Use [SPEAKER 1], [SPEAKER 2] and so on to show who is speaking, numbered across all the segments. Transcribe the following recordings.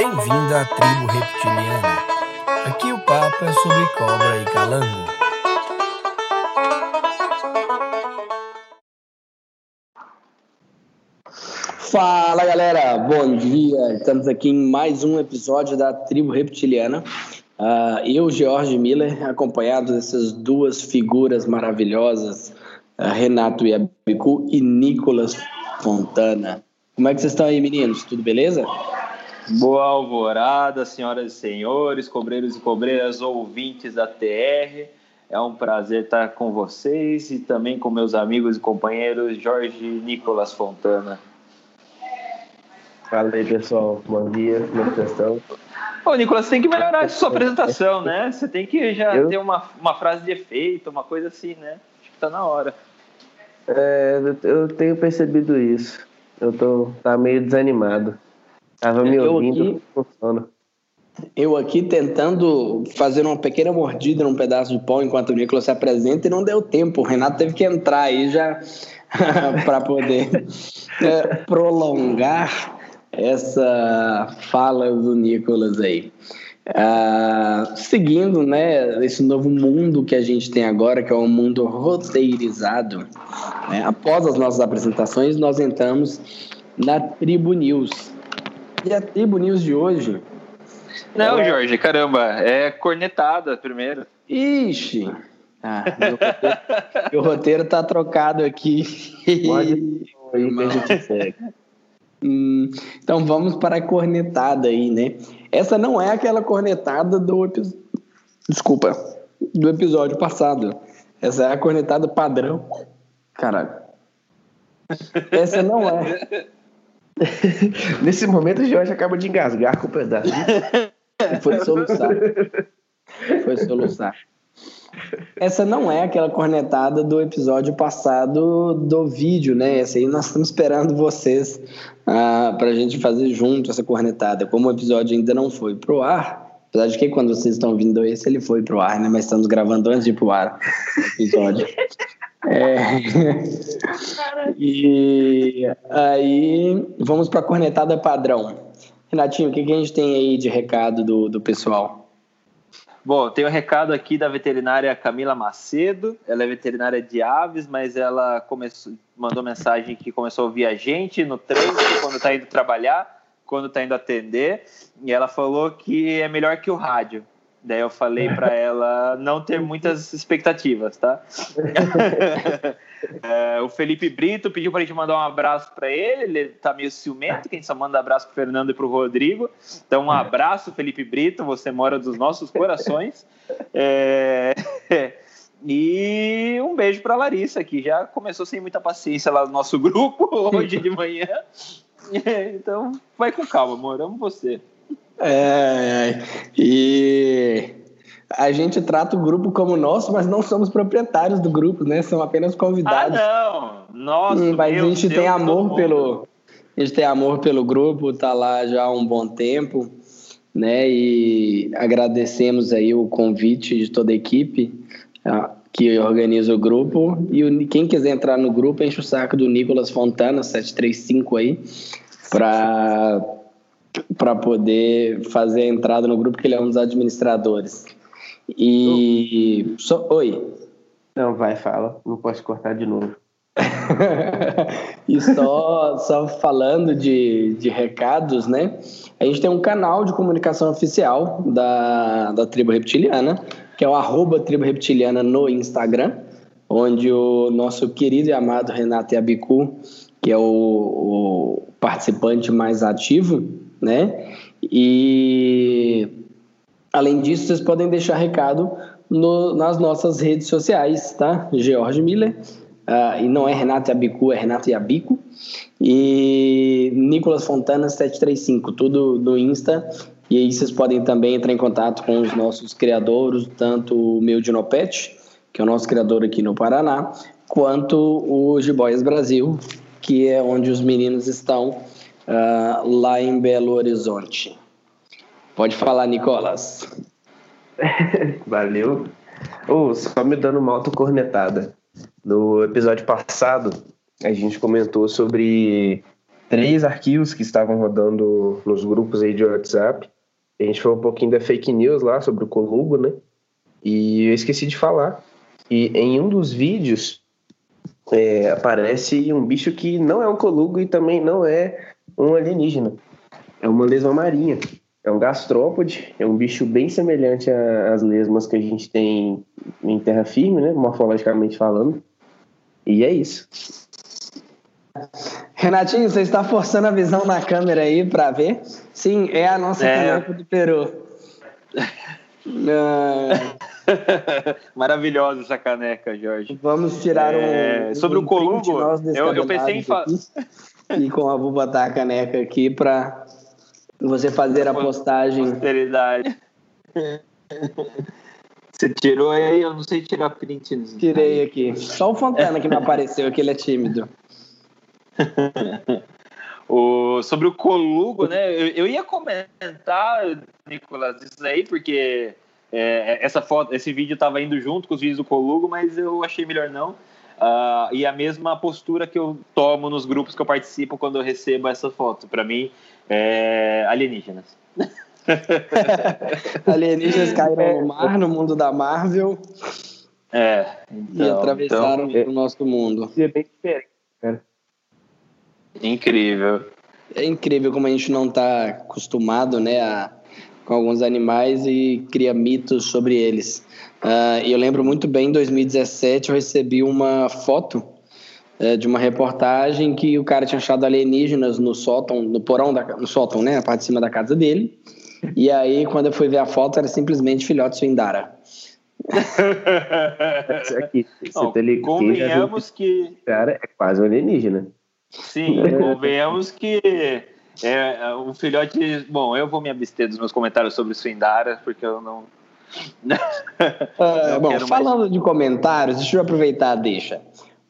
[SPEAKER 1] Bem-vindo à tribo reptiliana. Aqui o papo é sobre cobra e calango.
[SPEAKER 2] Fala galera, bom dia. Estamos aqui em mais um episódio da Tribo Reptiliana. Uh, eu, George Miller, acompanhado dessas duas figuras maravilhosas, uh, Renato Iabicu e Nicolas Fontana. Como é que vocês estão aí, meninos? Tudo beleza?
[SPEAKER 3] Boa alvorada, senhoras e senhores, cobreiros e cobreiras, ouvintes da TR. É um prazer estar com vocês e também com meus amigos e companheiros Jorge e Nicolas Fontana.
[SPEAKER 4] Fala aí, pessoal. Bom dia, como é vocês estão?
[SPEAKER 3] Ô, Nicolas, você tem que melhorar a sua apresentação, né? Você tem que já eu? ter uma, uma frase de efeito, uma coisa assim, né? Acho que tá na hora.
[SPEAKER 4] É, eu tenho percebido isso. Eu tô tá meio desanimado. Tava me eu ouvindo,
[SPEAKER 2] aqui, Eu aqui tentando fazer uma pequena mordida num pedaço de pão enquanto o Nicolas se apresenta e não deu tempo. O Renato teve que entrar aí já para poder é, prolongar essa fala do Nicolas aí. Uh, seguindo né, esse novo mundo que a gente tem agora, que é um mundo roteirizado, né, após as nossas apresentações, nós entramos na Tribo News. E a Tribo News de hoje.
[SPEAKER 3] Não, ela... Jorge, caramba, é cornetada primeiro.
[SPEAKER 2] Ixi! Ah, meu, roteiro, meu roteiro tá trocado aqui. Pode ir, que a gente segue. Hum, então vamos para a cornetada aí, né? Essa não é aquela cornetada do episódio. Desculpa, do episódio passado. Essa é a cornetada padrão. Caralho. Essa não é.
[SPEAKER 4] Nesse momento o Jorge acaba de engasgar com o pedaço.
[SPEAKER 2] Foi soluçar. Foi soluçar. Essa não é aquela cornetada do episódio passado do vídeo, né? Essa aí nós estamos esperando vocês ah, para a gente fazer junto essa cornetada. Como o episódio ainda não foi pro ar, apesar de que quando vocês estão vindo esse, ele foi pro ar, né? Mas estamos gravando antes de ir pro ar o episódio. É... e aí, vamos para a cornetada padrão. Renatinho, o que, que a gente tem aí de recado do, do pessoal?
[SPEAKER 3] Bom, tem um recado aqui da veterinária Camila Macedo. Ela é veterinária de aves, mas ela começou, mandou mensagem que começou a ouvir a gente no treino, quando está indo trabalhar, quando está indo atender. E ela falou que é melhor que o rádio. Daí eu falei para ela não ter muitas expectativas, tá? é, o Felipe Brito pediu para a gente mandar um abraço para ele. Ele tá meio ciumento, que a gente só manda abraço pro Fernando e pro Rodrigo. Então, um abraço, Felipe Brito. Você mora dos nossos corações. É... E um beijo para Larissa, que já começou sem muita paciência lá no nosso grupo hoje de manhã. Então, vai com calma, amor. Amo você.
[SPEAKER 2] É, e a gente trata o grupo como nosso, mas não somos proprietários do grupo, né? São apenas convidados.
[SPEAKER 3] Ah, não! Nossa, hum,
[SPEAKER 2] mas a gente Deus tem amor pelo. A gente tem amor pelo grupo, tá lá já há um bom tempo, né? E agradecemos aí o convite de toda a equipe ah, que organiza o grupo. E quem quiser entrar no grupo, enche o saco do Nicolas Fontana, 735 aí, para para poder fazer a entrada no grupo, que ele é um dos administradores. E. So... Oi.
[SPEAKER 4] Não, vai, fala. Não posso cortar de novo.
[SPEAKER 2] e só, só falando de, de recados, né? A gente tem um canal de comunicação oficial da, da Tribo Reptiliana, que é o arroba Tribo Reptiliana no Instagram, onde o nosso querido e amado Renato Yabicu, que é o, o participante mais ativo, né? E além disso, vocês podem deixar recado no, nas nossas redes sociais, tá? George Miller. Uh, e não é Renato Yabicu, é Renato Yabico. E Nicolas Fontana 735, tudo no Insta. E aí vocês podem também entrar em contato com os nossos criadores, tanto o meu Dinopet, que é o nosso criador aqui no Paraná, quanto o Giboias Brasil, que é onde os meninos estão uh, lá em Belo Horizonte. Pode falar, Nicolas.
[SPEAKER 4] Valeu. Oh, só me dando uma autocornetada. No episódio passado, a gente comentou sobre três arquivos que estavam rodando nos grupos aí de WhatsApp. A gente falou um pouquinho da fake news lá sobre o Colugo, né? E eu esqueci de falar. E em um dos vídeos é, aparece um bicho que não é um colugo e também não é um alienígena. É uma lesma marinha. É um gastrópode, é um bicho bem semelhante às lesmas que a gente tem em terra firme, né? Morfologicamente falando. E é isso.
[SPEAKER 2] Renatinho, você está forçando a visão na câmera aí para ver? Sim, é a nossa é. caneca do Peru.
[SPEAKER 3] Maravilhosa essa caneca, Jorge.
[SPEAKER 2] Vamos tirar
[SPEAKER 3] é...
[SPEAKER 2] um.
[SPEAKER 3] Sobre um o Columbo, eu, eu, pensei em falar.
[SPEAKER 2] E com a vou botar a caneca aqui para você fazer a postagem.
[SPEAKER 3] Posteridade. Você tirou aí? Eu não sei tirar print.
[SPEAKER 2] Tirei aqui. Só o Fontana que não apareceu, que ele é tímido.
[SPEAKER 3] o, sobre o Colugo, né? Eu, eu, ia comentar, Nicolas, isso aí, porque é, essa foto, esse vídeo estava indo junto com os vídeos do Colugo, mas eu achei melhor não. Uh, e a mesma postura que eu tomo nos grupos que eu participo quando eu recebo essa foto. Para mim, é alienígenas.
[SPEAKER 2] alienígenas caíram no mar, no mundo da Marvel.
[SPEAKER 3] É.
[SPEAKER 2] Então, e atravessaram então, o nosso mundo.
[SPEAKER 4] É bem diferente, cara.
[SPEAKER 3] Incrível.
[SPEAKER 2] É incrível como a gente não está acostumado, né, a, com alguns animais e cria mitos sobre eles. Uh, eu lembro muito bem, em 2017 eu recebi uma foto uh, de uma reportagem que o cara tinha achado alienígenas no sótão, no porão, da, no sótão, né, na parte de cima da casa dele. E aí, quando eu fui ver a foto, era simplesmente filhote suindara.
[SPEAKER 4] aqui, Não, convenhamos que... Cara, é quase um alienígena.
[SPEAKER 3] Sim, convenhamos que é, o filhote... Bom, eu vou me abster dos meus comentários sobre o suindara, porque eu não
[SPEAKER 2] uh, bom, falando mais... de comentários, deixa eu aproveitar deixa.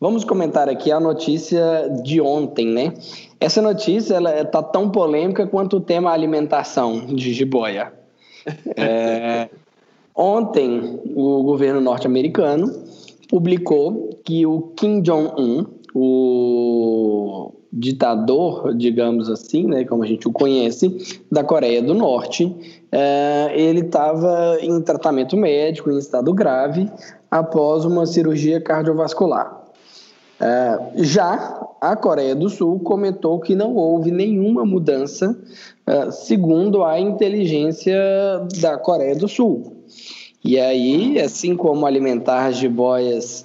[SPEAKER 2] Vamos comentar aqui a notícia de ontem, né? Essa notícia ela está tão polêmica quanto o tema alimentação de jiboia. É, ontem, o governo norte-americano publicou que o Kim Jong-un, o ditador, digamos assim, né, como a gente o conhece, da Coreia do Norte, é, ele estava em tratamento médico, em estado grave, após uma cirurgia cardiovascular. É, já a Coreia do Sul comentou que não houve nenhuma mudança, é, segundo a inteligência da Coreia do Sul. E aí, assim como alimentar as jiboias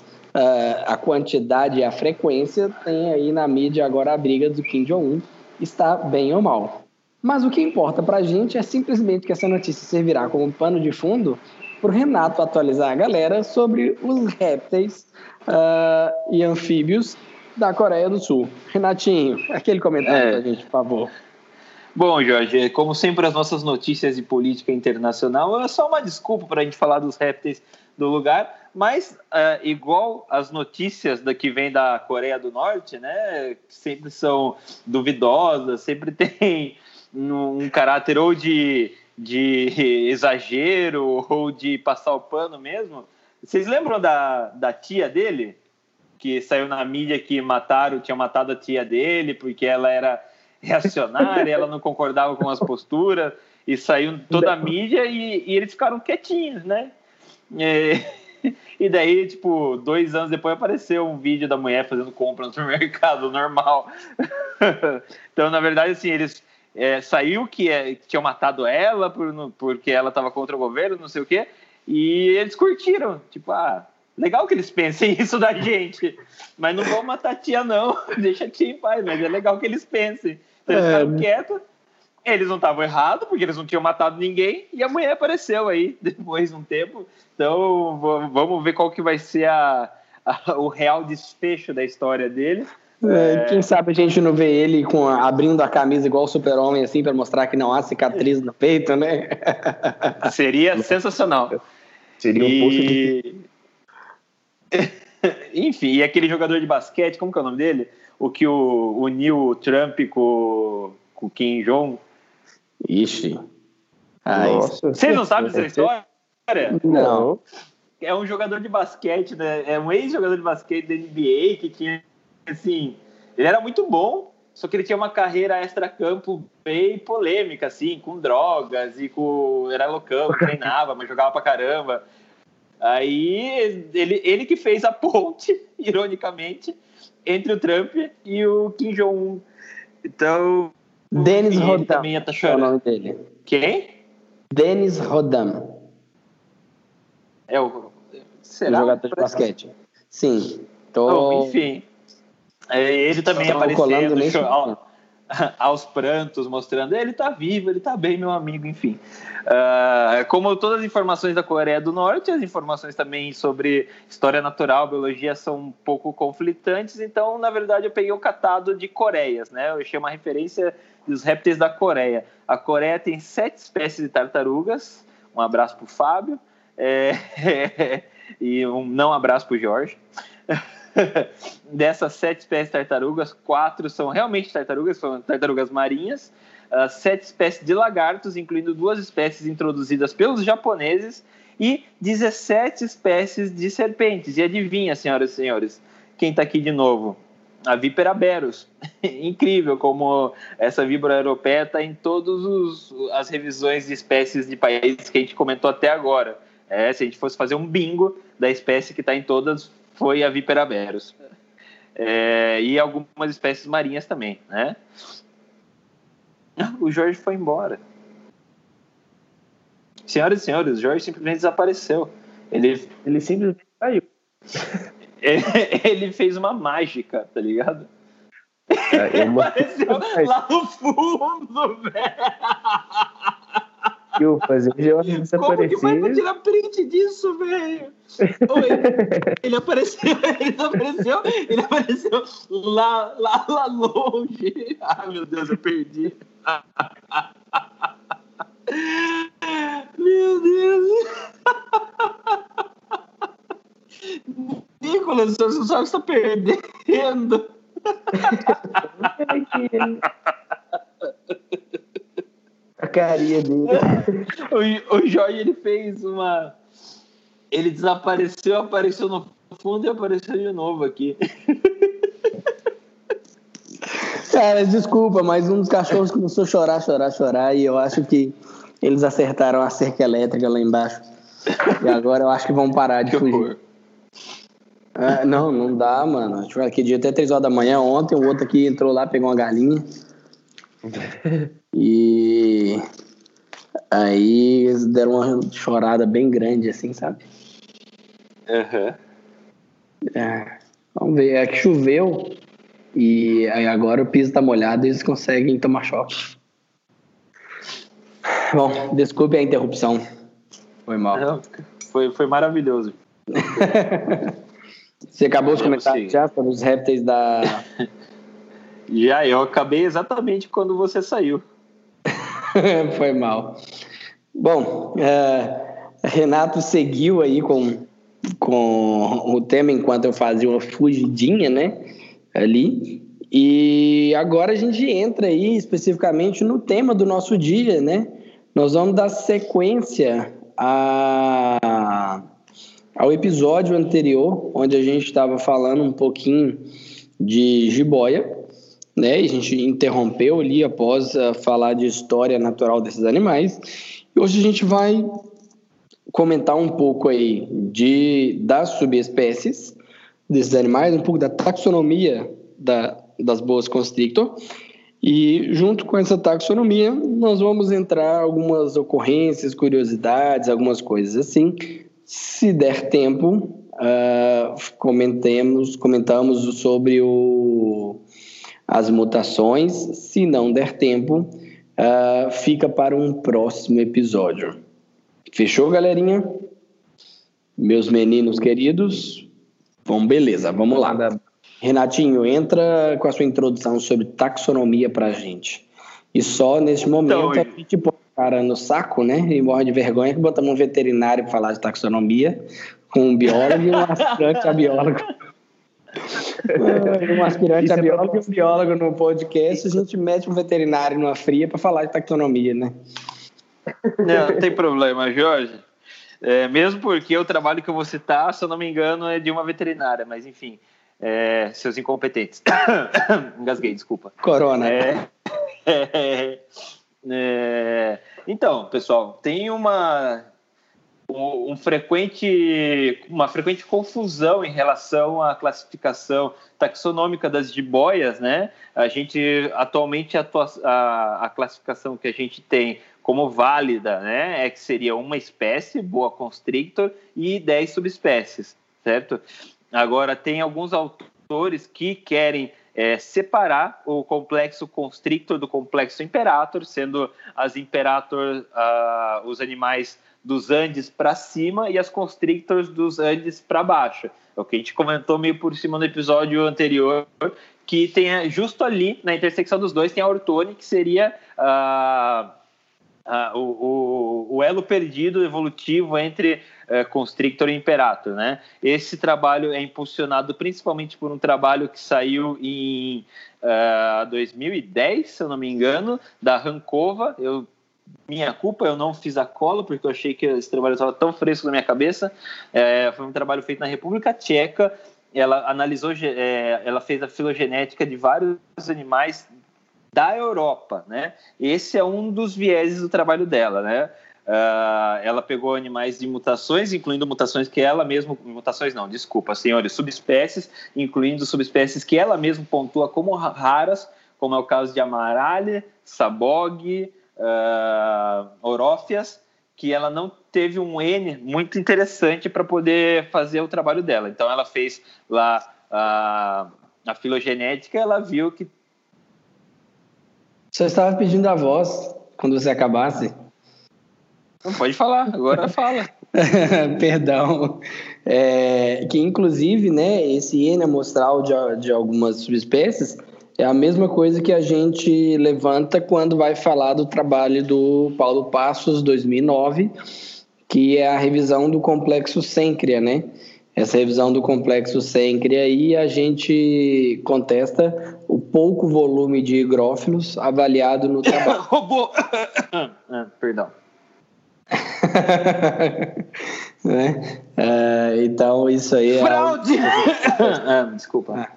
[SPEAKER 2] a quantidade e a frequência, tem aí na mídia agora a briga do Kim Jong-un, está bem ou mal. Mas o que importa para a gente é simplesmente que essa notícia servirá como pano de fundo para o Renato atualizar a galera sobre os répteis uh, e anfíbios da Coreia do Sul. Renatinho, aquele comentário é. para a gente, por favor.
[SPEAKER 3] Bom, Jorge, como sempre, as nossas notícias de política internacional é só uma desculpa para a gente falar dos répteis do lugar, mas é, igual as notícias da que vem da Coreia do Norte, né, sempre são duvidosas, sempre tem um, caráter ou de, de exagero ou de passar o pano mesmo. Vocês lembram da, da tia dele? Que saiu na mídia que mataram, tinham matado a tia dele porque ela era reacionária, ela não concordava com as posturas, e saiu toda a mídia e, e eles ficaram quietinhos, né? É, e daí, tipo, dois anos depois apareceu um vídeo da mulher fazendo compra no supermercado normal. então, na verdade, assim, eles é, saiu que, é, que tinham matado ela por, no, porque ela estava contra o governo, não sei o quê, e eles curtiram. Tipo, ah, legal que eles pensem isso da gente, mas não vão matar a tia, não. Deixa a tia em paz, mas é legal que eles pensem. Então, eles é. ficaram quietos eles não estavam errados, porque eles não tinham matado ninguém, e a mulher apareceu aí depois de um tempo. Então, vamos ver qual que vai ser a, a o real desfecho da história dele.
[SPEAKER 2] É, é... Quem sabe a gente não vê ele com a, abrindo a camisa igual o super-homem, assim, para mostrar que não há cicatriz no peito, né?
[SPEAKER 3] Seria sensacional. Seria um e... de... Enfim, e aquele jogador de basquete, como que é o nome dele? O que o, uniu Trump com, com o Kim Jong
[SPEAKER 2] Ixi.
[SPEAKER 3] Nossa, Vocês não sabem dessa história?
[SPEAKER 2] Não.
[SPEAKER 3] É um jogador de basquete, né? É um ex-jogador de basquete da NBA que tinha, assim, ele era muito bom só que ele tinha uma carreira extra-campo bem polêmica, assim, com drogas e com. Era loucão, treinava, mas jogava pra caramba. Aí ele, ele que fez a ponte, ironicamente, entre o Trump e o Kim Jong-un. Então.
[SPEAKER 2] Denis Rodam
[SPEAKER 3] também ia estar
[SPEAKER 2] é o
[SPEAKER 3] chorando.
[SPEAKER 2] nome dele.
[SPEAKER 3] Quem?
[SPEAKER 2] Denis Rodam,
[SPEAKER 3] É o. Será?
[SPEAKER 2] jogador de basquete. Sim. Tô...
[SPEAKER 3] Bom, enfim. É, ele também
[SPEAKER 2] Tô colando
[SPEAKER 3] aparecendo
[SPEAKER 2] nesse
[SPEAKER 3] cho- aos prantos, mostrando ele tá vivo, ele tá bem, meu amigo, enfim. Ah, como todas as informações da Coreia do Norte, as informações também sobre história natural, biologia são um pouco conflitantes, então, na verdade, eu peguei o catado de Coreias, né? Eu achei uma referência dos répteis da Coreia. A Coreia tem sete espécies de tartarugas, um abraço pro Fábio, é, e um não abraço pro Jorge. Dessas sete espécies de tartarugas, quatro são realmente tartarugas, são tartarugas marinhas, ah, sete espécies de lagartos, incluindo duas espécies introduzidas pelos japoneses, e 17 espécies de serpentes. E adivinha, senhoras e senhores, quem está aqui de novo? A vípera berus. Incrível como essa víbora europeia está em todas as revisões de espécies de países que a gente comentou até agora. É, se a gente fosse fazer um bingo da espécie que está em todas, foi a vípera berus. É, e algumas espécies marinhas também, né? O Jorge foi embora. Senhoras e senhores, o Jorge simplesmente desapareceu. Ele,
[SPEAKER 4] Ele simplesmente saiu.
[SPEAKER 3] ele fez uma mágica, tá ligado?
[SPEAKER 4] É, eu
[SPEAKER 3] Apareceu lá no fundo, velho.
[SPEAKER 4] Eu fazer
[SPEAKER 3] Como que
[SPEAKER 4] desaparecer.
[SPEAKER 3] tirar print disso, velho? Oi, ele apareceu, ele apareceu, ele apareceu lá, lá, lá longe. Ai, meu Deus, eu perdi. Meu Deus. Nicolas, você sabe que você tá perdendo.
[SPEAKER 4] A carinha dele.
[SPEAKER 3] O, o Jorge ele fez uma. Ele desapareceu, apareceu no fundo e apareceu de novo aqui.
[SPEAKER 2] Cara, desculpa, mas um dos cachorros começou a chorar, chorar, chorar, e eu acho que eles acertaram a cerca elétrica lá embaixo. E agora eu acho que vão parar de
[SPEAKER 3] Que
[SPEAKER 2] fugir. Ah, não, não dá, mano. Tipo, aquele dia até 3 horas da manhã. Ontem o outro aqui entrou lá, pegou uma galinha. E aí eles deram uma chorada bem grande, assim, sabe?
[SPEAKER 3] Aham.
[SPEAKER 2] É, vamos ver. É que choveu e aí agora o piso tá molhado e eles conseguem tomar choque. Bom, desculpe a interrupção. Foi mal.
[SPEAKER 3] Não, Foi, foi maravilhoso.
[SPEAKER 2] Você acabou os comentários já sobre os répteis da.
[SPEAKER 3] Já, eu acabei exatamente quando você saiu.
[SPEAKER 2] Foi mal. Bom, é, Renato seguiu aí com, com o tema enquanto eu fazia uma fugidinha, né? Ali. E agora a gente entra aí especificamente no tema do nosso dia, né? Nós vamos dar sequência a, ao episódio anterior, onde a gente estava falando um pouquinho de jiboia, né? E a gente interrompeu ali após uh, falar de história natural desses animais. E hoje a gente vai comentar um pouco aí de das subespécies desses animais, um pouco da taxonomia da, das boas constrictor. E junto com essa taxonomia, nós vamos entrar algumas ocorrências, curiosidades, algumas coisas assim. Se der tempo, uh, comentemos, comentamos sobre o, as mutações. Se não der tempo, uh, fica para um próximo episódio. Fechou, galerinha? Meus meninos queridos? Bom, beleza, vamos lá. Renatinho, entra com a sua introdução sobre taxonomia pra gente. E só neste momento
[SPEAKER 3] Então,
[SPEAKER 2] a gente põe o cara no saco, né? E morre de vergonha que botamos um veterinário para falar de taxonomia, com um biólogo e um aspirante a biólogo. um aspirante
[SPEAKER 4] Isso
[SPEAKER 2] a
[SPEAKER 4] é
[SPEAKER 2] biólogo e um biólogo no podcast, a gente mete um veterinário numa fria para falar de taxonomia, né?
[SPEAKER 3] Não, não tem problema, Jorge. É, mesmo porque o trabalho que eu vou citar, se eu não me engano, é de uma veterinária, mas enfim. é, seus incompetentes. Engasguei, desculpa.
[SPEAKER 2] Corona.
[SPEAKER 3] É, é, é, então, pessoal, tem uma um frequente, uma frequente confusão em relação à classificação taxonômica das jiboias, né? A gente atualmente a, a, a, classificação que a gente tem como válida, né, é que seria uma espécie, boa constrictor, e 10 subespécies, certo? Agora tem alguns autores que querem é, separar o complexo constrictor do complexo imperator, sendo as imperator uh, os animais dos Andes para cima e as constrictors dos Andes para baixo. É o que a gente comentou meio por cima no episódio anterior, que tem justo ali, na intersecção dos dois, tem a ortone, que seria uh, uh, o, o, o, elo perdido evolutivo entre uh, Constrictor e Imperator. Né? Esse trabalho é impulsionado principalmente por um trabalho que saiu em 2010, se eu não me engano, da Rankova. Eu minha culpa, eu não fiz a cola, porque eu achei que esse trabalho estava tão fresco na minha cabeça. É, foi um trabalho feito na República Tcheca. Ela analisou, é, ela fez a filogenética de vários animais da Europa, né? Esse é um dos vieses do trabalho dela, né? Uh, ela pegou animais de mutações, incluindo mutações que ela mesma, mutações não, desculpa, senhores, subespécies, incluindo subespécies que ela mesma pontua como raras, como é o caso de amaralha, sabog, uh, Orófias, que ela não teve um N muito interessante para poder fazer o trabalho dela. Então ela fez lá a, a filogenética, ela viu que.
[SPEAKER 2] Você estava pedindo a voz quando você acabasse?
[SPEAKER 3] Não pode falar, agora fala.
[SPEAKER 2] Perdão. É, que inclusive, né, esse N amostral de, de algumas subespécies é a mesma coisa que a gente levanta quando vai falar do trabalho do Paulo Passos, 2009, que é a revisão do complexo Sêncria, né? Essa revisão do complexo Sêncria aí a gente contesta o pouco volume de higrófilos avaliado no trabalho.
[SPEAKER 3] Robô! ah, perdão.
[SPEAKER 2] né? Uh, então, isso aí
[SPEAKER 3] é. Fraude!
[SPEAKER 2] ah, desculpa.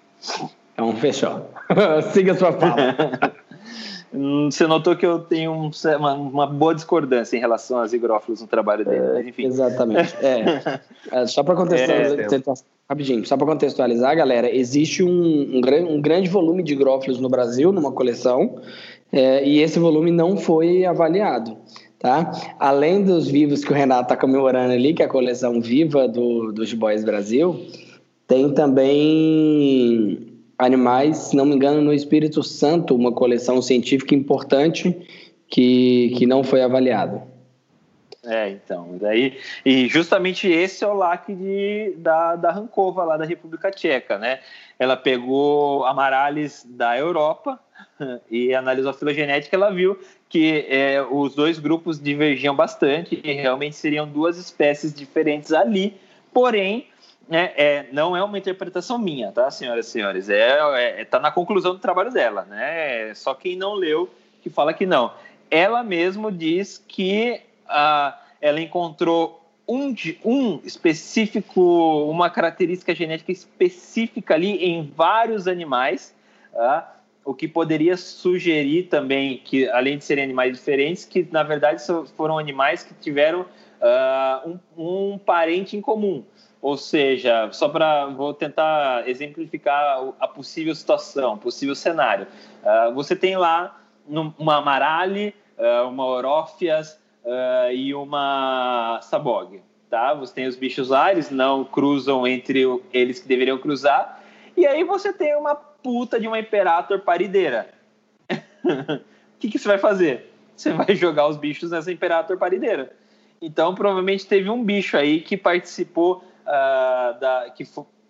[SPEAKER 2] Então, fechou. Siga sua fala.
[SPEAKER 3] Você notou que eu tenho um, uma, uma, boa discordância em relação aos higrófilos no trabalho dele, é, mas enfim.
[SPEAKER 2] Exatamente. É. é só para contextualizar, é, rapidinho, só para contextualizar, galera, existe um, um, um, grande volume de higrófilos no Brasil, numa coleção, é, e esse volume não foi avaliado. Tá? Além dos vivos que o Renato está comemorando ali, que é a coleção viva do, dos Boys Brasil, tem também animais, se não me engano, no Espírito Santo, uma coleção científica importante que, que não foi avaliada.
[SPEAKER 3] É, então, daí, e justamente esse é o lacre de, da, da Rancova, lá da República Tcheca, né? Ela pegou amarales da Europa e analisou a filogenética, ela viu que é, os dois grupos divergiam bastante e realmente seriam duas espécies diferentes ali, porém, né, é, não é uma interpretação minha, tá, senhoras e senhores? É, é, tá na conclusão do trabalho dela, né? Só quem não leu que fala que não. Ela mesmo diz que ah, ela encontrou um, um específico, uma característica genética específica ali em vários animais, tá? o que poderia sugerir também que, além de serem animais diferentes, que na verdade foram animais que tiveram uh, um, um parente em comum. Ou seja, só para vou tentar exemplificar a possível situação, possível cenário. Uh, você tem lá uma amarale, uh, uma orófias uh, e uma sabog, tá? Você tem os bichos lá, eles não cruzam entre eles que deveriam cruzar. E aí você tem uma puta de uma imperator parideira. O que, que você vai fazer? Você vai jogar os bichos nessa imperator parideira. Então, provavelmente teve um bicho aí que participou uh, da, que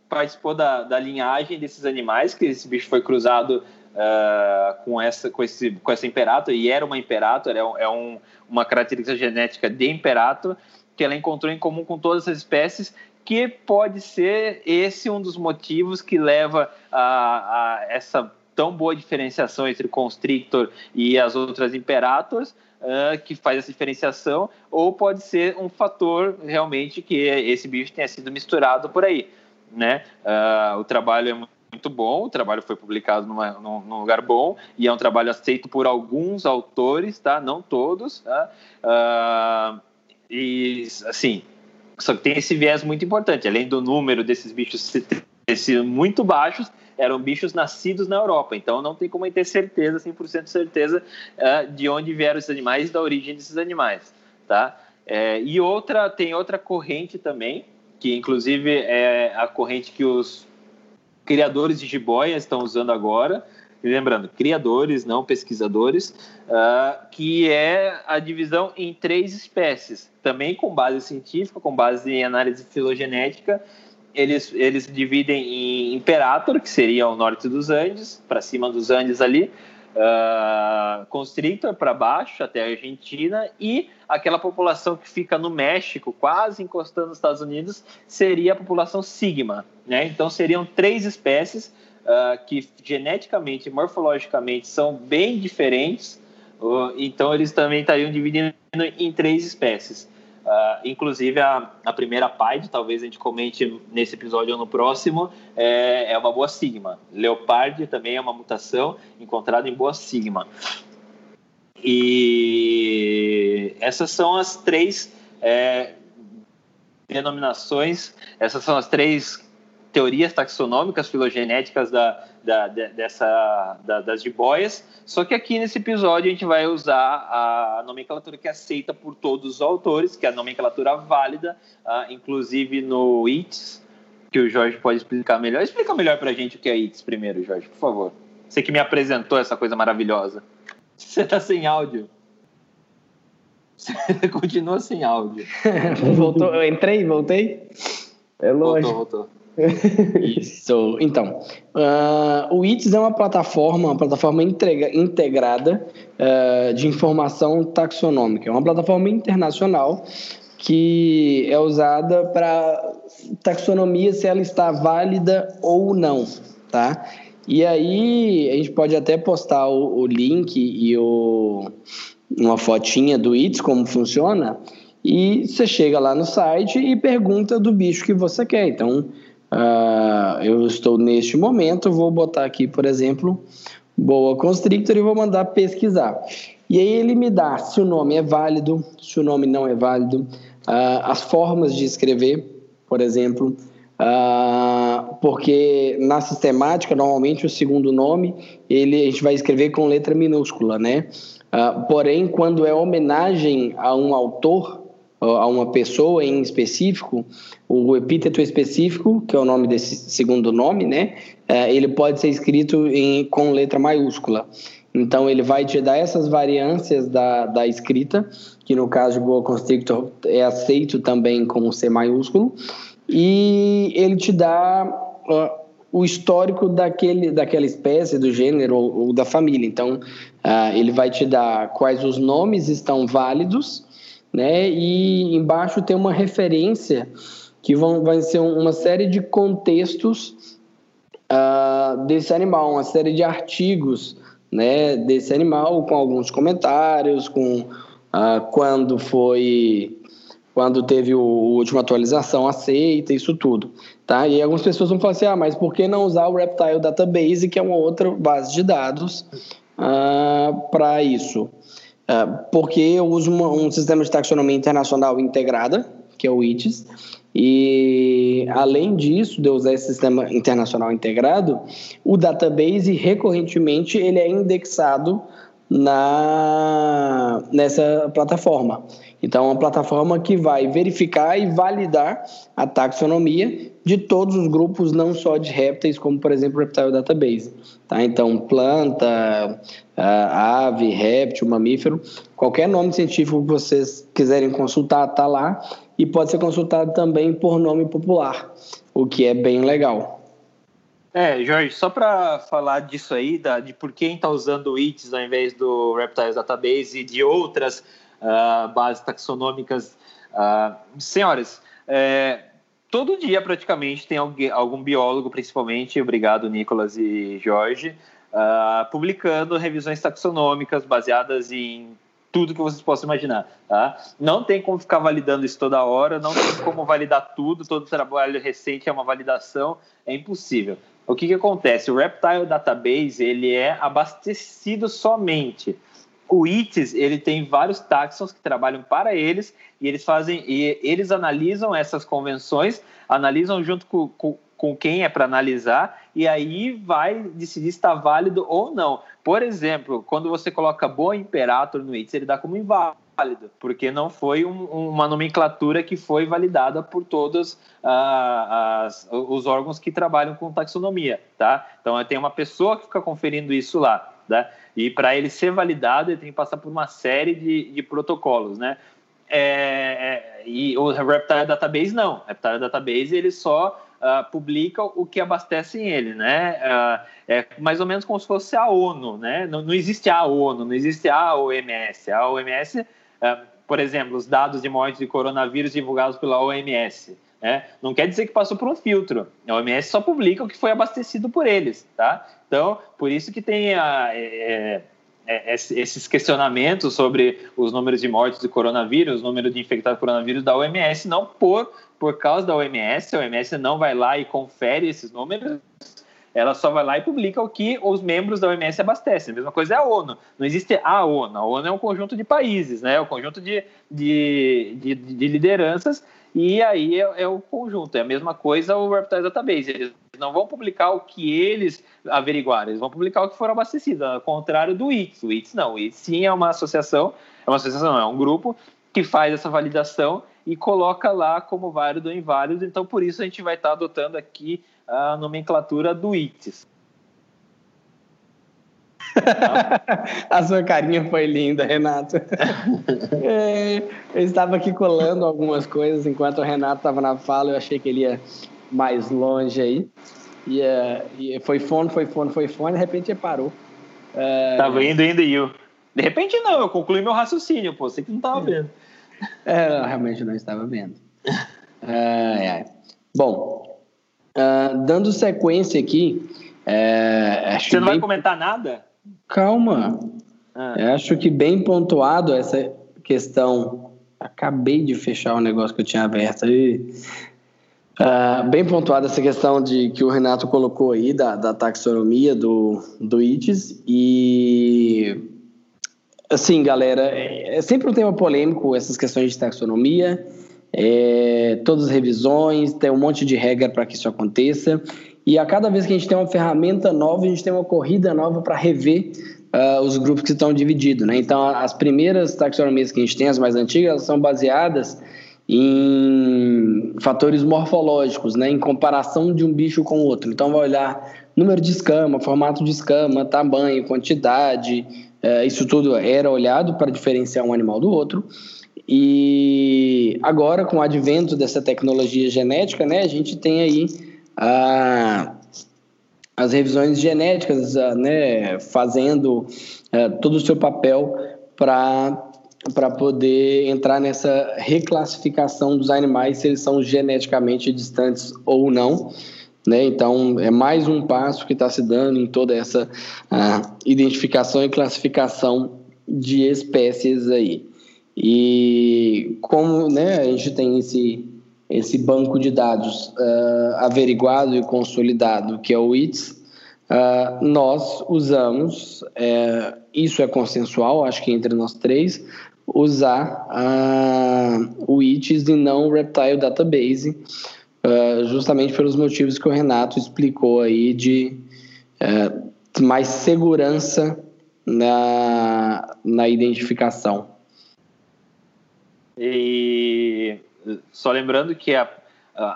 [SPEAKER 3] participou da, da, linhagem desses animais, que esse bicho foi cruzado uh, com, essa, com, esse, com essa imperator, e era uma imperator, é, um, é um, uma característica genética de imperator, que ela encontrou em comum com todas as espécies, que pode ser esse um dos motivos que leva a, a essa tão boa diferenciação entre constrictor e as outras imperators, uh, que faz essa diferenciação, ou pode ser um fator realmente que esse bicho tenha sido misturado por aí. né? Uh, o trabalho é muito bom, o trabalho foi publicado numa, num, num, lugar bom e é um trabalho aceito por alguns autores, tá? Não todos, tá? Uh, e assim, só que tem esse viés muito importante, além do número desses bichos ser muito baixos, eram bichos nascidos na Europa, então não tem como ter certeza, 100% de certeza, uh, de onde vieram esses animais e da origem desses animais, tá? É, e outra, tem outra corrente também, que inclusive é a corrente que os criadores de jiboia estão usando agora, lembrando, criadores, não pesquisadores, uh, que é a divisão em três espécies, também com base científica, com base em análise filogenética. Eles, eles dividem em Imperator, que seria o norte dos Andes, para cima dos Andes ali, uh, Constrictor para baixo, até a Argentina, e aquela população que fica no México, quase encostando nos Estados Unidos, seria a população Sigma. Né? Então seriam três espécies uh, que geneticamente e morfologicamente são bem diferentes, uh, então eles também estariam dividindo em três espécies. Uh, inclusive, a, a primeira PAID, talvez a gente comente nesse episódio ou no próximo, é, é uma boa sigma. Leopard também é uma mutação encontrada em boa sigma. E essas são as três é, denominações, essas são as três teorias taxonômicas filogenéticas da, da, dessa, da, das jiboias, só que aqui nesse episódio a gente vai usar a nomenclatura que é aceita por todos os autores, que é a nomenclatura válida, uh, inclusive no ITS, que o Jorge pode explicar melhor. Explica melhor para a gente o que é ITS primeiro, Jorge, por favor. Você que me apresentou essa coisa maravilhosa. Você está sem áudio. Você continua sem áudio.
[SPEAKER 2] voltou, eu entrei, voltei?
[SPEAKER 3] É lógico. Voltou, voltou.
[SPEAKER 2] Isso. Então, uh, o ITS é uma plataforma, uma plataforma entrega, integrada uh, de informação taxonômica. É uma plataforma internacional que é usada para taxonomia se ela está válida ou não, tá? E aí a gente pode até postar o, o link e o, uma fotinha do ITS, como funciona, e você chega lá no site e pergunta do bicho que você quer. Então, Uh, eu estou neste momento, vou botar aqui, por exemplo, boa constrictor e vou mandar pesquisar. E aí ele me dá se o nome é válido, se o nome não é válido, uh, as formas de escrever, por exemplo, uh, porque na sistemática normalmente o segundo nome ele a gente vai escrever com letra minúscula, né? porém, quando é homenagem a um autor, a uma pessoa em específico, o epíteto específico, que é o nome desse segundo nome, né? É, ele pode ser escrito em, com letra maiúscula. Então, ele vai te dar essas variâncias da, da escrita, que no caso de Boa Constrictor é aceito também com C maiúsculo, e ele te dá uh, o histórico daquele, daquela espécie, do gênero ou, ou da família. Então, uh, ele vai te dar quais os nomes estão válidos, né? E embaixo tem uma referência que vão, vai ser uma série de contextos uh, desse animal, uma série de artigos, né? Desse animal com alguns comentários, com uh, quando foi quando teve o, a última atualização aceita, isso tudo, tá? E algumas pessoas vão falar assim, ah, mas por que não usar o Reptile Database, que é uma outra base de dados uh, para isso? Ah, porque eu uso uma, um sistema de taxonomia internacional integrada, que é o ITIS, e além disso, de usar esse sistema internacional integrado, o database recorrentemente ele é indexado na nessa plataforma. Então, é uma plataforma que vai verificar e validar a taxonomia de todos os grupos, não só de répteis, como por exemplo o Reptile Database. Tá? Então, planta, ave, réptil, mamífero, qualquer nome científico que vocês quiserem consultar está lá e pode ser consultado também por nome popular, o que é bem legal.
[SPEAKER 3] É, Jorge, só para falar disso aí, da, de por quem está usando o ITS ao invés do Reptiles Database e de outras uh, bases taxonômicas. Uh, senhoras, é, todo dia praticamente tem alguém, algum biólogo, principalmente, obrigado Nicolas e Jorge, uh, publicando revisões taxonômicas baseadas em tudo que vocês possam imaginar. Tá? Não tem como ficar validando isso toda hora, não tem como validar tudo, todo trabalho recente é uma validação, é impossível. O que, que acontece? O Reptile Database ele é abastecido somente. O ITS ele tem vários taxons que trabalham para eles e eles fazem e eles analisam essas convenções, analisam junto com, com com quem é para analisar e aí vai decidir se está válido ou não. Por exemplo, quando você coloca Boa Imperator no ITS, ele dá como inválido, porque não foi um, uma nomenclatura que foi validada por todos ah, as, os órgãos que trabalham com taxonomia, tá? Então tem uma pessoa que fica conferindo isso lá, tá? E para ele ser validado, ele tem que passar por uma série de, de protocolos, né? É, é, e o Reptile Database não. O Reptile Database ele só uh, publica o que abastece ele, né? Uh, é mais ou menos como se fosse a ONU, né? Não, não existe a ONU, não existe a OMS. A OMS, uh, ah, por exemplo, os dados de morte de coronavírus divulgados pela OMS, né? Não quer dizer que passou por um filtro. A OMS só publica o que foi abastecido por eles, tá? Então, por isso que tem a é, é, esses questionamentos sobre os números de mortes de coronavírus, o número de infectados por coronavírus da OMS, não por por causa da OMS, a OMS não vai lá e confere esses números, ela só vai lá e publica o que os membros da OMS abastecem. A mesma coisa é a ONU. Não existe a ONU. A ONU é um conjunto de países, né? É um conjunto de, de, de, de lideranças e aí é, é, o conjunto. É a mesma coisa o Reptile Database. Eles não vão publicar o que eles averiguaram, eles vão publicar o que for abastecido, ao contrário do ITS. O ITS não. O ITS sim é uma associação, é uma associação, não, é um grupo que faz essa validação e coloca lá como válido ou inválido. Então, por isso, a gente vai estar adotando aqui a nomenclatura do ITS.
[SPEAKER 2] a sua carinha foi linda, Renato. é, eu estava aqui colando algumas coisas enquanto o Renato estava na fala. Eu achei que ele ia mais longe aí. E, uh, e foi fone, foi fone, foi fone. De repente ele parou.
[SPEAKER 3] Uh, tava indo, indo e eu. De repente não, eu concluí meu raciocínio, pô. Você que não tava vendo.
[SPEAKER 2] É, realmente não estava vendo. É, é. Bom, uh, dando sequência aqui. É,
[SPEAKER 3] Você não bem... vai comentar nada?
[SPEAKER 2] Calma. Ah. Acho que bem pontuado essa questão. Acabei de fechar o negócio que eu tinha aberto aí. Uh, bem pontuada essa questão de que o Renato colocou aí da, da taxonomia do, do ITES e Assim, galera, é, é sempre um tema polêmico essas questões de taxonomia, é, todas as revisões, tem um monte de regra para que isso aconteça. E a cada vez que a gente tem uma ferramenta nova, a gente tem uma corrida nova para rever uh, os grupos que estão divididos. Né? Então, as primeiras taxonomias que a gente tem, as mais antigas, são baseadas em fatores morfológicos, né? em comparação de um bicho com o outro. Então, vai olhar número de escama, formato de escama, tamanho, quantidade, é, isso tudo era olhado para diferenciar um animal do outro. E agora, com o advento dessa tecnologia genética, né, a gente tem aí a, as revisões genéticas né, fazendo é, todo o seu papel para para poder entrar nessa reclassificação dos animais, se eles são geneticamente distantes ou não. Né? Então, é mais um passo que está se dando em toda essa identificação e classificação de espécies aí. E como né, a gente tem esse, esse banco de dados uh, averiguado e consolidado, que é o ITS, uh, nós usamos, é, isso é consensual, acho que entre nós três, usar o ITS e não o Reptile Database, justamente pelos motivos que o Renato explicou aí de uh, mais segurança na, na identificação.
[SPEAKER 3] E só lembrando que a,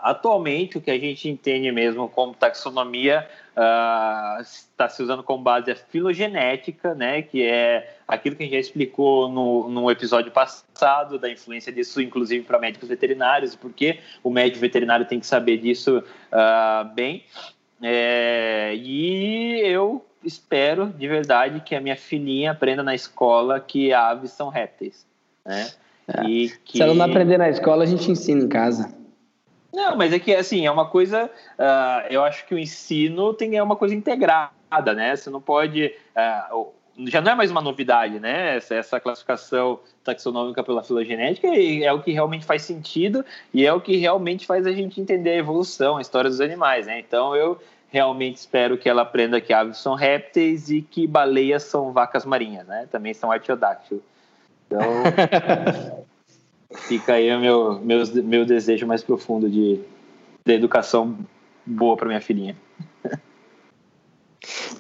[SPEAKER 3] atualmente o que a gente entende mesmo como taxonomia está uh, se usando como base a filogenética, né, que é aquilo que a gente já explicou no, no episódio passado, da influência disso, inclusive para médicos veterinários, porque o médico veterinário tem que saber disso uh, bem. É, e eu espero de verdade que a minha filhinha aprenda na escola que aves são répteis. Né?
[SPEAKER 2] É. Que... Se ela não aprender na escola, a gente ensina em casa.
[SPEAKER 3] Não, mas é que assim, é uma coisa. Uh, eu acho que o ensino tem é uma coisa integrada, né? Você não pode. Uh, já não é mais uma novidade, né? Essa, essa classificação taxonômica pela filogenética é o que realmente faz sentido e é o que realmente faz a gente entender a evolução, a história dos animais, né? Então eu realmente espero que ela aprenda que aves são répteis e que baleias são vacas marinhas, né? Também são artiodáctilos. Então fica aí o meu, meu, meu desejo mais profundo de, de educação boa para minha filhinha.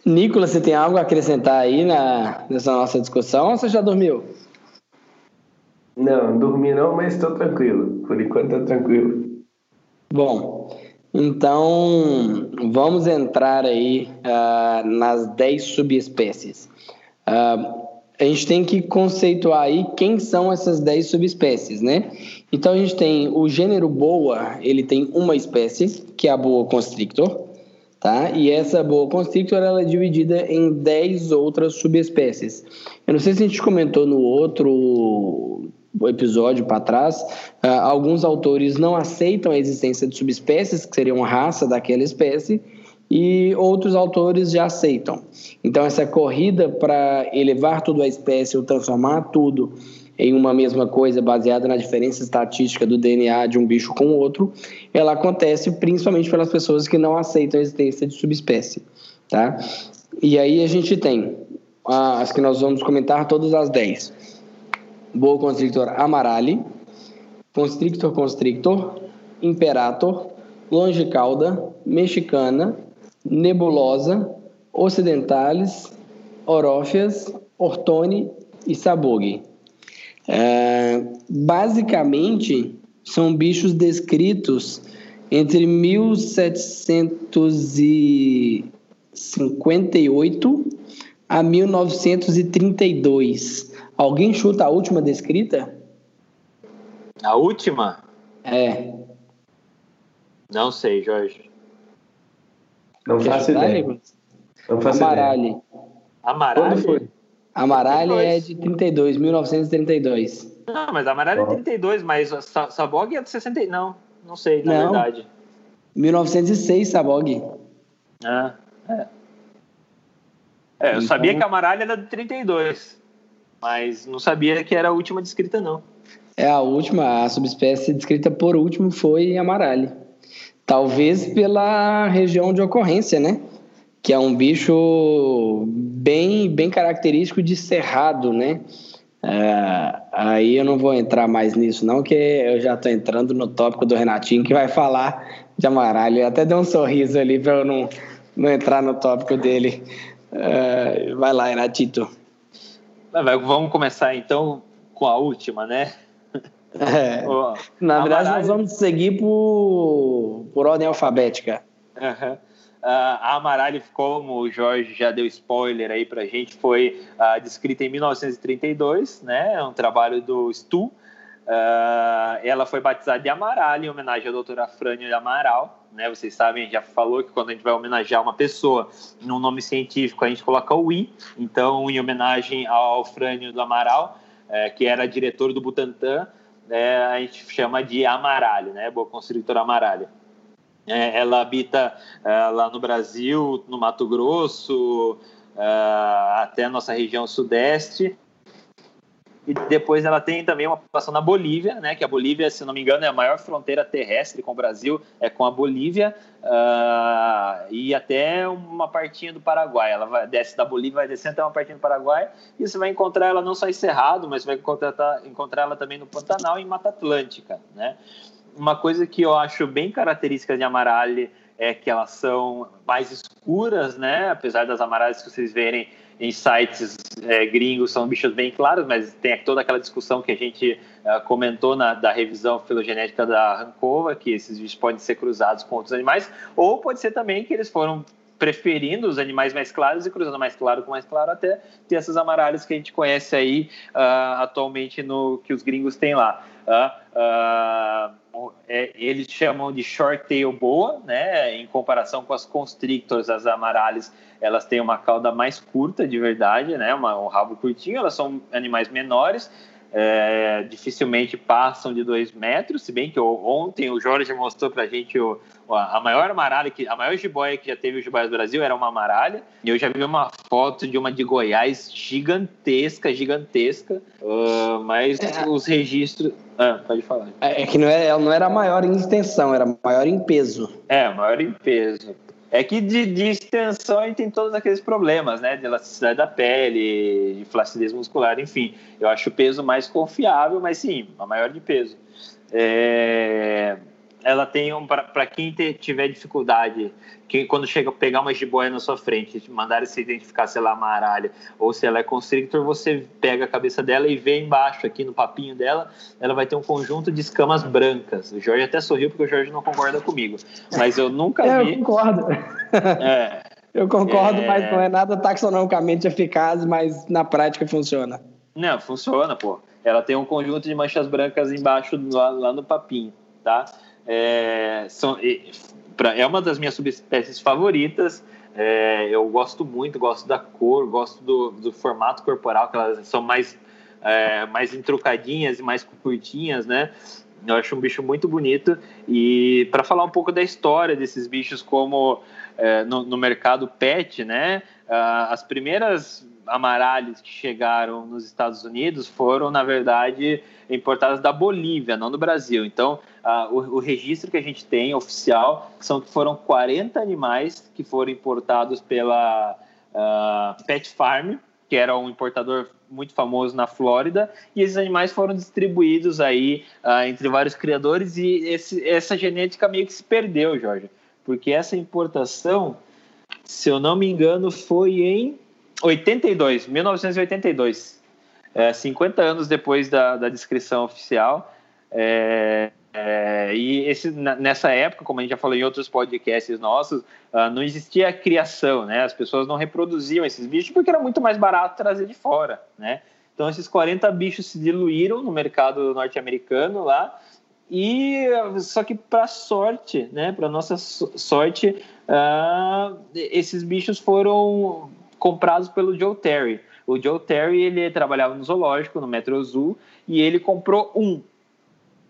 [SPEAKER 2] Nicolas, você tem algo a acrescentar aí na, nessa nossa discussão ou você já dormiu?
[SPEAKER 4] Não, dormi não, mas estou tranquilo. Por enquanto estou tranquilo.
[SPEAKER 2] Bom, então vamos entrar aí uh, nas 10 subespécies. Uh, a gente tem que conceituar aí quem são essas 10 subespécies, né? Então a gente tem o gênero boa, ele tem uma espécie, que é a boa constrictor tá? E essa boa constrictor ela é dividida em 10 outras subespécies. Eu não sei se a gente comentou no outro episódio para trás, uh, alguns autores não aceitam a existência de subespécies, que seriam raça daquela espécie, e outros autores já aceitam. Então, essa corrida para elevar tudo à espécie ou transformar tudo em uma mesma coisa baseada na diferença estatística do DNA de um bicho com o outro, ela acontece principalmente pelas pessoas que não aceitam a existência de subespécie, tá? E aí a gente tem as que nós vamos comentar todas as 10. Boa constrictor amarali, constrictor constrictor, imperator, longicauda, mexicana, nebulosa, ocidentalis, orófias, ortone e sabogue. É, basicamente, são bichos descritos entre 1758 a 1932. Alguém chuta a última descrita?
[SPEAKER 3] A última?
[SPEAKER 2] É.
[SPEAKER 3] Não sei, Jorge.
[SPEAKER 4] Não Quer faço ideia.
[SPEAKER 2] Não faço Amaralhe. Ideia.
[SPEAKER 3] Amaralhe? Quando foi?
[SPEAKER 2] Amaralhe é de 32, 1932.
[SPEAKER 3] Não, mas Amaralhe oh. é 32, mas Sabog é de 60. Não, não sei, na não. verdade.
[SPEAKER 2] 1906, Sabog.
[SPEAKER 3] Ah, é. É, eu então... sabia que a Amaralhe era de 32, mas não sabia que era a última descrita, não.
[SPEAKER 2] É a última, a subespécie descrita por último foi Amaralhe. Talvez pela região de ocorrência, né? Que é um bicho bem, bem característico de cerrado, né? É, aí eu não vou entrar mais nisso, não, que eu já estou entrando no tópico do Renatinho, que vai falar de amaralho. Eu até deu um sorriso ali para eu não, não entrar no tópico dele. É, vai lá, Renatito.
[SPEAKER 3] Vamos começar então com a última, né?
[SPEAKER 2] É. Na verdade, nós vamos seguir por, por ordem alfabética.
[SPEAKER 3] Uhum. Uh, a Amaralho, como o Jorge já deu spoiler aí pra gente, foi uh, descrita em 1932, né? É um trabalho do Stu. Uh, ela foi batizada de Amaralho em homenagem à doutora Frânio de Amaral. Né? Vocês sabem, já falou que quando a gente vai homenagear uma pessoa num nome científico, a gente coloca o I. Então, em homenagem ao Frânio do Amaral, eh, que era diretor do Butantan, eh, a gente chama de Amaralho, né? Boa Constrictor Amaralho. É, ela habita é, lá no Brasil, no Mato Grosso, é, até a nossa região sudeste. E depois ela tem também uma população na Bolívia, né? Que a Bolívia, se não me engano, é a maior fronteira terrestre com o Brasil, é com a Bolívia uh, e até uma partinha do Paraguai. Ela vai, desce da Bolívia, vai descendo até uma partinha do Paraguai e você vai encontrar ela não só em Cerrado, mas vai encontrar, encontrar ela também no Pantanal e em Mata Atlântica, né? uma coisa que eu acho bem característica de amaralhe é que elas são mais escuras, né? Apesar das amaralhas que vocês verem em sites é, gringos são bichos bem claros, mas tem toda aquela discussão que a gente uh, comentou na da revisão filogenética da Rancova, que esses bichos podem ser cruzados com outros animais, ou pode ser também que eles foram preferindo os animais mais claros e cruzando mais claro com mais claro até ter essas amaralhas que a gente conhece aí uh, atualmente no que os gringos têm lá. Uh, uh, é, eles chamam de short tail boa, né? Em comparação com as constrictors, as amarales, elas têm uma cauda mais curta, de verdade, né? Uma, um rabo curtinho. Elas são animais menores, é, dificilmente passam de dois metros, se bem que ontem o Jorge mostrou para a gente o, a maior amaralha, que, a maior jiboia que já teve o Jiboia do Brasil era uma amaralha, e eu já vi uma foto de uma de Goiás gigantesca, gigantesca, uh, mas é. os registros... Ah, pode falar.
[SPEAKER 2] É, é que não era, é, ela não era maior em extensão, era maior em peso.
[SPEAKER 3] É, maior em peso. É que de, de extensão a gente tem todos aqueles problemas, né? De elasticidade da pele, de flacidez muscular, enfim. Eu acho o peso mais confiável, mas sim, a maior de peso. É ela tem um para quem tiver dificuldade, que quando chega pegar uma jiboia na sua frente, mandar se identificar se ela é amaralha ou se ela é constrictor, você pega a cabeça dela e vê embaixo aqui no papinho dela, ela vai ter um conjunto de escamas brancas. O Jorge até sorriu porque o Jorge não concorda comigo, mas eu nunca
[SPEAKER 2] é,
[SPEAKER 3] vi.
[SPEAKER 2] Eu concordo. É, eu concordo, é... mas não é nada taxonomicamente eficaz, mas na prática funciona.
[SPEAKER 3] Não, funciona, pô. Ela tem um conjunto de manchas brancas embaixo lá, lá no papinho, tá? É, são, é uma das minhas subespécies favoritas. É, eu gosto muito, gosto da cor, gosto do, do formato corporal, que elas são mais, é, mais entrucadinhas e mais curtinhas, né? Eu acho um bicho muito bonito. E para falar um pouco da história desses bichos, como é, no, no, mercado pet, né? as primeiras amaralhos que chegaram nos Estados Unidos foram, na verdade, importadas da Bolívia, não do Brasil. Então, uh, o, o, registro que a gente tem oficial são que foram 40 animais que foram importados pela uh, Pet Farm, que era um importador muito famoso na Flórida, e esses animais foram distribuídos aí uh, entre vários criadores e esse, essa genética meio que se perdeu, Jorge, porque essa importação, se eu não me engano, foi em 82, 1982. É, 50 anos depois da, da descrição oficial. É, é, e esse, nessa época, como a gente já falou em outros podcasts nossos, uh, não existia criação, né? As pessoas não reproduziam esses bichos porque era muito mais barato trazer de fora, né? Então esses 40 bichos se diluíram no mercado norte-americano lá e só que para sorte, né? Para nossa sorte, uh, esses bichos foram comprados pelo Joe Terry. O Joe Terry ele trabalhava no zoológico, no Metro Zoo, e ele comprou um.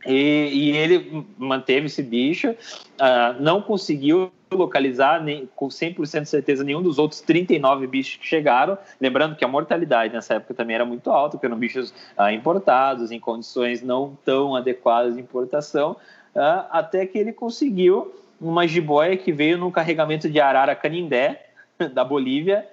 [SPEAKER 3] E, e ele manteve esse bicho, uh, não conseguiu localizar nem, com 100% de certeza nenhum dos outros 39 bichos que chegaram. Lembrando que a mortalidade nessa época também era muito alta, porque eram bichos uh, importados, em condições não tão adequadas de importação, uh, até que ele conseguiu uma jiboia que veio num carregamento de arara canindé, da Bolívia,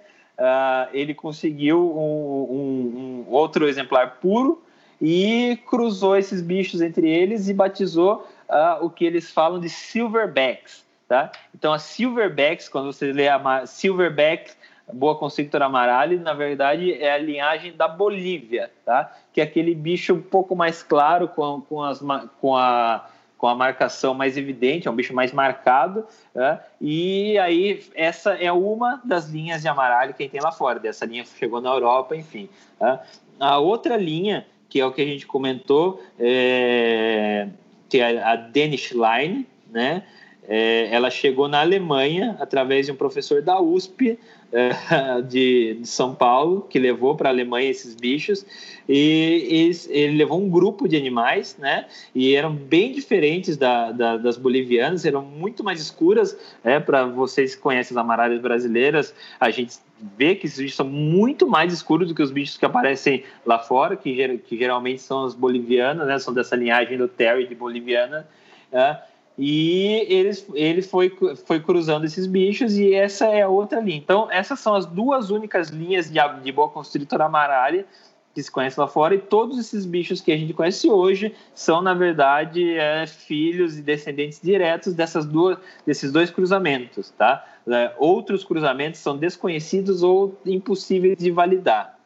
[SPEAKER 3] ele conseguiu um, um, um, outro exemplar puro e cruzou esses bichos entre eles e batizou uh, o que eles falam de silverbacks. Tá? Então, a silverbacks, quando você lê a silverback, boa constrictor amaralho, na verdade é a linhagem da Bolívia, tá? que é aquele bicho um pouco mais claro, com, com, as, com a com a marcação mais evidente, é um bicho mais marcado, né? e aí essa é uma das linhas de amaralho que tem lá fora, dessa linha chegou na Europa, enfim. Né? A outra linha, que é o que a gente comentou, é, que é a Danish Line, né? É, ela chegou na Alemanha através de um professor da USP é, de, de, São Paulo, que levou para a Alemanha esses bichos, e, e, ele levou um grupo de animais, né? E eram bem diferentes da, da, das bolivianas, eram muito mais escuras, né? Para vocês que conhecem as amaralhas brasileiras, a gente vê que esses bichos são muito mais escuros do que os bichos que aparecem lá fora, que, que geralmente são as bolivianas, né? São dessa linhagem do Terry de boliviana. Né? E eles, ele foi, foi cruzando esses bichos e essa é a outra linha. Então, essas são as duas únicas linhas de, de boa constritora amaralha que se conhece lá fora, e todos esses bichos que a gente conhece hoje são, na verdade, é, filhos e descendentes diretos dessas duas, desses dois cruzamentos. Tá? É, outros cruzamentos são desconhecidos ou impossíveis de validar.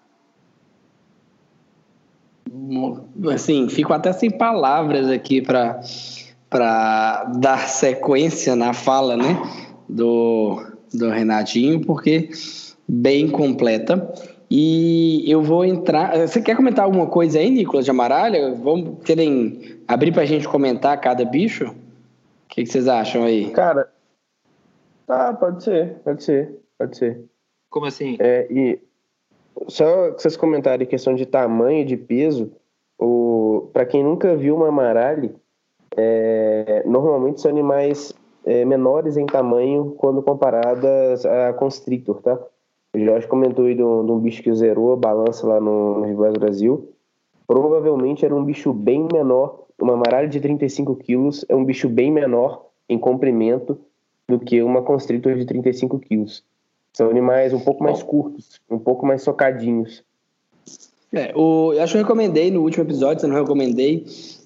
[SPEAKER 2] Assim, fico até sem palavras aqui para para dar sequência na fala, né, do, do Renatinho, porque bem completa. E eu vou entrar. Você quer comentar alguma coisa aí, Nicolas de Amaralha? Vamos querem abrir para a gente comentar cada bicho? O que, que, vocês acham aí?
[SPEAKER 4] Cara, tá, pode ser, pode ser, pode ser.
[SPEAKER 3] Como assim?
[SPEAKER 4] É, e só que vocês comentarem questão de tamanho, de peso, O, para quem nunca viu uma amaralhe, é, normalmente são animais é, menores em tamanho quando comparadas a constrictor, tá? O Jorge comentou aí de um, bicho que zerou a balança lá no, no Rivais Brasil. Provavelmente era um bicho bem menor, uma amaralha de 35 quilos é um bicho bem menor em comprimento do que uma constrictor de 35 quilos. São animais um pouco mais curtos, um pouco mais socadinhos.
[SPEAKER 2] É, o, eu acho que eu recomendei no último episódio, se eu não recomendei,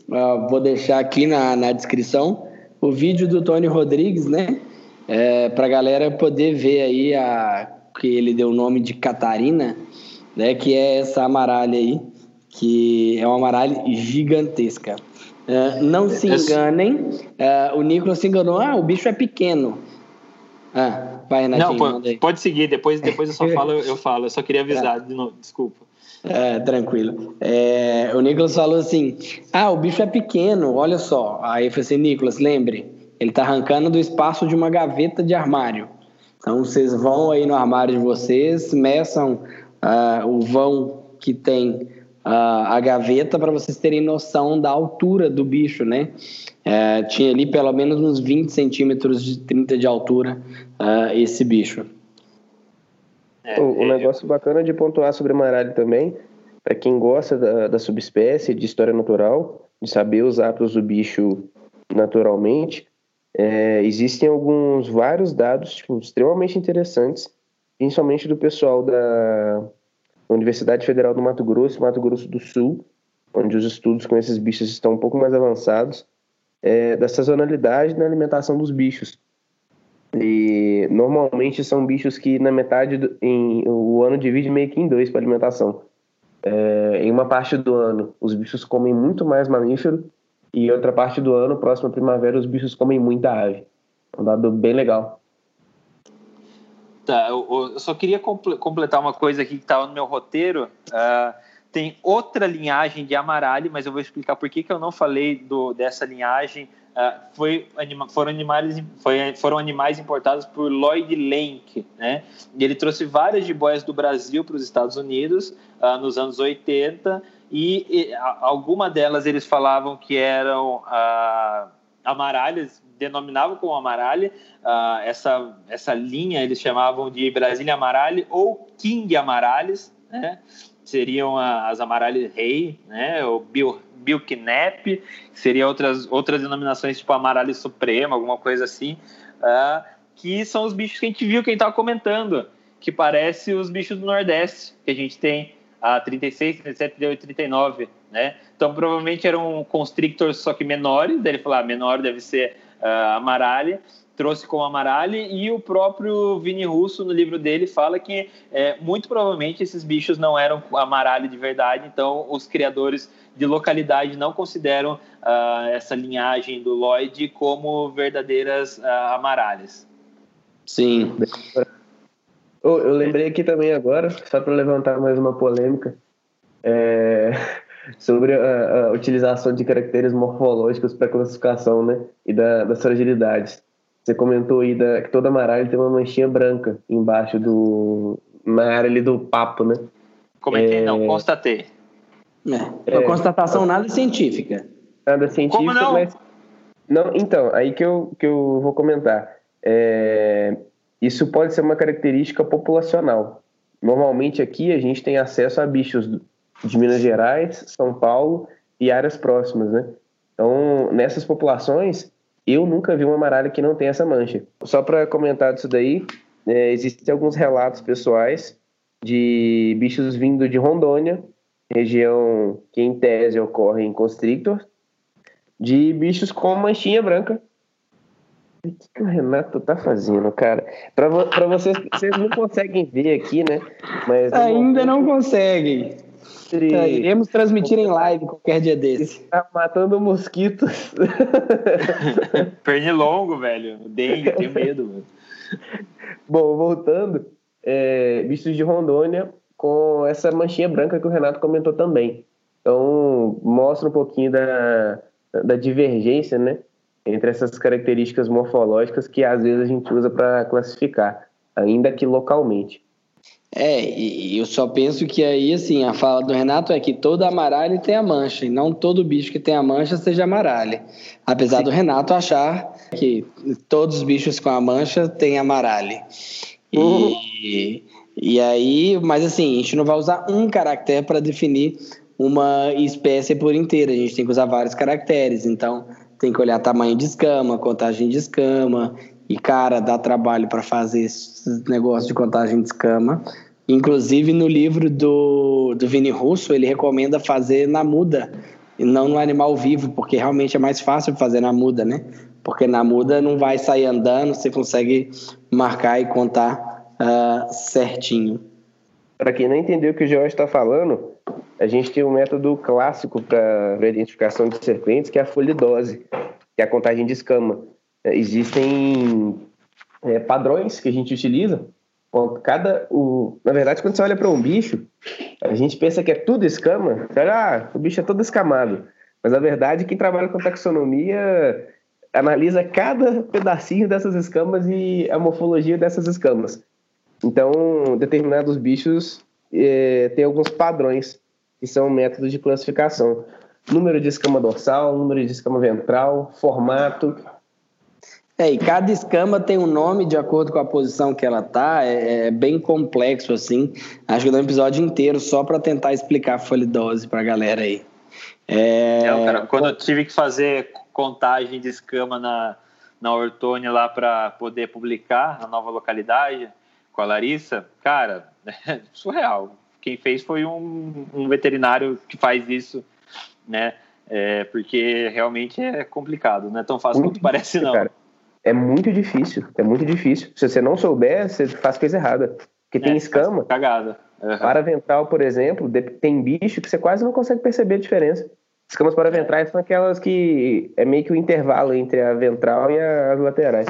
[SPEAKER 2] uh, vou deixar aqui na, na descrição o vídeo do Tony Rodrigues, né? É, para a galera poder ver aí a que ele deu o nome de Catarina, né? Que é essa amaralha aí, que é uma amaralha gigantesca. Uh, não se enganem, uh, o Nicolas se enganou, ah, o bicho é pequeno.
[SPEAKER 3] Ah, vai, Renatinho, Não, pode, pode seguir, depois, depois eu só falo, eu, falo, eu só queria avisar de novo, desculpa.
[SPEAKER 2] É, tranquilo. É, o Nicolas falou assim: Ah, o bicho é pequeno, olha só. Aí eu falei assim: Nicolas, lembre, ele tá arrancando do espaço de uma gaveta de armário. Então vocês vão aí no armário de vocês, meçam uh, o vão que tem a gaveta para vocês terem noção da altura do bicho, né? É, tinha ali pelo menos uns 20 centímetros de 30 de altura uh, esse bicho.
[SPEAKER 4] É, o, é, negócio bacana de pontuar sobre amaralho também, para quem gosta da, da subespécie, de história natural, de saber os hábitos do bicho naturalmente, é, existem alguns vários dados tipo, extremamente interessantes, principalmente do pessoal da Universidade Federal do Mato Grosso, Mato Grosso do Sul, onde os estudos com esses bichos estão um pouco mais avançados, é, da sazonalidade na alimentação dos bichos. E normalmente são bichos que na metade do, em, o ano divide meio que em dois para alimentação. É, em uma parte do ano, os bichos comem muito mais mamífero e outra parte do ano, próxima primavera, os bichos comem muita ave. Um dado bem legal.
[SPEAKER 3] Tá, eu, eu só queria completar uma coisa aqui que estava no meu roteiro. Uh, tem outra linhagem de amaralho, mas eu vou explicar por que, que eu não falei do, dessa linhagem foi, anima, foram, animais, foi, foram animais importados por Lloyd Lenk, né? E ele trouxe várias jiboias do Brasil para os Estados Unidos uh, nos anos 80 e, e alguma delas eles falavam que eram uh, amaralhas, denominavam como amaralha. Uh, essa, essa linha eles chamavam de Brasília Amaralha ou King Amarales, né? Seriam as amaralhas rei, né? O Bill Bilknap, seria outras, outras denominações, tipo Amaralho Supremo, alguma coisa assim, uh, que são os bichos que a gente viu, que a gente estava comentando, que parece os bichos do Nordeste, que a gente tem a 36, 37, 38, 39, né? Então, provavelmente eram constrictors, só que menores, daí ele falou, ah, menor deve ser uh, trouxe como Amaralli e o próprio Vini Russo no livro dele fala que é, muito provavelmente esses bichos não eram Amaralli de verdade, então os criadores de localidade não consideram uh, essa linhagem do Lloyd como verdadeiras uh, Amaralhas.
[SPEAKER 2] Sim.
[SPEAKER 4] Oh, eu lembrei aqui também agora, só para levantar mais uma polêmica, é, sobre a, a, utilização de caracteres morfológicos para classificação né, e da, das fragilidades. Você comentou aí da, que toda amaralha tem uma manchinha branca embaixo do. na área ali do papo, né?
[SPEAKER 3] Comentei, é... não, constatei.
[SPEAKER 2] É, uma é, constatação nada científica.
[SPEAKER 4] Nada científica, Como não? mas. Não, então, aí que eu, que eu vou comentar. É... Isso pode ser uma característica populacional. Normalmente aqui a gente tem acesso a bichos de Minas Gerais, São Paulo e áreas próximas, né? Então, nessas populações, eu nunca vi uma amaralha que não tem essa mancha. Só para comentar disso daí, é, existem alguns relatos pessoais de bichos vindo de Rondônia, região que em tese ocorre em constrictor, de bichos com manchinha branca. O que, que o Renato tá fazendo, cara? Para vocês, vocês não conseguem ver aqui, né?
[SPEAKER 2] Mas Ainda não conseguem. Tá, iremos transmitir em live qualquer dia desse.
[SPEAKER 4] Tá matando mosquitos.
[SPEAKER 3] Pernilongo, velho. Dengue, tenho medo, mano.
[SPEAKER 4] Bom, voltando, é, bichos de Rondônia com essa manchinha branca que o Renato comentou também. Então, mostra um pouquinho da, da divergência, né? Entre essas características morfológicas que às vezes a gente usa para classificar, ainda que localmente.
[SPEAKER 2] É, e eu só penso que aí, assim, a fala do Renato é que todo amaralho tem a mancha, e não todo bicho que tem a mancha seja amaralho. Apesar Sim. do Renato achar que todos os bichos com a mancha têm amaralho. E, uhum. e aí, mas assim, a gente não vai usar um caractere para definir uma espécie por inteira, a gente tem que usar vários caracteres, então tem que olhar tamanho de escama, contagem de escama, e cara, dá trabalho para fazer esse negócio de contagem de escama. Inclusive no livro do, do Vini Russo, ele recomenda fazer na muda e não no animal vivo, porque realmente é mais fácil fazer na muda, né? Porque na muda não vai sair andando, você consegue marcar e contar uh, certinho.
[SPEAKER 4] Para quem não entendeu o que o Jorge está falando, a gente tem um método clássico para identificação de serpentes, que é a folidose, que é a contagem de escama. É, existem é, padrões que a gente utiliza. Cada, o, na verdade, quando você olha para um bicho, a gente pensa que é tudo escama. Você olha, ah, o bicho é todo escamado. Mas a verdade, quem trabalha com taxonomia analisa cada pedacinho dessas escamas e a morfologia dessas escamas. Então, determinados bichos é, têm alguns padrões que são métodos de classificação. Número de escama dorsal, número de escama ventral, formato,
[SPEAKER 2] é, e cada escama tem um nome de acordo com a posição que ela tá, é, é bem complexo assim. Acho que dá um episódio inteiro só para tentar explicar a folidose para a galera aí.
[SPEAKER 3] É... é cara, quando eu tive que fazer contagem de escama na, na Ortone lá para poder publicar a nova localidade com a Larissa, cara, é surreal. Quem fez foi um, um veterinário que faz isso, né? É, porque realmente é complicado, não é tão fácil quanto parece, não. Cara
[SPEAKER 4] é muito difícil. É muito difícil. Se você não souber, você faz coisa errada. Porque é, tem escama.
[SPEAKER 3] Cagada.
[SPEAKER 4] Uhum. Paraventral, por exemplo, tem bicho que você quase não consegue perceber a diferença. Escamas paraventrais são aquelas que é meio que o intervalo entre a ventral e as laterais.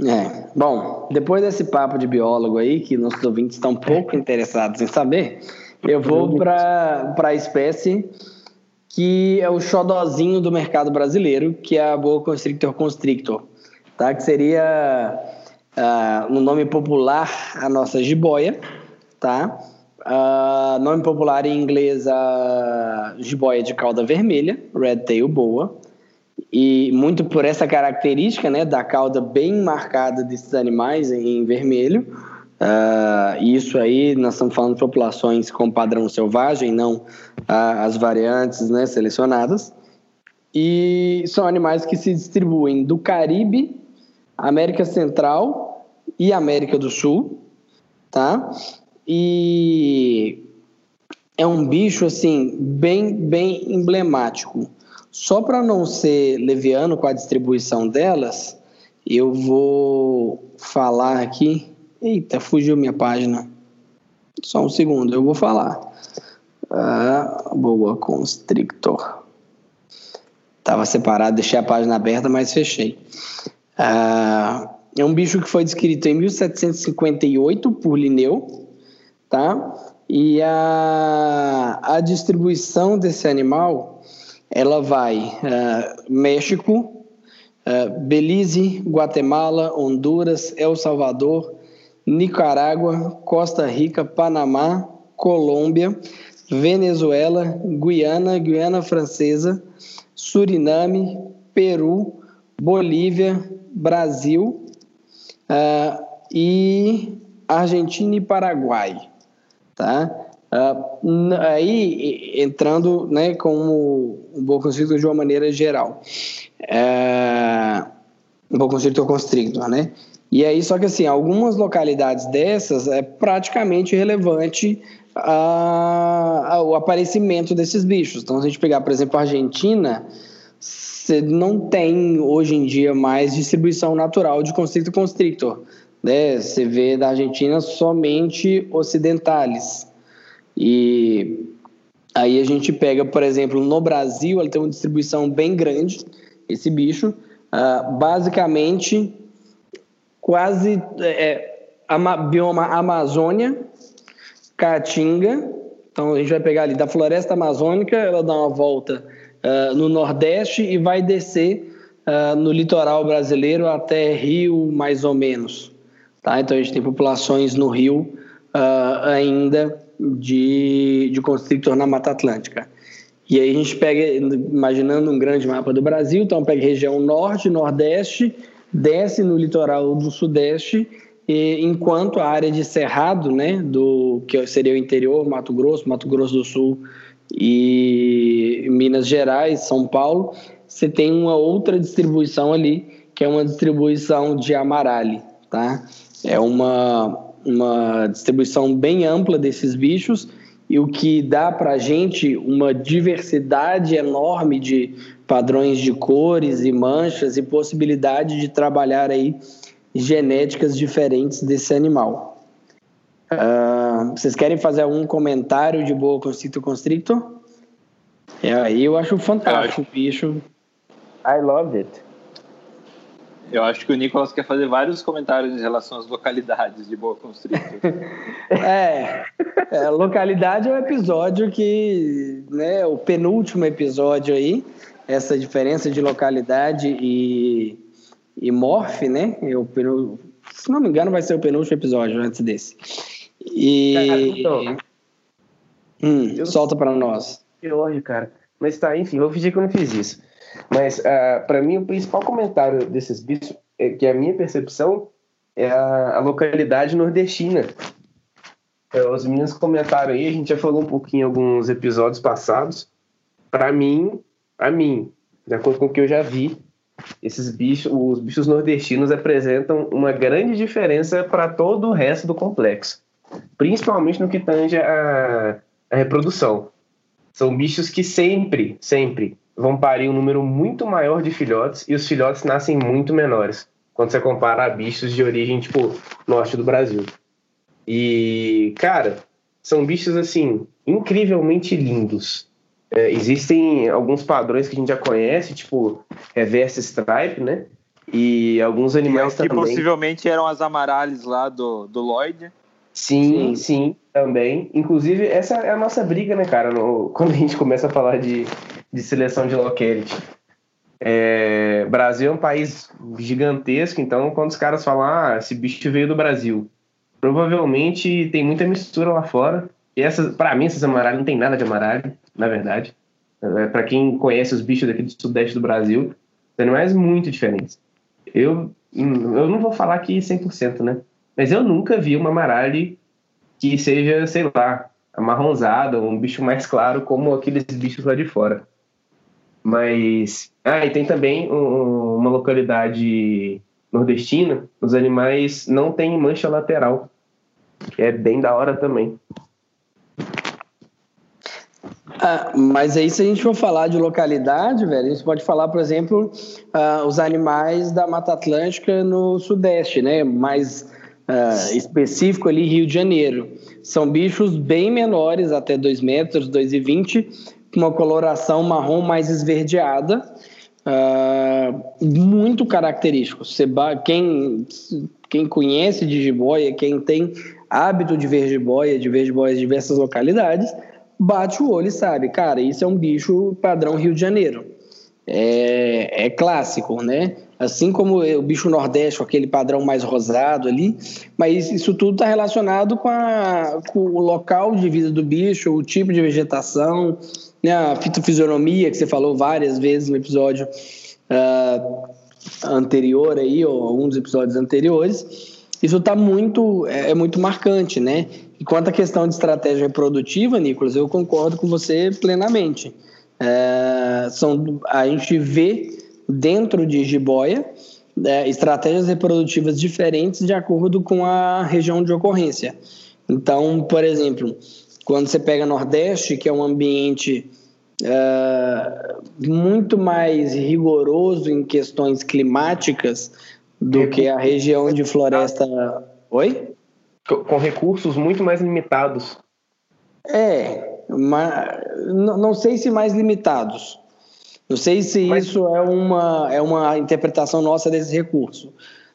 [SPEAKER 2] É, bom, depois desse papo de biólogo aí, que nossos ouvintes estão pouco interessados em saber, eu vou para a espécie que é o xodozinho do mercado brasileiro, que é a boa constrictor constrictor, tá? Que seria uh, no nome popular a nossa jiboia, tá? Uh, nome popular em inglês a jiboia de cauda vermelha, red tail boa, e muito por essa característica, né, da cauda bem marcada desses animais em vermelho. Uh, isso aí, nós estamos falando de populações com padrão selvagem, não uh, as variantes né, selecionadas. E são animais que se distribuem do Caribe, América Central e América do Sul, tá? E é um bicho assim bem bem emblemático. Só para não ser leviano com a distribuição delas, eu vou falar aqui Eita, fugiu minha página. Só um segundo, eu vou falar. Ah, boa constrictor. Tava separado, deixei a página aberta, mas fechei. Ah, é um bicho que foi descrito em 1758 por Linneu, tá? E a, a distribuição desse animal, ela vai uh, México, uh, Belize, Guatemala, Honduras, El Salvador, Nicarágua, Costa Rica, Panamá, Colômbia, Venezuela, Guiana, Guiana Francesa, Suriname, Peru, Bolívia, Brasil uh, e Argentina e Paraguai, tá? Uh, aí entrando, né, como um bom constrictor de uma maneira geral, uh, um bom constrictor constrictor, né? E aí, só que assim, algumas localidades dessas é praticamente relevante o aparecimento desses bichos. Então, se a gente pegar, por exemplo, a Argentina, você não tem hoje em dia mais distribuição natural de constrictor constrictor. Né? Você vê da Argentina somente ocidentales. E aí a gente pega, por exemplo, no Brasil, ele tem uma distribuição bem grande, esse bicho. Uh, basicamente, quase é, ama, bioma Amazônia, Caatinga. Então a gente vai pegar ali da floresta amazônica, ela dá uma volta uh, no Nordeste e vai descer uh, no litoral brasileiro até Rio, mais ou menos. Tá? Então a gente tem populações no Rio uh, ainda de, de constrictor na Mata Atlântica. E aí a gente pega, imaginando um grande mapa do Brasil, então pega região norte, nordeste, desce no litoral do sudeste, e, enquanto a área de cerrado, né, do que seria o interior, Mato Grosso, Mato Grosso do Sul e Minas Gerais, São Paulo, você tem uma outra distribuição ali, que é uma distribuição de amarale, tá? É uma, uma distribuição bem ampla desses bichos e o que dá para a gente uma diversidade enorme de padrões de cores e manchas e possibilidade de trabalhar aí genéticas diferentes desse animal. Uh, vocês querem fazer algum comentário de boa constrictor constrictor? É, aí eu acho fantástico o bicho.
[SPEAKER 4] I love it.
[SPEAKER 3] Eu acho que o Nicolas quer fazer vários comentários em relação às localidades de Boa Constrictor.
[SPEAKER 2] é, é, localidade é o episódio que, né, o penúltimo episódio aí, essa diferença de localidade e, e morfe, né? Eu, se não me engano, vai ser o penúltimo episódio antes desse. E. Então, hum, eu... Solta para nós.
[SPEAKER 4] Que ódio, cara. Mas tá, enfim, vou fingir que eu não fiz isso. Mas, uh, ah, para mim, o principal comentário desses bichos, é que a minha percepção, é a, a localidade nordestina. É, os meninos comentaram aí, a gente já falou um pouquinho em alguns episódios passados. Para mim, a mim, de acordo com o que eu já vi, esses bichos, os bichos nordestinos apresentam uma grande diferença para todo o resto do complexo, principalmente no que tange a, a reprodução. São bichos que sempre, sempre vão parir um número muito maior de filhotes e os filhotes nascem muito menores quando você compara a bichos de origem, tipo, norte do Brasil. E, cara, são bichos, assim, incrivelmente lindos. É, existem alguns padrões que a gente já conhece, tipo reverse stripe, né? E alguns animais
[SPEAKER 3] que
[SPEAKER 4] também.
[SPEAKER 3] Que possivelmente eram as amarales lá do, do Lloyd.
[SPEAKER 4] Sim, sim, sim, também. Inclusive, essa é a nossa briga, né, cara? No, quando a gente começa a falar de, de seleção de locality. É, Brasil é um país gigantesco, então quando os caras falam, ah, esse bicho veio do Brasil, provavelmente tem muita mistura lá fora. E essas, para mim, essas amaralhas não tem nada de amaralho, na verdade. É, para quem conhece os bichos daqui do sudeste do Brasil, são animais muito diferentes. Eu, eu não vou falar que 100%, né? Mas eu nunca vi uma amaralha que seja, sei lá, amarronzada, um bicho mais claro como aqueles bichos lá de fora. Mas. Ah, e tem também um, uma localidade nordestina, os animais não têm mancha lateral, que é bem da hora também.
[SPEAKER 2] Ah, mas aí, se a gente for falar de localidade, velho, a gente pode falar, por exemplo, ah, os animais da Mata Atlântica no Sudeste, né? Mais uh, específico ali, Rio de Janeiro. São bichos bem menores, até 2 metros, 2,20, com uma coloração marrom mais esverdeada, uh, muito característico. Quem, quem conhece de jiboia, quem tem hábito de ver jiboia, de ver jiboias em diversas localidades, bate o olho e sabe, cara, isso é um bicho padrão Rio de Janeiro. É, é clássico, né? assim como o bicho nordeste, aquele padrão mais rosado ali, mas isso tudo está relacionado com, a, com, o local de vida do bicho, o tipo de vegetação, né, a fitofisionomia, que você falou várias vezes no episódio uh, anterior aí, ou alguns dos episódios anteriores, isso está muito, é, é, muito marcante, né? E quanto à questão de estratégia reprodutiva, Nicolas, eu concordo com você plenamente. É, são, a gente vê dentro de jiboia, é, estratégias reprodutivas diferentes de acordo com a região de ocorrência. Então, por exemplo, quando você pega Nordeste, que é um ambiente é, muito mais rigoroso em questões climáticas do que a região de floresta. Oi?
[SPEAKER 4] Com recursos muito mais limitados.
[SPEAKER 2] É, mas não sei se mais limitados, não sei se Mas... isso é uma, é uma interpretação nossa desse recurso,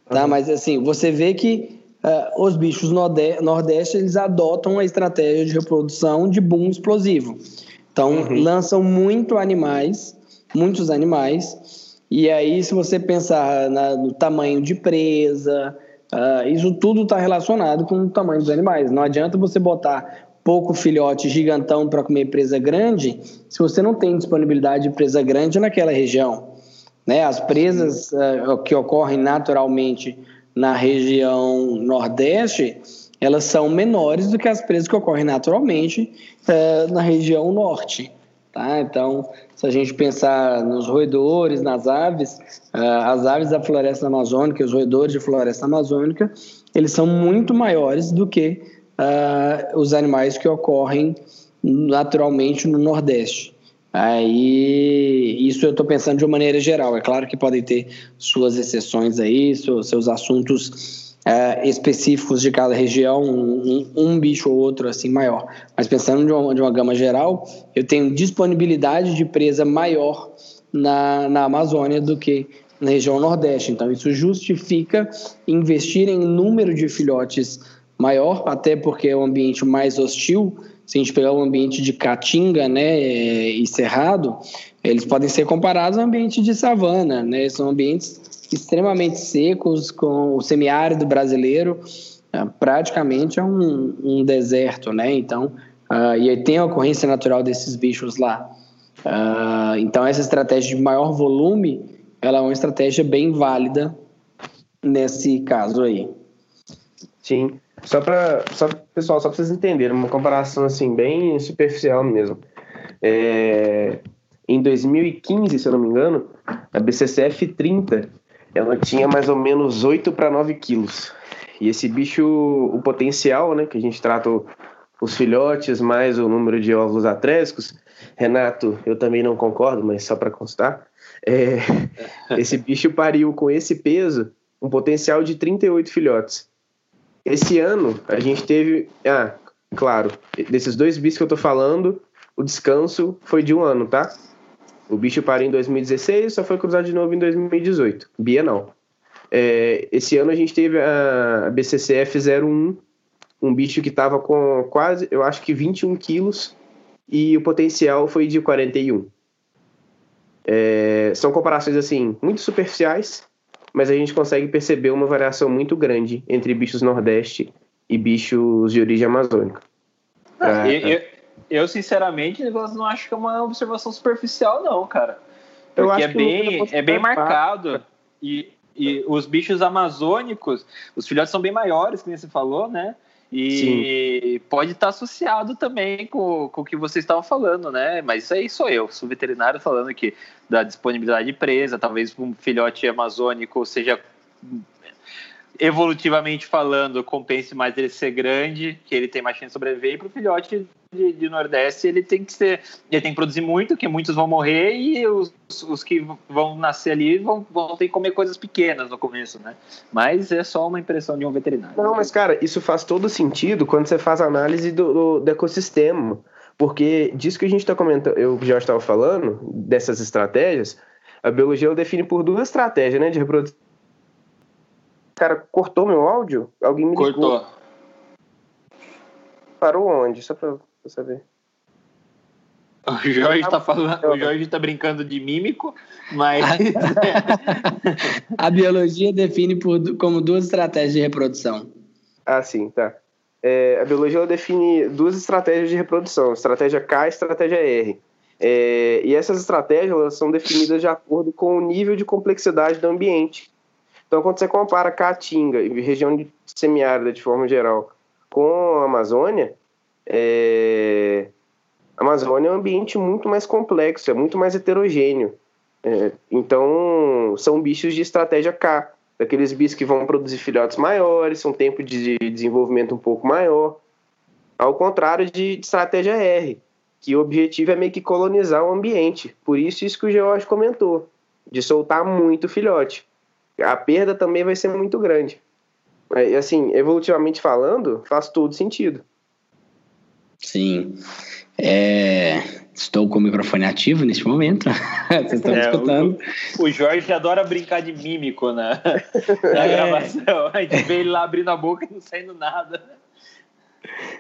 [SPEAKER 2] tá? Uhum. Mas assim, você vê que uh, os bichos nordeste eles adotam a estratégia de reprodução de boom explosivo. Então, uhum. lançam muito animais, muitos animais, e aí se você pensar na, no tamanho de presa, Uh, isso tudo está relacionado com o tamanho dos animais. Não adianta você botar pouco filhote gigantão para comer presa grande se você não tem disponibilidade de presa grande naquela região. Né? As presas uh, que ocorrem naturalmente na região nordeste, elas são menores do que as presas que ocorrem naturalmente uh, na região norte. Tá? Então, se a gente pensar nos roedores, nas aves, uh, as aves da floresta amazônica, os roedores de floresta amazônica, eles são muito maiores do que uh, os animais que ocorrem naturalmente no Nordeste. Aí, isso eu estou pensando de uma maneira geral. É claro que podem ter suas exceções aí, seus assuntos uh, específicos de cada região, um, um, bicho ou outro assim maior. Mas pensando de uma, de uma gama geral, eu tenho disponibilidade de presa maior na, na Amazônia do que na região Nordeste. Então, isso justifica investir em número de filhotes maior, até porque é um ambiente mais hostil. Se a gente pegar um ambiente de caatinga né, e cerrado, eles podem ser comparados ao ambiente de savana. Né? São ambientes extremamente secos, com o semiárido brasileiro é, praticamente é um, um, deserto, né? Então, uh, e aí tem a ocorrência natural desses bichos lá. Uh, então, essa estratégia de maior volume, ela é uma estratégia bem válida nesse caso aí.
[SPEAKER 4] Sim. Só para só, pessoal, só para vocês entenderem, uma comparação assim bem superficial mesmo. É, em 2015, se eu não me engano, a BCCF 30 ela tinha mais ou menos 8 para 9 quilos. E esse bicho, o potencial, né, que a gente trata os filhotes mais o número de ovos atrésicos, Renato, eu também não concordo, mas só para constar, é, esse bicho pariu com esse peso um potencial de 38 filhotes. Esse ano a gente teve. Ah, claro, desses dois bichos que eu tô falando, o descanso foi de um ano, tá? O bicho parou em 2016 só foi cruzado de novo em 2018. Bienal. É, esse ano a gente teve a BCCF 01, um bicho que estava com quase, eu acho que 21 quilos, e o potencial foi de 41. É, são comparações assim muito superficiais, mas a gente consegue perceber uma variação muito grande entre bichos nordeste e bichos de origem amazônica.
[SPEAKER 3] Ah, eu, eu, eu, sinceramente, não acho que é uma observação superficial, não, cara. Porque é bem, é bem marcado. E, e os bichos amazônicos, os filhotes são bem maiores, como você falou, né? E Sim. pode estar associado também com, com o que vocês estavam falando, né? Mas isso aí sou eu, sou veterinário falando aqui da disponibilidade de presa, talvez um filhote amazônico seja evolutivamente falando, compense mais ele ser grande, que ele tem mais chance de sobreviver, e para o filhote de, de, Nordeste ele tem que ser, ele tem que produzir muito, que muitos vão morrer e os, os que vão nascer ali vão, vão ter que comer coisas pequenas no começo, né? Mas é só uma impressão de um veterinário.
[SPEAKER 4] Não, mas cara, isso faz todo sentido quando você faz análise do, do, do ecossistema, porque disso que a gente está comentando, eu já estava falando dessas estratégias, a biologia define por duas estratégias, né, de reprodução Cara, cortou meu áudio? Alguém me ligou. Cortou. Parou onde? Só pra, pra saber.
[SPEAKER 3] O Jorge tá falando, o Jorge tá brincando de mímico, mas.
[SPEAKER 2] a biologia define por, como duas estratégias de reprodução.
[SPEAKER 4] Ah, sim, tá. É, a biologia define duas estratégias de reprodução, estratégia K e estratégia R. É, e essas estratégias são definidas de acordo com o nível de complexidade do ambiente. Então, quando você compara Caatinga região de semiárida de forma geral com a Amazônia, é... a Amazônia é um ambiente muito mais complexo, é muito mais heterogêneo. É... Então, são bichos de estratégia K, daqueles bichos que vão produzir filhotes maiores, um tempo de desenvolvimento um pouco maior, ao contrário de, de estratégia R, que o objetivo é meio que colonizar o ambiente. Por isso, isso que o George comentou, de soltar muito filhote a perda também vai ser muito grande. E assim, evolutivamente falando, faz todo sentido.
[SPEAKER 2] Sim. É... Estou com o microfone ativo neste momento. Vocês estão é, escutando.
[SPEAKER 3] O, o, Jorge adora brincar de mímico na, na é. gravação. A gente vê ele lá abrindo a boca e não saindo nada.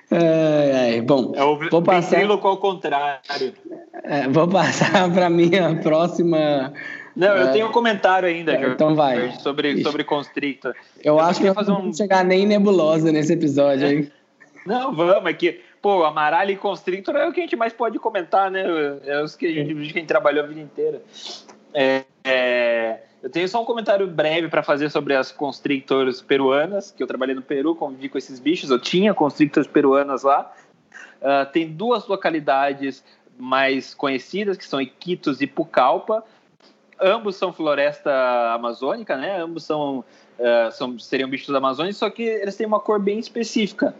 [SPEAKER 2] É, é, bom,
[SPEAKER 3] é o vou passar ao contrário.
[SPEAKER 2] É, vou passar para minha próxima
[SPEAKER 3] Não, eu tenho um comentário ainda,
[SPEAKER 2] É, então vai.
[SPEAKER 3] sobre, sobre Constrictor.
[SPEAKER 2] Eu,
[SPEAKER 3] Eu
[SPEAKER 2] acho que
[SPEAKER 3] fazer
[SPEAKER 2] não
[SPEAKER 3] um-
[SPEAKER 2] chegar nem em nebulosa nesse episódio, hein?
[SPEAKER 3] Não, vamos, é que, pô, e Constrictor é o que a gente mais pode comentar, né? É os que a gente, a gente trabalhou a vida inteira. É, é, eu tenho só um comentário breve para fazer sobre as constrictors peruanas, que eu trabalhei no Peru, convivi com esses bichos, eu tinha constrictors peruanas lá. Ah, tem duas localidades mais conhecidas, que são Iquitos e Pucallpa. Ambos são floresta amazônica, né? Ambos são, ah, são seriam bichos amazônicos, só que eles têm uma cor bem específica.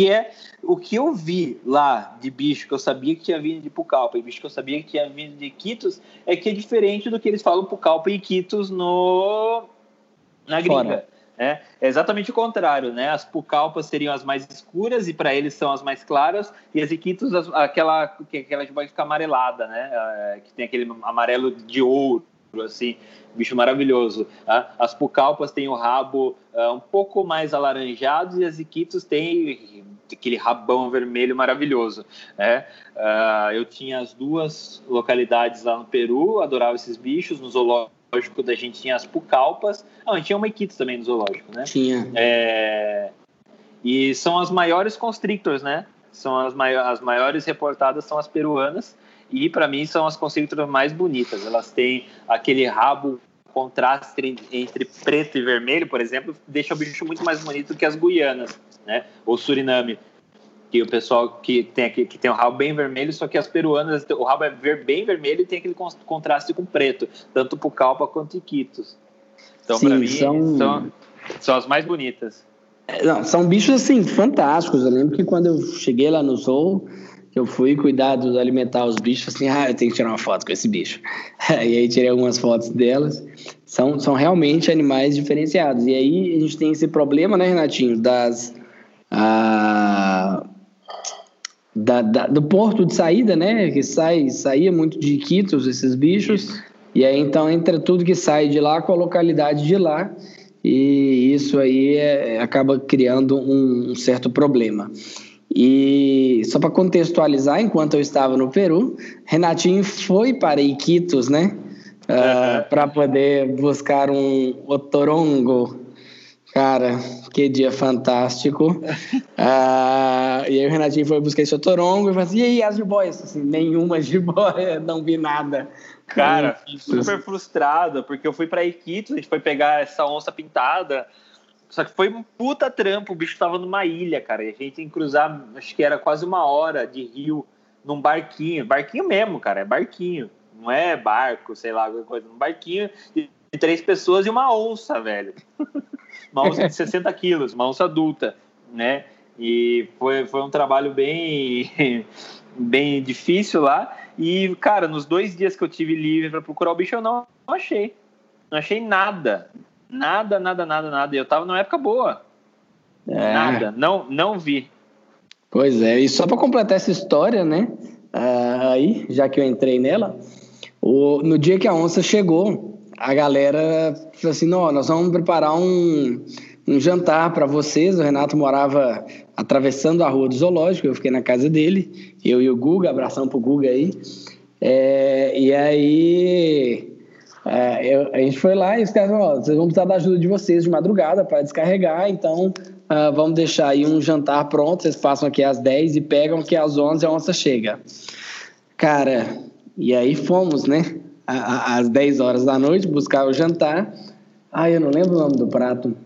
[SPEAKER 3] Que é o que eu vi lá de bicho que eu sabia que tinha vindo de Pucallpa e bicho que eu sabia que tinha vindo de Iquitos é que é diferente do que eles falam Pucallpa e Iquitos no na gringa. né? É exatamente o contrário, né? As Pucallpas seriam as mais escuras e para eles são as mais claras e as Iquitos as- aquela que aquela que vai ficar amarelada, né? É, Que tem aquele amarelo de ouro, assim, bicho maravilhoso. tá? As Pucallpas têm o rabo ah, um pouco mais alaranjado e as Iquitos têm aquele rabão vermelho maravilhoso, né? Ah, eu tinha as duas localidades lá no Peru, adorava esses bichos, no zoológico da gente tinha as Pucallpas, ah, a gente tinha uma Iquitos também no zoológico, né?
[SPEAKER 2] Tinha.
[SPEAKER 3] É, E são as maiores constrictors, né? São as, mai- as maiores reportadas são as peruanas e para mim são as constrictors mais bonitas. Elas têm aquele rabo contraste entre, preto e vermelho, por exemplo, deixa o bicho muito mais bonito que as guianas, né? Ou Suriname, que o pessoal que tem aqui, que tem o rabo bem vermelho, só que as peruanas o rabo é ver- bem vermelho e tem aquele contraste com preto, tanto Pucallpa quanto Iquitos. Então para mim
[SPEAKER 2] são-
[SPEAKER 3] são... são as mais bonitas.
[SPEAKER 2] É, Não, são bichos assim fantásticos. Eu lembro que quando eu cheguei lá no Zoo, que eu fui cuidar de alimentar os bichos, assim, ah, eu tenho que tirar uma foto com esse bicho. e aí tirei algumas fotos delas. São, são realmente animais diferenciados. E aí a gente tem esse problema, né, Renatinho, das ah, da, da- do porto de saída, né, que sai saía muito de Iquitos esses bichos. E aí então entra tudo que sai de lá com a localidade de lá e isso aí é- acaba criando um, um certo problema. E só para contextualizar, enquanto eu estava no Peru, Renatinho foi para Iquitos, né? para poder buscar um otorongo. Cara, que dia fantástico. Ah, e aí o Renatinho foi buscar esse otorongo e falou assim, e aí as jiboias? Assim, nenhuma jiboia, não vi nada.
[SPEAKER 3] Cara, super frustrado, porque eu fui pra Iquitos, a gente foi pegar essa onça pintada. Só que foi um puta trampo, o bicho tava numa ilha, cara. E a gente tem que cruzar, acho que era quase uma hora de rio num barquinho. Barquinho mesmo, cara, é barquinho. Não é barco, sei lá, alguma coisa. Um barquinho de três pessoas e uma onça, velho. Uma onça de 60 quilos, uma onça adulta, né? E foi, foi um trabalho bem, bem difícil lá. E, cara, nos dois dias que eu tive livre para procurar o bicho, eu não, não achei. Não achei nada. Nada, nada, nada, nada. E eu tava numa época boa.
[SPEAKER 2] É.
[SPEAKER 3] Nada. Não, não vi.
[SPEAKER 2] Pois é, e só para completar essa história, né? ah, aí, já que eu entrei nela, o, no dia que a onça chegou, a galera falou assim: não, nós vamos preparar um, um jantar para vocês. O Renato morava atravessando a rua do zoológico, eu fiquei na casa dele, eu e o Guga, abração pro Guga aí. É, e aí é, eu- a gente foi lá e os caras falaram, vocês vão precisar da ajuda de vocês de madrugada para descarregar, então ah, vamos deixar aí um jantar pronto, vocês passam aqui às 10 e pegam que às 11 a onça chega. Cara, e aí fomos, né? a- a- Às 10 horas da noite buscar o jantar. Ai, eu não lembro o nome do prato.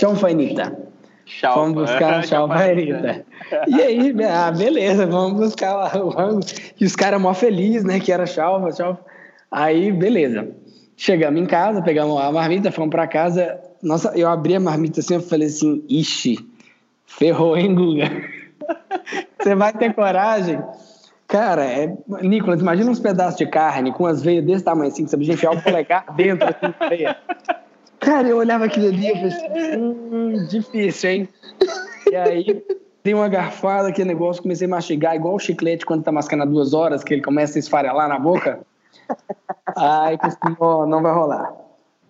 [SPEAKER 2] Chonfainita.
[SPEAKER 3] Tchau.
[SPEAKER 2] Fomos buscar chonfainita. E aí, ah, beleza, vamos buscar lá o rango. E os caras mó felizes, né? Que era chalva, chalva. Aí, beleza. Chegamos em casa, pegamos a marmita, fomos pra casa. Nossa, eu abri a marmita assim, eu falei assim, ixi, ferrou, hein, Guga? Você vai ter coragem? Cara, é... Nicolas, imagina uns pedaços de carne com as veias desse tamanho assim, que você podia enfiar o polegar dentro assim, da veia. Cara, eu olhava aquilo ali e falei assim, hum, difícil, hein? E aí, dei uma garfada, aquele negócio, comecei a mastigar, igual o chiclete quando tá mascando há duas horas, que ele começa a esfarelar na boca. Aí, ó, não vai rolar.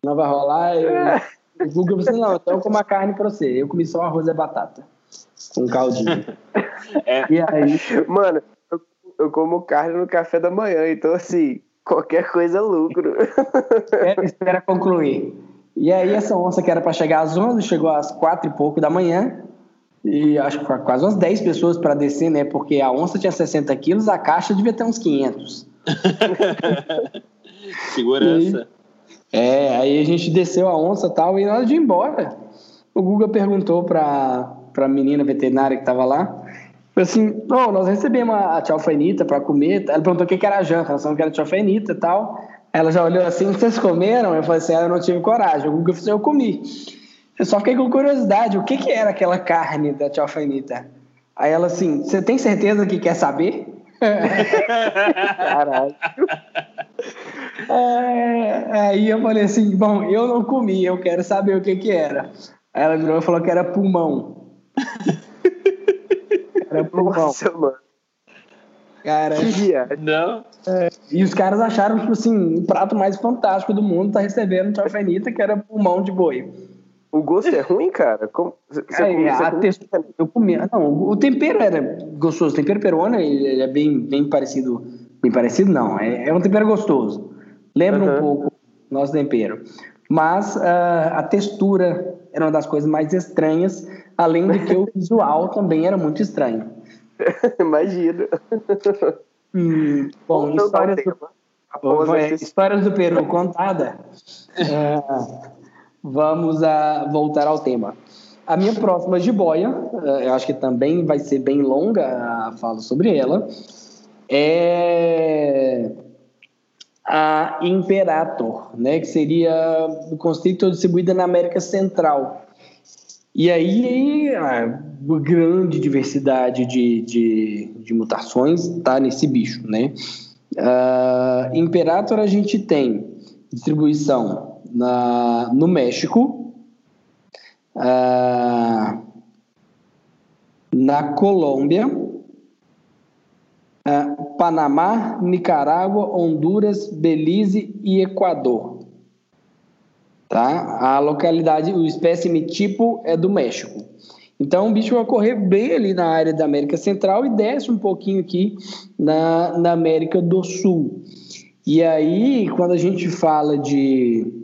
[SPEAKER 2] Não vai rolar. Eu, o Google assim, não, então eu como a carne pra você. Eu comi só arroz e batata. Com caldinho.
[SPEAKER 3] É.
[SPEAKER 2] E aí,
[SPEAKER 4] Mano, eu, eu como carne no café da manhã, então assim, Qualquer coisa é lucro.
[SPEAKER 2] É, espera concluir. E aí essa onça que era para chegar às 11, chegou às 4 e pouco da manhã. E acho que quase umas 10 pessoas para descer, né? Porque a onça tinha 60 quilos, a caixa devia ter uns 500.
[SPEAKER 3] Segurança.
[SPEAKER 2] E, é, aí a gente desceu a onça tal, e na hora de ir embora, o Guga perguntou para a menina veterinária que estava lá, assim, oh, nós recebemos a tchalfenita para comer, ela perguntou o que, era a janta, nós falamos que era tchalfenita e tal, ela já olhou assim, vocês comeram? Eu falei assim, ah, eu não tive coragem, o Guga falou assim, eu comi. Eu só fiquei com curiosidade, o que, que era aquela carne da tchalfenita? Aí ela assim, você tem certeza que quer saber? Caralho. É, aí eu falei assim, bom, eu não comi, eu quero saber o que que era. Aí ela virou e falou que era pulmão. era pulmão. Nossa, mano. Cara,
[SPEAKER 3] não.
[SPEAKER 2] É, e os caras acharam, tipo assim, o prato mais fantástico do mundo tá recebendo chafenita, que era pulmão de boi.
[SPEAKER 4] O gosto é ruim, cara? Como, você,
[SPEAKER 2] é, come, a textura, eu comia. Não, o tempero era gostoso. O tempero peruano ele é bem, bem parecido. Bem parecido, não. É, é um tempero gostoso. Lembra uhum. um pouco nosso tempero. Mas uh, a textura era uma das coisas mais estranhas, além de que o visual também era muito estranho.
[SPEAKER 4] Imagino.
[SPEAKER 2] Hum, bom, histórias do, histórias do Peru contada. Uh, vamos a voltar ao tema. A minha próxima jiboia, uh, eu acho que também vai ser bem longa a fala sobre ela, é a Imperator, né, que seria o constrictor distribuída na América Central. E aí a grande diversidade de, de, de mutações está nesse bicho, né? Uh, Imperator a gente tem distribuição na, no México, uh, na Colômbia, uh, Panamá, Nicarágua, Honduras, Belize e Equador. Tá? A localidade, o espécime tipo é do México. Então o bicho vai correr bem ali na área da América Central e desce um pouquinho aqui na, na América do Sul. E aí, quando a gente fala de,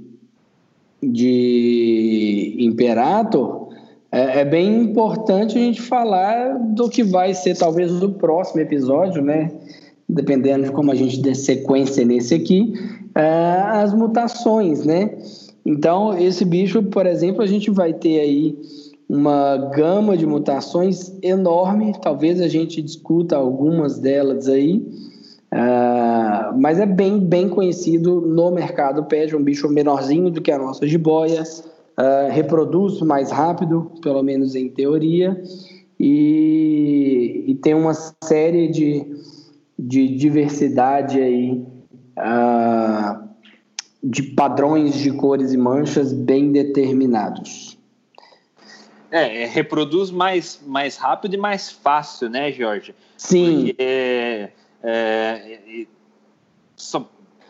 [SPEAKER 2] de Imperator, é, é, bem importante a gente falar do que vai ser talvez o próximo episódio, né? Dependendo de como a gente der sequência nesse aqui, é, as mutações, né? Então, esse bicho, por exemplo, a gente vai ter aí uma gama de mutações enorme, talvez a gente discuta algumas delas aí, uh, mas é bem, bem conhecido no mercado pet, um bicho menorzinho do que a nossa jiboia, uh, reproduz mais rápido, pelo menos em teoria, e, e tem uma série de, de diversidade aí, uh, de padrões de cores e manchas bem determinados.
[SPEAKER 3] É, é, reproduz mais, mais rápido e mais fácil, né, Jorge?
[SPEAKER 2] Sim.
[SPEAKER 3] Porque, é, é, só,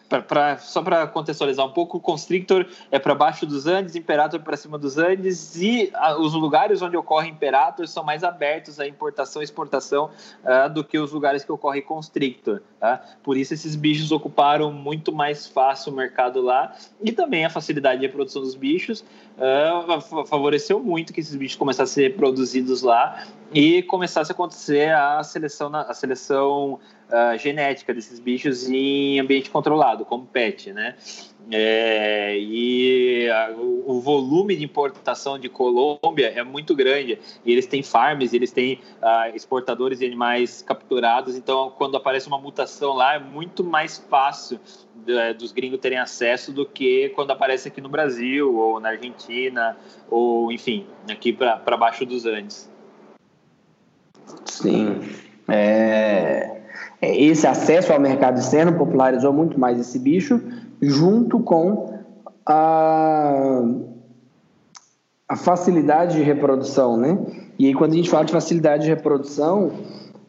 [SPEAKER 3] pra, pra, só para contextualizar um pouco, Constrictor é para baixo dos Andes, Imperator para cima dos Andes e a, os lugares onde ocorre Imperator são mais abertos à importação e exportação uh, do que os lugares que ocorre Constrictor. Tá? Por isso esses bichos ocuparam muito mais fácil o mercado lá e também a facilidade de reprodução dos bichos uh, favoreceu muito que esses bichos começassem a ser produzidos lá e começasse a acontecer a seleção, a seleção uh, genética desses bichos em ambiente controlado, como PET, né? É, e a, o, volume de importação de Colômbia é muito grande. E eles têm farms, eles têm uh, exportadores de animais capturados. Então, quando aparece uma mutação lá, é muito mais fácil dos gringos terem acesso do que quando aparece aqui no Brasil, ou na Argentina, ou enfim, aqui para baixo dos Andes.
[SPEAKER 2] Sim. É, é, esse acesso ao mercado externo popularizou muito mais esse bicho, junto com a, a facilidade de reprodução, né? E aí, quando a gente fala de facilidade de reprodução,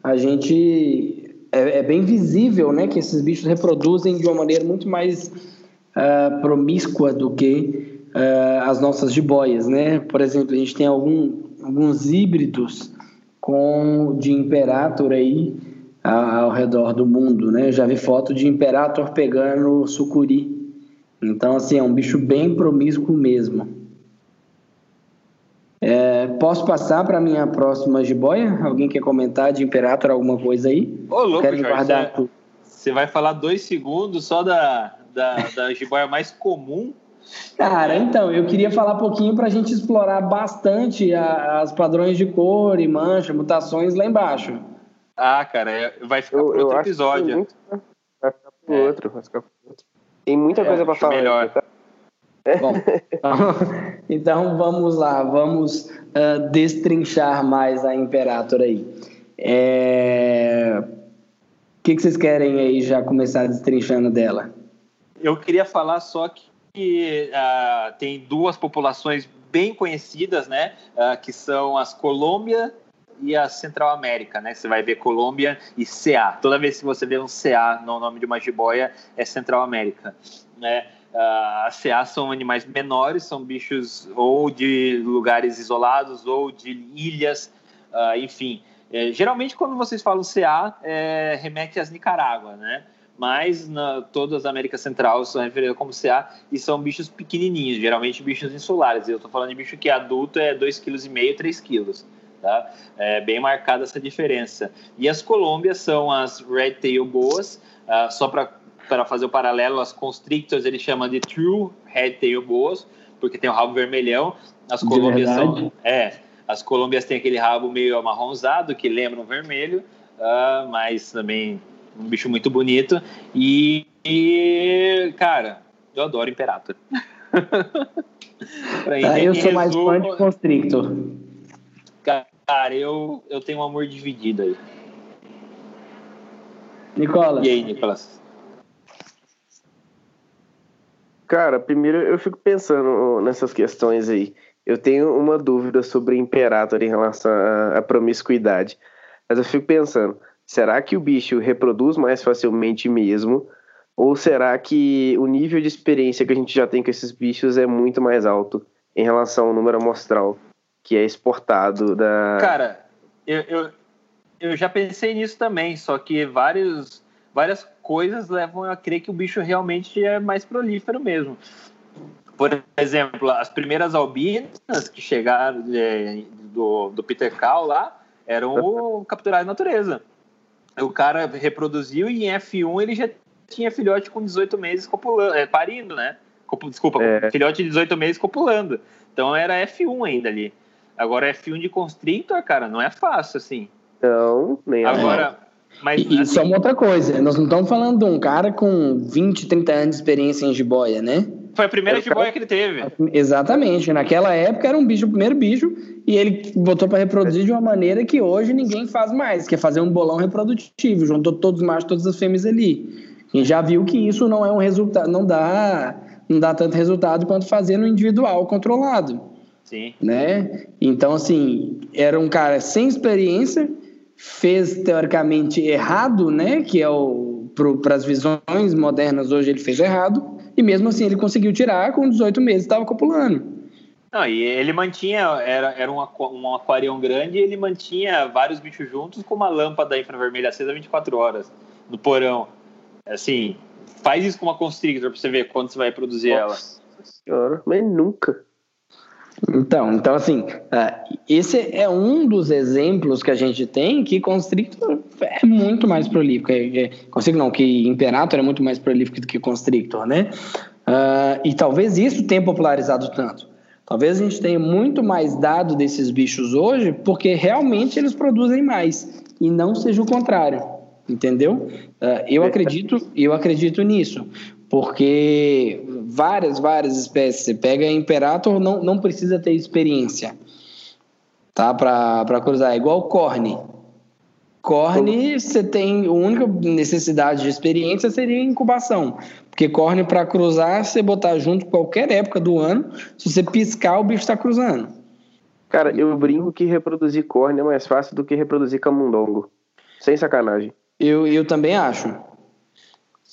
[SPEAKER 2] a gente é, é bem visível, né, que esses bichos reproduzem de uma maneira muito mais uh, promíscua do que uh, as nossas jiboias, né? Por exemplo, a gente tem algum, alguns híbridos com de Imperator aí ao redor do mundo, né? Já vi foto de Imperator pegando sucuri. Então, assim, é um bicho bem promíscuo mesmo. É, posso passar para minha próxima jiboia? Alguém quer comentar de Imperator alguma coisa aí?
[SPEAKER 3] Ô, louco, Querem Jorge, guardar você, você vai falar dois segundos só da, da, da jiboia mais comum
[SPEAKER 2] Cara, então, eu queria falar um pouquinho para a gente explorar bastante a, as padrões de cor e mancha, mutações lá embaixo.
[SPEAKER 3] Ah, cara, é, vai ficar para outro episódio.
[SPEAKER 4] Muito... Vai ficar para é. outro, vai ficar outro. Tem muita é, coisa para falar.
[SPEAKER 3] Melhor. Tá?
[SPEAKER 2] Bom, então vamos lá, vamos uh, destrinchar mais a Imperator aí. É... O que, que vocês querem aí já começar destrinchando dela?
[SPEAKER 3] Eu queria falar só que uh, tem duas populações bem conhecidas, né? Uh, que são as Colômbia e a Central América, né? Você vai ver Colômbia e CA. Toda vez que você vê um CA no nome de uma jiboia, é Central América, né? Uh, as CA são animais menores, são bichos ou de lugares isolados ou de ilhas, uh, enfim. É, geralmente, quando vocês falam CA, é, remete às Nicarágua, né? mas na, todas as América Central são referidas como CA e são bichos pequenininhos, geralmente bichos insulares. Eu estou falando de bicho que é adulto é 2,5 kg, 3 kg. Tá? É bem marcada essa diferença. E as Colômbias são as Red Tail Boas, uh, só para fazer o paralelo, as Constrictors ele chama de True Red Tail Boas, porque tem o rabo vermelhão. As Colômbias são. É, as Colômbias têm aquele rabo meio amarronzado, que lembra um vermelho, uh, mas também um bicho muito bonito. E, e cara, eu adoro Imperator.
[SPEAKER 2] ah, eu sou mais fã de Constrictor.
[SPEAKER 3] Cara, eu, eu tenho um amor dividido aí.
[SPEAKER 2] Nicolas.
[SPEAKER 3] E aí, Nicolas?
[SPEAKER 4] Cara, primeiro eu fico pensando nessas questões aí. Eu tenho uma dúvida sobre Imperator em relação à promiscuidade. Mas eu fico pensando, Será que o bicho reproduz mais facilmente mesmo? Ou será que o nível de experiência que a gente já tem com esses bichos é muito mais alto em relação ao número amostral que é exportado da.
[SPEAKER 3] Cara, eu, eu, eu já pensei nisso também, só que vários, várias coisas levam a crer que o bicho realmente é mais prolífero mesmo. Por exemplo, as primeiras albinas que chegaram é, do, do Peter Cal lá eram capturadas na natureza o cara reproduziu e em F1 ele já tinha filhote com 18 meses copulando, é, parindo, né? Desculpa, é. filhote de 18 meses copulando. Então era F1 ainda ali. Agora F1 de Constrictor, cara, não é fácil assim.
[SPEAKER 4] Não, nem
[SPEAKER 3] Agora,
[SPEAKER 2] mas, e, assim, só uma outra coisa, nós não estamos falando de um cara com 20, 30 anos de experiência em jiboia, né?
[SPEAKER 3] Foi a primeira jiboia que ele teve.
[SPEAKER 2] Exatamente. Naquela época era um bicho, o primeiro bicho, e ele botou para reproduzir de uma maneira que hoje ninguém faz mais, que é fazer um bolão reprodutivo, juntou todos os machos, todas as fêmeas ali. E já viu que isso não é um resultado, não dá, não dá tanto resultado quanto fazer no individual controlado.
[SPEAKER 3] Sim.
[SPEAKER 2] Né? Então, assim, era um cara sem experiência, fez teoricamente errado, né? Que é o para as visões modernas hoje ele fez errado e mesmo assim ele conseguiu tirar com 18 meses estava copulando.
[SPEAKER 3] Não, e ele mantinha, era, era um, um aquarião grande e ele mantinha vários bichos juntos com uma lâmpada infravermelha acesa 24 horas no porão. Assim, faz isso com uma constrictor pra você ver quando você vai produzir Nossa
[SPEAKER 4] ela. Senhora, mas nunca.
[SPEAKER 2] Então, então assim, uh, esse é um dos exemplos que a gente tem que Constrictor é muito mais prolífico. É, é, Constrictor não, que Imperator é muito mais prolífico do que Constrictor, né? Uh, e talvez isso tenha popularizado tanto. Talvez a gente tenha muito mais dado desses bichos hoje porque realmente eles produzem mais e não seja o contrário, entendeu? Uh, eu acredito, eu acredito nisso porque várias, várias espécies. Você pega Imperator, não, não precisa ter experiência, tá? Para cruzar. É igual Corne. Corne, você tem. A única necessidade de experiência seria incubação. Porque corne, para cruzar, você botar junto qualquer época do ano, se você piscar, o bicho está cruzando.
[SPEAKER 4] Cara, eu brinco que reproduzir corne é mais fácil do que reproduzir camundongo. Sem sacanagem.
[SPEAKER 2] Eu, eu também acho.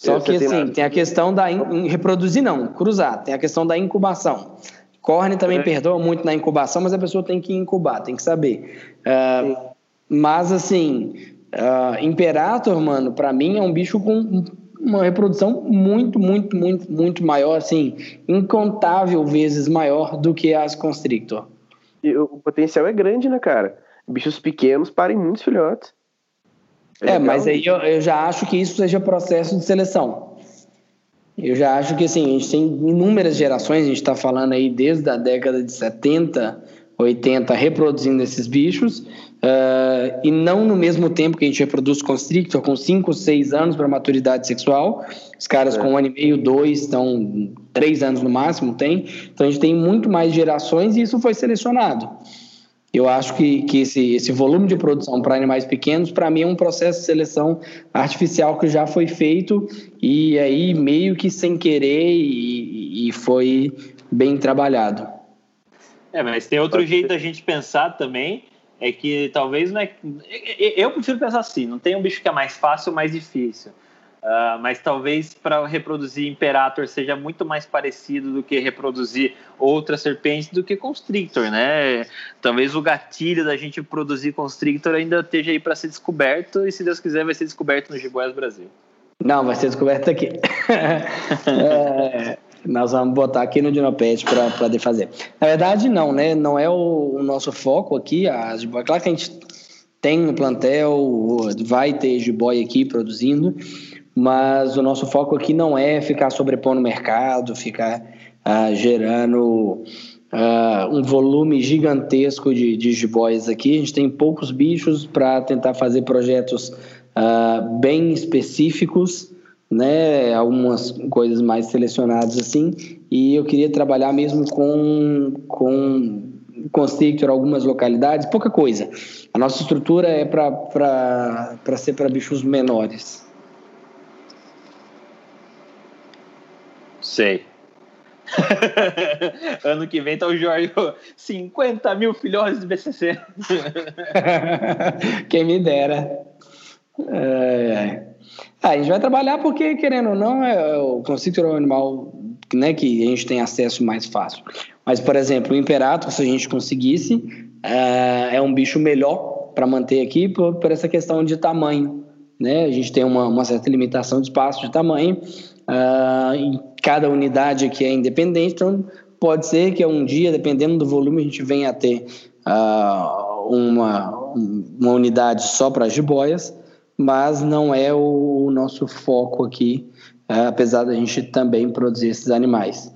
[SPEAKER 2] Só que assim, tem a questão da in, reproduzir não, cruzar, tem a questão da incubação. Corne também é. perdoa muito na incubação, mas a pessoa tem que incubar, tem que saber. Uh, mas assim, Uh, Imperator, mano, para mim é um bicho com uma reprodução muito, muito, muito, muito maior, assim, incontável vezes maior do que as Constrictor.
[SPEAKER 4] E o potencial é grande, né, cara? Bichos pequenos parem muitos filhotes.
[SPEAKER 2] É, é mas aí eu, eu já acho que isso seja processo de seleção. Eu já acho que assim, a gente tem inúmeras gerações, a gente está falando aí desde a década de 70, 80 reproduzindo esses bichos, uh, e não no mesmo tempo que a gente reproduz constrictor, com 5, 6 anos para maturidade sexual. Os caras é. com um ano e meio, dois, estão 3 anos no máximo, tem. Então a gente tem muito mais gerações e isso foi selecionado. Eu acho que, que esse, esse volume de produção para animais pequenos, para mim, é um processo de seleção artificial que já foi feito e aí meio que sem querer e, e foi bem trabalhado.
[SPEAKER 3] É, mas tem outro jeito da gente pensar também, é que talvez não é. Eu prefiro pensar assim: não tem um bicho que é mais fácil ou mais difícil. Uh, mas talvez para reproduzir Imperator seja muito mais parecido do que reproduzir outra serpente do que Constrictor, né? Talvez o gatilho da gente produzir Constrictor ainda esteja aí para ser descoberto e se Deus quiser vai ser descoberto no Giboias Brasil.
[SPEAKER 2] Não, vai ser descoberto aqui. é, nós vamos botar aqui no Dinopet para poder fazer. Na verdade, não, né? Não é o, o nosso foco aqui. A jiboia. Claro que a gente tem no plantel, vai ter jiboia aqui produzindo, mas o nosso foco aqui não é ficar sobrepondo o mercado, ficar uh, gerando uh, um volume gigantesco de, de aqui. A gente tem poucos bichos para tentar fazer projetos uh, bem específicos né, algumas coisas mais selecionadas assim, e eu queria trabalhar mesmo com, com constrictor algumas localidades, pouca coisa. A nossa estrutura é para ser para bichos menores.
[SPEAKER 3] Sei. ano que vem tá o Jorge 50 mil filhotes de BCC.
[SPEAKER 2] Quem me dera. É, é. Ah, a gente vai trabalhar porque, querendo ou não, é, o constrictor é um animal né, que a gente tem acesso mais fácil. Mas, por exemplo, o imperator, se a gente conseguisse, é, é um bicho melhor para manter aqui por, por, essa questão de tamanho. Né? A gente tem uma, uma certa limitação de espaço de tamanho, uh, e cada unidade aqui é independente, então pode ser que um dia, dependendo do volume, a gente venha a ter uh, uma, uma unidade só para jiboias, mas não é o nosso foco aqui, é, apesar da gente também produzir esses animais.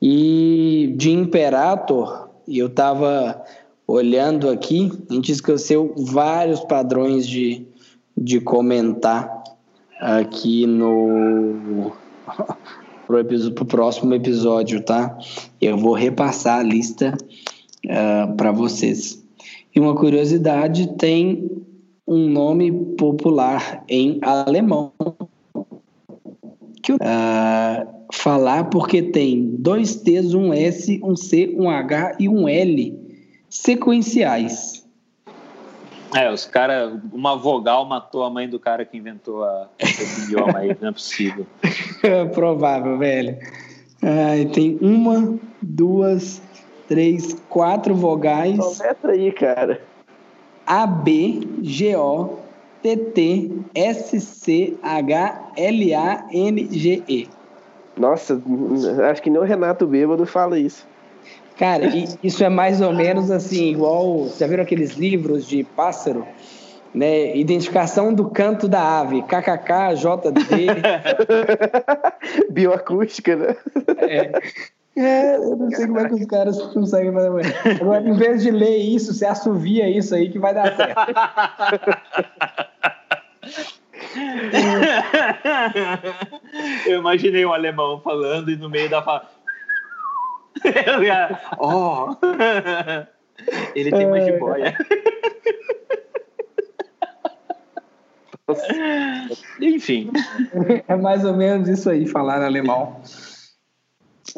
[SPEAKER 2] E de Imperator, eu estava olhando aqui, a gente esqueceu vários padrões de, de comentar aqui no pro, pro próximo episódio, tá? Eu vou repassar a lista uh, é, para vocês. E uma curiosidade, tem um nome popular em alemão. Que, uh, falar porque tem dois T's, um S, um C, um H e um L sequenciais.
[SPEAKER 3] É, os caras, uma vogal matou a mãe do cara que inventou a, esse idioma aí, não é possível.
[SPEAKER 2] É provável, velho. Ah, tem uma, duas, três, quatro vogais.
[SPEAKER 4] Só letra aí, cara.
[SPEAKER 2] A B G O T T S C H L A N G E.
[SPEAKER 4] Nossa, acho que nem o Renato Bêbado fala isso.
[SPEAKER 2] Cara, isso é mais ou menos assim, igual. Já viram aqueles livros de pássaro? Né? Identificação do canto da ave, KKK, JD.
[SPEAKER 4] Bioacústica, né?
[SPEAKER 2] É. É, eu não sei como é que os caras conseguem fazer. Agora, em vez de ler isso, você assovia isso aí que vai dar certo.
[SPEAKER 3] eu imaginei um alemão falando e no meio da fala. Oh, ele tem uma jiboia. Enfim.
[SPEAKER 2] É mais ou menos isso aí, falar alemão.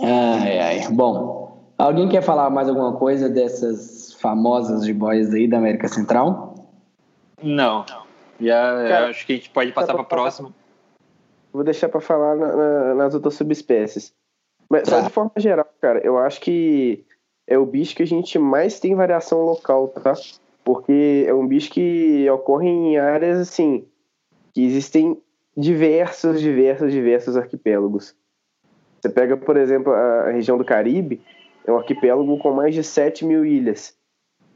[SPEAKER 2] Ai, ai. Bom, alguém quer falar mais alguma coisa dessas famosas jiboias aí da América Central?
[SPEAKER 3] Não. Já Cara, acho que a gente pode passar para a próxima.
[SPEAKER 4] Vou deixar para falar na, na, nas outras subespécies. Mas tá. só de forma geral, cara, eu acho que é o bicho que a gente mais tem variação local, tá? porque é um bicho que ocorre em áreas assim que existem diversos, diversos, diversos arquipélagos. Você pega, por exemplo, a região do Caribe, é um arquipélago com mais de 7 mil ilhas.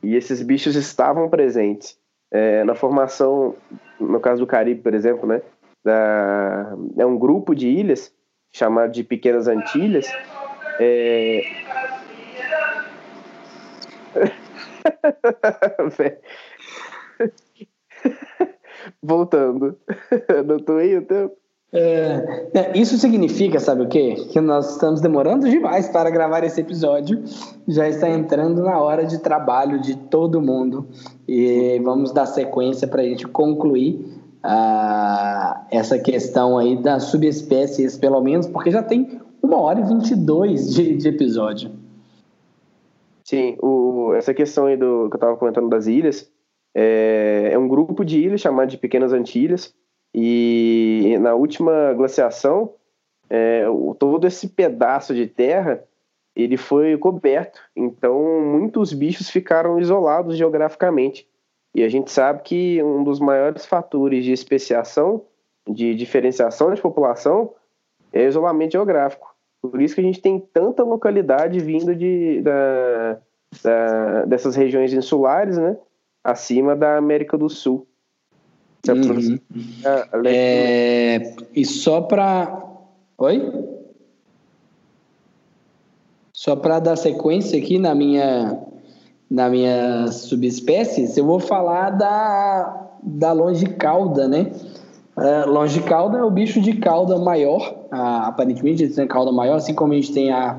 [SPEAKER 4] E esses bichos estavam presentes é, na formação, no caso do Caribe, por exemplo, né? Da, é um grupo de ilhas chamado de Pequenas Antilhas. É... Voltando. Não tô aí o tempo?
[SPEAKER 2] É, é, isso significa, sabe o quê? Que nós estamos demorando demais para gravar esse episódio. Já está entrando na hora de trabalho de todo mundo. E vamos dar sequência para a gente concluir uh, essa questão aí das subespécies, pelo menos, porque já tem uma hora e 22 de, de episódio.
[SPEAKER 4] Sim, o, essa questão aí do que eu estava comentando das ilhas, é, é um grupo de ilhas chamado de Pequenas Antilhas, e na última glaciação, é, todo esse pedaço de terra ele foi coberto, então muitos bichos ficaram isolados geograficamente. E a gente sabe que um dos maiores fatores de especiação, de diferenciação de população, é isolamento geográfico. Por isso que a gente tem tanta localidade vindo de, da, da, dessas regiões insulares, né, acima da América do Sul.
[SPEAKER 2] Uhum. É, e só para. Oi? Só para dar sequência aqui na minha, na minha subespécies, eu vou falar da, da longicauda, né? Uh, longicauda é o bicho de cauda maior, uh, aparentemente ele tem cauda maior, assim como a gente tem a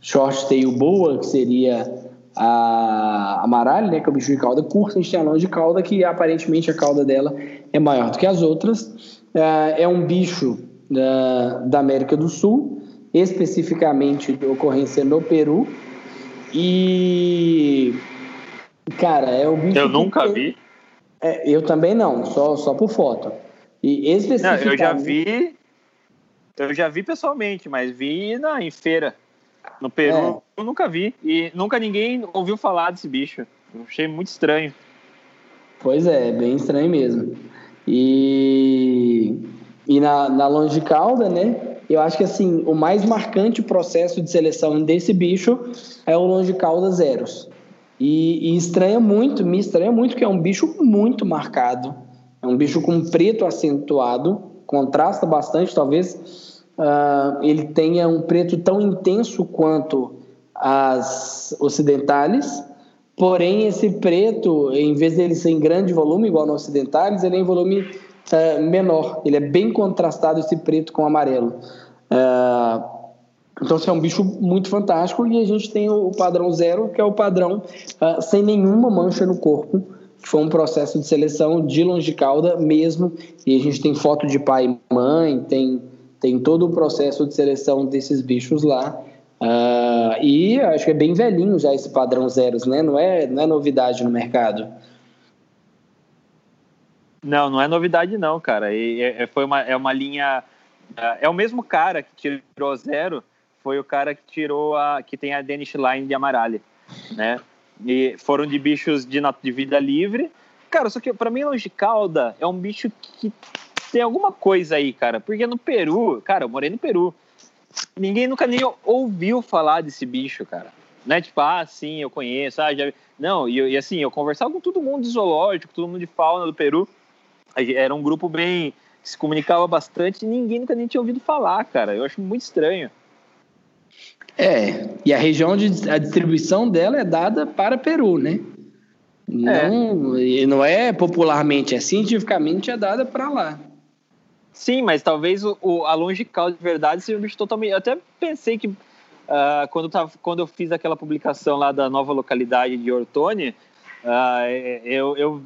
[SPEAKER 2] short tail boa, que seria a amaralha, né, que é o bicho de cauda curta, a gente tem a longicauda, que aparentemente a cauda dela é maior do que as outras. Uh, é um bicho da América do Sul, especificamente de ocorrência no Peru. E. Cara, é o bicho.
[SPEAKER 3] Eu nunca vi.
[SPEAKER 2] É, eu também não, só, só por foto. E especificamente.
[SPEAKER 3] Não, eu já vi. Eu já vi pessoalmente, mas vi na, em feira. No Peru, é. eu nunca vi. E nunca ninguém ouviu falar desse bicho. Eu achei muito estranho.
[SPEAKER 2] Pois é, bem estranho mesmo. E, e na, na longicauda, né? Eu acho que assim, o mais marcante processo de seleção desse bicho é o longicauda zeros. E, e estranha muito, me estranha muito que é um bicho muito marcado. É um bicho com preto acentuado, contrasta bastante, talvez uh, ele tenha um preto tão intenso quanto as ocidentales, porém esse preto, em vez dele ser em grande volume, igual no ocidentales, ele é em volume uh, menor. Ele é bem contrastado esse preto com amarelo. Uh, então, assim, é um bicho muito fantástico e a gente tem o padrão zero, que é o padrão uh, sem nenhuma mancha no corpo, que foi um processo de seleção de longicauda mesmo, e a gente tem foto de pai e mãe, tem, tem todo o processo de seleção desses bichos lá. Uh, e acho que é bem velhinho já esse padrão zeros, né? Não é, não é novidade no mercado.
[SPEAKER 3] Não, não é novidade não, cara. E, é, foi uma, é uma linha é, é o mesmo cara que tirou zero, foi o cara que tirou a que tem a Danish Line de Amaralha, né? E foram de bichos de, de vida livre. Cara, só que para mim Longicauda é um bicho que tem alguma coisa aí, cara. Porque no Peru, cara, eu morei no Peru. Ninguém nunca nem ouviu falar desse bicho, cara. Né? Tipo, ah, sim, eu conheço. Ah, já... Não, e, e assim, eu conversava com todo mundo de zoológico, todo mundo de fauna do Peru. Era um grupo bem se comunicava bastante e ninguém nunca nem tinha ouvido falar, cara. Eu acho muito estranho.
[SPEAKER 2] É, e a região de a distribuição dela é dada para Peru, né? Não, é. não é popularmente, é cientificamente é dada para lá.
[SPEAKER 3] Sim, mas talvez o, o, a longical de verdade seja um bicho totalmente. Eu até pensei que uh, quando, tava, quando eu fiz aquela publicação lá da nova localidade de Ortone, uh, eu, eu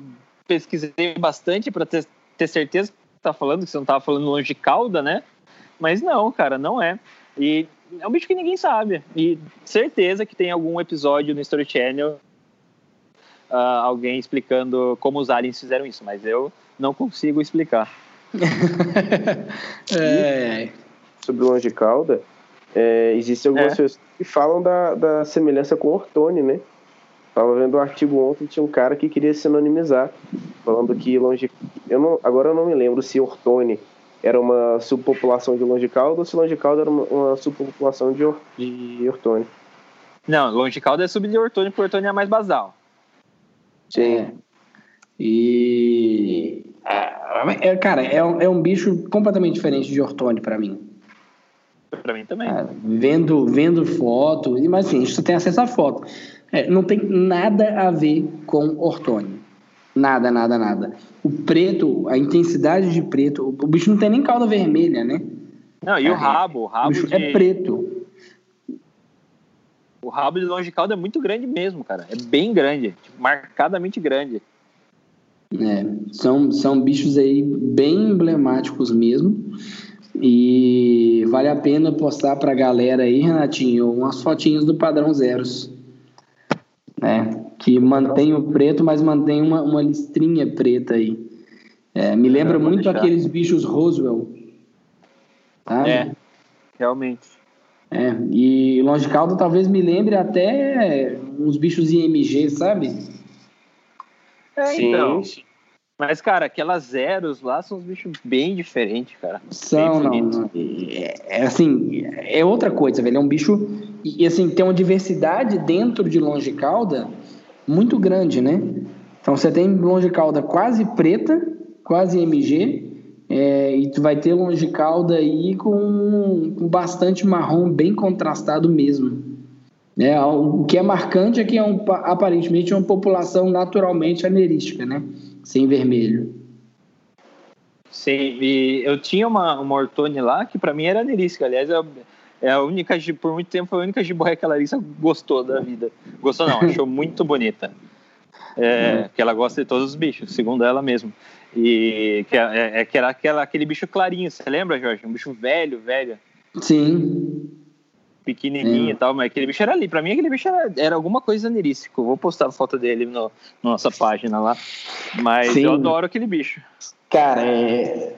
[SPEAKER 3] pesquisei bastante para ter, ter certeza tá falando, que você não tava falando longe de cauda, né? Mas não, cara, não é. E é um bicho que ninguém sabe. E certeza que tem algum episódio no Story Channel uh, alguém explicando como os aliens fizeram isso, mas eu não consigo explicar.
[SPEAKER 4] é. Sobre o longe de cauda, é, existem algumas é. pessoas que falam da, da semelhança com o Ortone, né? Tava vendo um artigo ontem, tinha um cara que queria se anonimizar, falando que longe. Eu não, agora eu não me lembro se Ortone era uma subpopulação de Longicalda ou se Longicalda era uma, uma subpopulação de, de Ortone.
[SPEAKER 3] Não, Longicalda é sub de Ortone, porque Ortone é mais basal.
[SPEAKER 2] Sim. É. E. É, cara, é um, é um bicho completamente diferente de Ortone para mim.
[SPEAKER 3] Para mim também. É,
[SPEAKER 2] vendo, vendo foto, mas assim, a gente só tem acesso à foto. É, não tem nada a ver com Ortone. Nada, nada, nada. O preto, a intensidade de preto, o bicho não tem nem cauda vermelha, né?
[SPEAKER 3] Não, e é, o rabo, o rabo
[SPEAKER 2] o
[SPEAKER 3] de...
[SPEAKER 2] é preto.
[SPEAKER 3] O rabo de longe cauda é muito grande mesmo, cara. É bem grande, tipo, marcadamente grande.
[SPEAKER 2] É, são, são bichos aí bem emblemáticos mesmo. E vale a pena postar pra galera aí, Renatinho, umas fotinhas do padrão zeros. Né? Que mantém o preto, mas mantém uma, uma listrinha preta aí. É, me lembra muito deixar. aqueles bichos Roswell.
[SPEAKER 3] Tá? É, realmente.
[SPEAKER 2] É, e Longe Caldo talvez me lembre até uns bichos IMG, sabe?
[SPEAKER 3] É, então. Mas, cara, aquelas zeros lá são uns bichos bem diferentes, cara.
[SPEAKER 2] São, não, não. É, é, assim, é outra coisa, velho. É um bicho. E, assim, tem uma diversidade dentro de longe cauda muito grande, né? Então você tem longe cauda quase preta, quase MG, é, e tu vai ter longe cauda aí com, com bastante marrom bem contrastado mesmo. É, o que é marcante é que é um, aparentemente é uma população naturalmente anerística, né? Sem vermelho.
[SPEAKER 3] Sim, e eu tinha uma, uma ortone lá que para mim era anerística. Aliás, é, é a única, por muito tempo foi a única jiboia que a Larissa gostou da vida. Gostou não, achou muito bonita. É, que ela gosta de todos os bichos, segundo ela mesma. E que, é, é, que era aquela, aquele bicho clarinho, você lembra, Jorge? Um bicho velho, velho.
[SPEAKER 2] Sim.
[SPEAKER 3] Pequenininho e tal, mas aquele bicho era ali. Pra mim, aquele bicho era, era alguma coisa anerístico. Vou postar a foto dele no, na nossa página lá. Mas Sim. eu adoro aquele bicho.
[SPEAKER 2] Cara, é.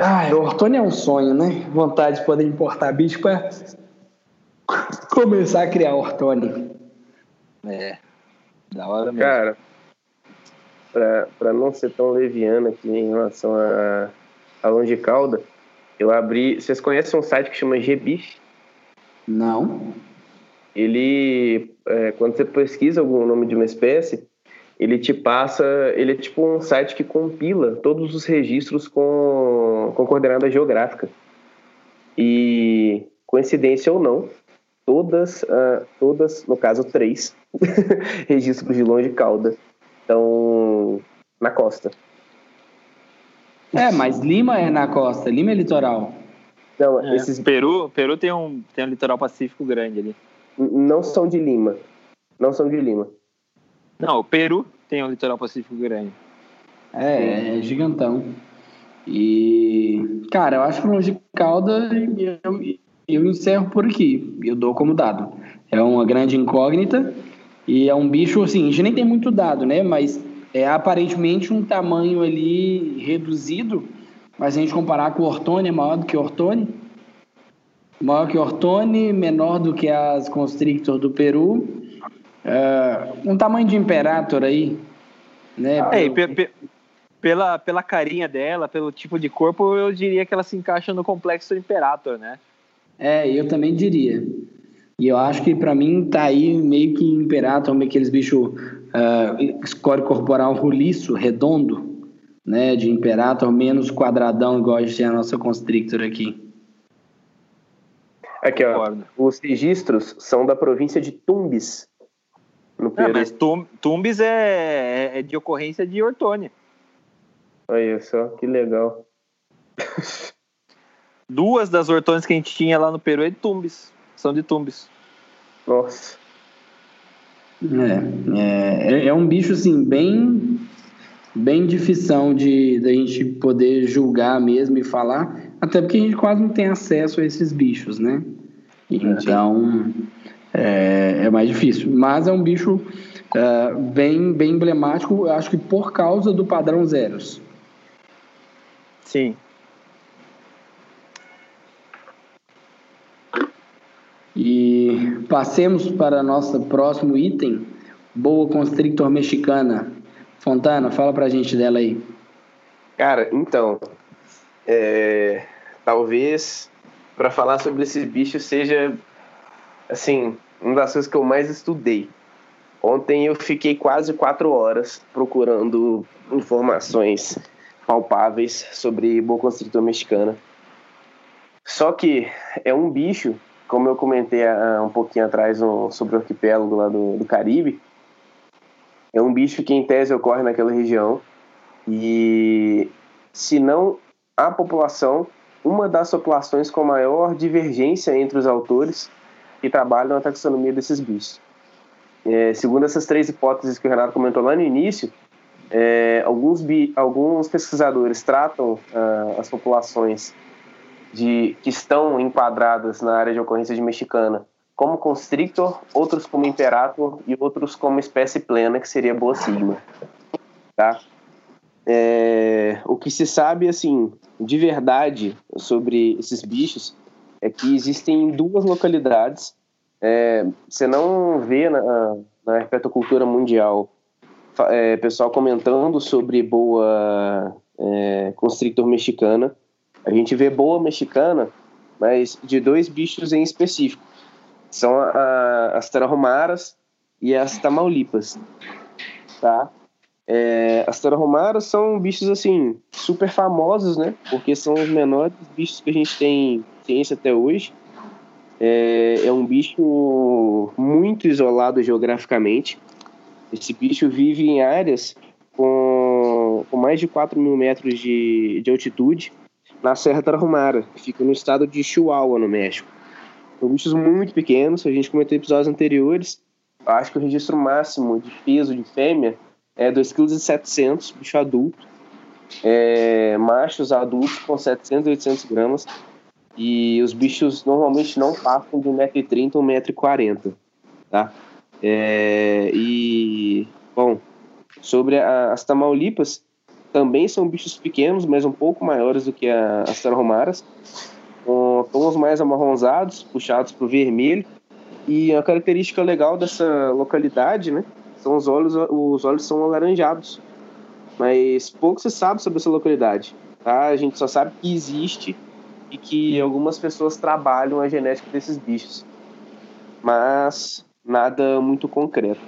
[SPEAKER 2] Ai, o Ortônio é um sonho, né? Vontade de poder importar bicho pra começar a criar Ortônio.
[SPEAKER 3] É. Da hora mesmo.
[SPEAKER 4] Cara, para não ser tão leviano aqui em relação a, a longe cauda, eu abri. Vocês conhecem um site que chama Gbif?
[SPEAKER 2] Não.
[SPEAKER 4] Ele, é, quando você pesquisa algum nome de uma espécie, ele te passa. Ele é tipo um site que compila todos os registros com, com coordenada geográfica. E, coincidência ou não, todas, uh, todas no caso, três registros de longe cauda estão na costa.
[SPEAKER 2] É, mas Lima é na costa, Lima é litoral.
[SPEAKER 3] Não, é. esses Peru, Peru tem um tem um litoral pacífico grande ali.
[SPEAKER 4] Não são de Lima. Não são de Lima.
[SPEAKER 3] Não, o Peru tem um litoral pacífico grande.
[SPEAKER 2] É, é gigantão. E, cara, eu acho que longe de Calda eu, eu encerro por aqui. Eu dou como dado. É uma grande incógnita e é um bicho, assim, a gente nem tem muito dado, né? Mas é aparentemente um tamanho ali reduzido. Mas se a gente comparar com o Ortone, é maior do que o Ortone. Maior que o Ortone, menor do que as Constrictor do Peru. É, um tamanho de Imperator aí. Né?
[SPEAKER 3] É, pe pela, pela carinha dela, pelo tipo de corpo, eu diria que ela se encaixa no complexo Imperator, né?
[SPEAKER 2] É, eu também diria. E eu acho que para mim tá aí meio que Imperator, meio aqueles bichos uh, score corporal roliço, redondo, né? De Imperator, menos quadradão, igual a gente tem a nossa Constrictor aqui.
[SPEAKER 4] Aqui, ó. Os registros são da província de Tumbes,
[SPEAKER 3] no Peru. É, mas tum, Tumbes é, é, de ocorrência de Ortone.
[SPEAKER 4] Olha só, que legal.
[SPEAKER 3] Duas das Ortones que a gente tinha lá no Peru é de Tumbes são de Tumbes.
[SPEAKER 4] Nossa.
[SPEAKER 2] É, é, é um bicho assim bem bem difícil de da gente poder julgar mesmo e falar, até porque a gente quase não tem acesso a esses bichos, né? Então é, é mais difícil. Mas é um bicho é, bem bem emblemático, acho que por causa do padrão zeros.
[SPEAKER 3] Sim.
[SPEAKER 2] E passemos para nosso próximo item, boa constrictor mexicana. Fontana, fala pra gente dela aí.
[SPEAKER 4] Cara, então, é, talvez para falar sobre esse bicho seja, assim, uma das coisas que eu mais estudei. Ontem eu fiquei quase quatro horas procurando informações palpáveis sobre boa constrictor mexicana. Só que é um bicho, como eu comentei um pouquinho atrás sobre o arquipélago lá do, do Caribe, é um bicho que em tese ocorre naquela região e se não a população, uma das populações com maior divergência entre os autores que trabalham na taxonomia desses bichos. É, segundo essas três hipóteses que o Renato comentou lá no início, é, alguns, bi, alguns pesquisadores tratam ah, as populações de, que estão enquadradas na área de ocorrência de mexicana como constrictor, outros como imperator e outros como espécie plena, que seria boa sigma. Tá? É, o que se sabe, assim, de verdade sobre esses bichos é que existem duas localidades. É, você não vê na, na herpetocultura mundial é, pessoal comentando sobre boa é, constrictor mexicana. A gente vê boa mexicana, mas de dois bichos em específico. São a, as teraromaras e as tamaulipas, tá? É, as teraromaras são bichos, assim, super famosos, né? Porque são os menores bichos que a gente tem ciência até hoje. É, é um bicho muito isolado geograficamente. Esse bicho vive em áreas com, com mais de 4 mil metros de, de altitude na Serra Tarahumara, que fica no estado de Chihuahua, no México. São bichos muito pequenos, a gente comentou em episódios anteriores. Acho que o registro máximo de peso de fêmea é 2,7 kg, bicho adulto. É, machos adultos com 700 800 gramas. E os bichos normalmente não passam de 1,30m ou 1,40m, tá? É, e, bom, sobre a, as tamaulipas, também são bichos pequenos, mas um pouco maiores do que a, as tarromaras, com tons mais amarronzados, puxados para o vermelho. E a característica legal dessa localidade, né, são os olhos, os olhos são alaranjados. Mas pouco se sabe sobre essa localidade. Tá? A gente só sabe que existe e que algumas pessoas trabalham a genética desses bichos. Mas nada muito concreto.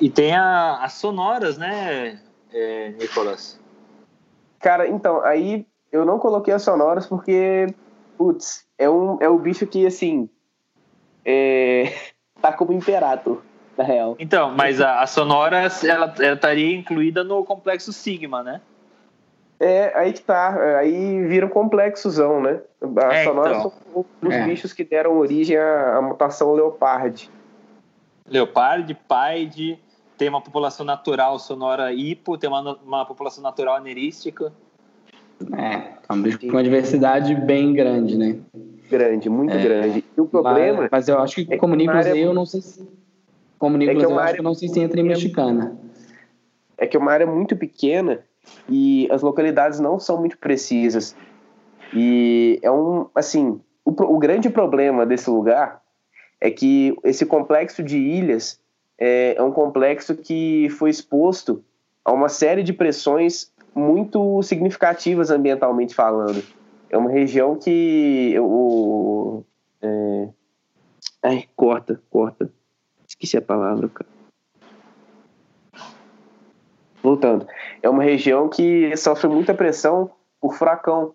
[SPEAKER 3] E tem a, as sonoras, né, é, Nicolas?
[SPEAKER 4] Cara, então, aí eu não coloquei as sonoras porque, putz, é, um, é o bicho que, assim, é, tá como imperator, na real.
[SPEAKER 3] Então, mas a, a sonora, ela, ela estaria incluída no complexo Sigma, né?
[SPEAKER 4] É, aí que tá. Aí vira um complexozão, né? A é, sonora então. são os é. bichos que deram origem à, à mutação leopard.
[SPEAKER 3] Leopard, paide, tem uma população natural sonora hipo, tem uma, uma população natural anerística.
[SPEAKER 2] É, é um bicho com uma diversidade bem grande, né?
[SPEAKER 4] Grande, muito é, grande. E o problema.
[SPEAKER 2] Mas, mas eu acho que é como Nicolas área... eu não sei se. Como Nicolas é eu acho que eu não sei se entra em mexicana.
[SPEAKER 4] É que é uma área muito pequena e as localidades não são muito precisas. E é um, assim, o, o grande problema desse lugar é que esse complexo de ilhas é, é um complexo que foi exposto a uma série de pressões muito significativas ambientalmente falando. É uma região que o é... ai corta, corta. Esqueci a palavra, cara. Voltando, é uma região que sofre muita pressão por furacão.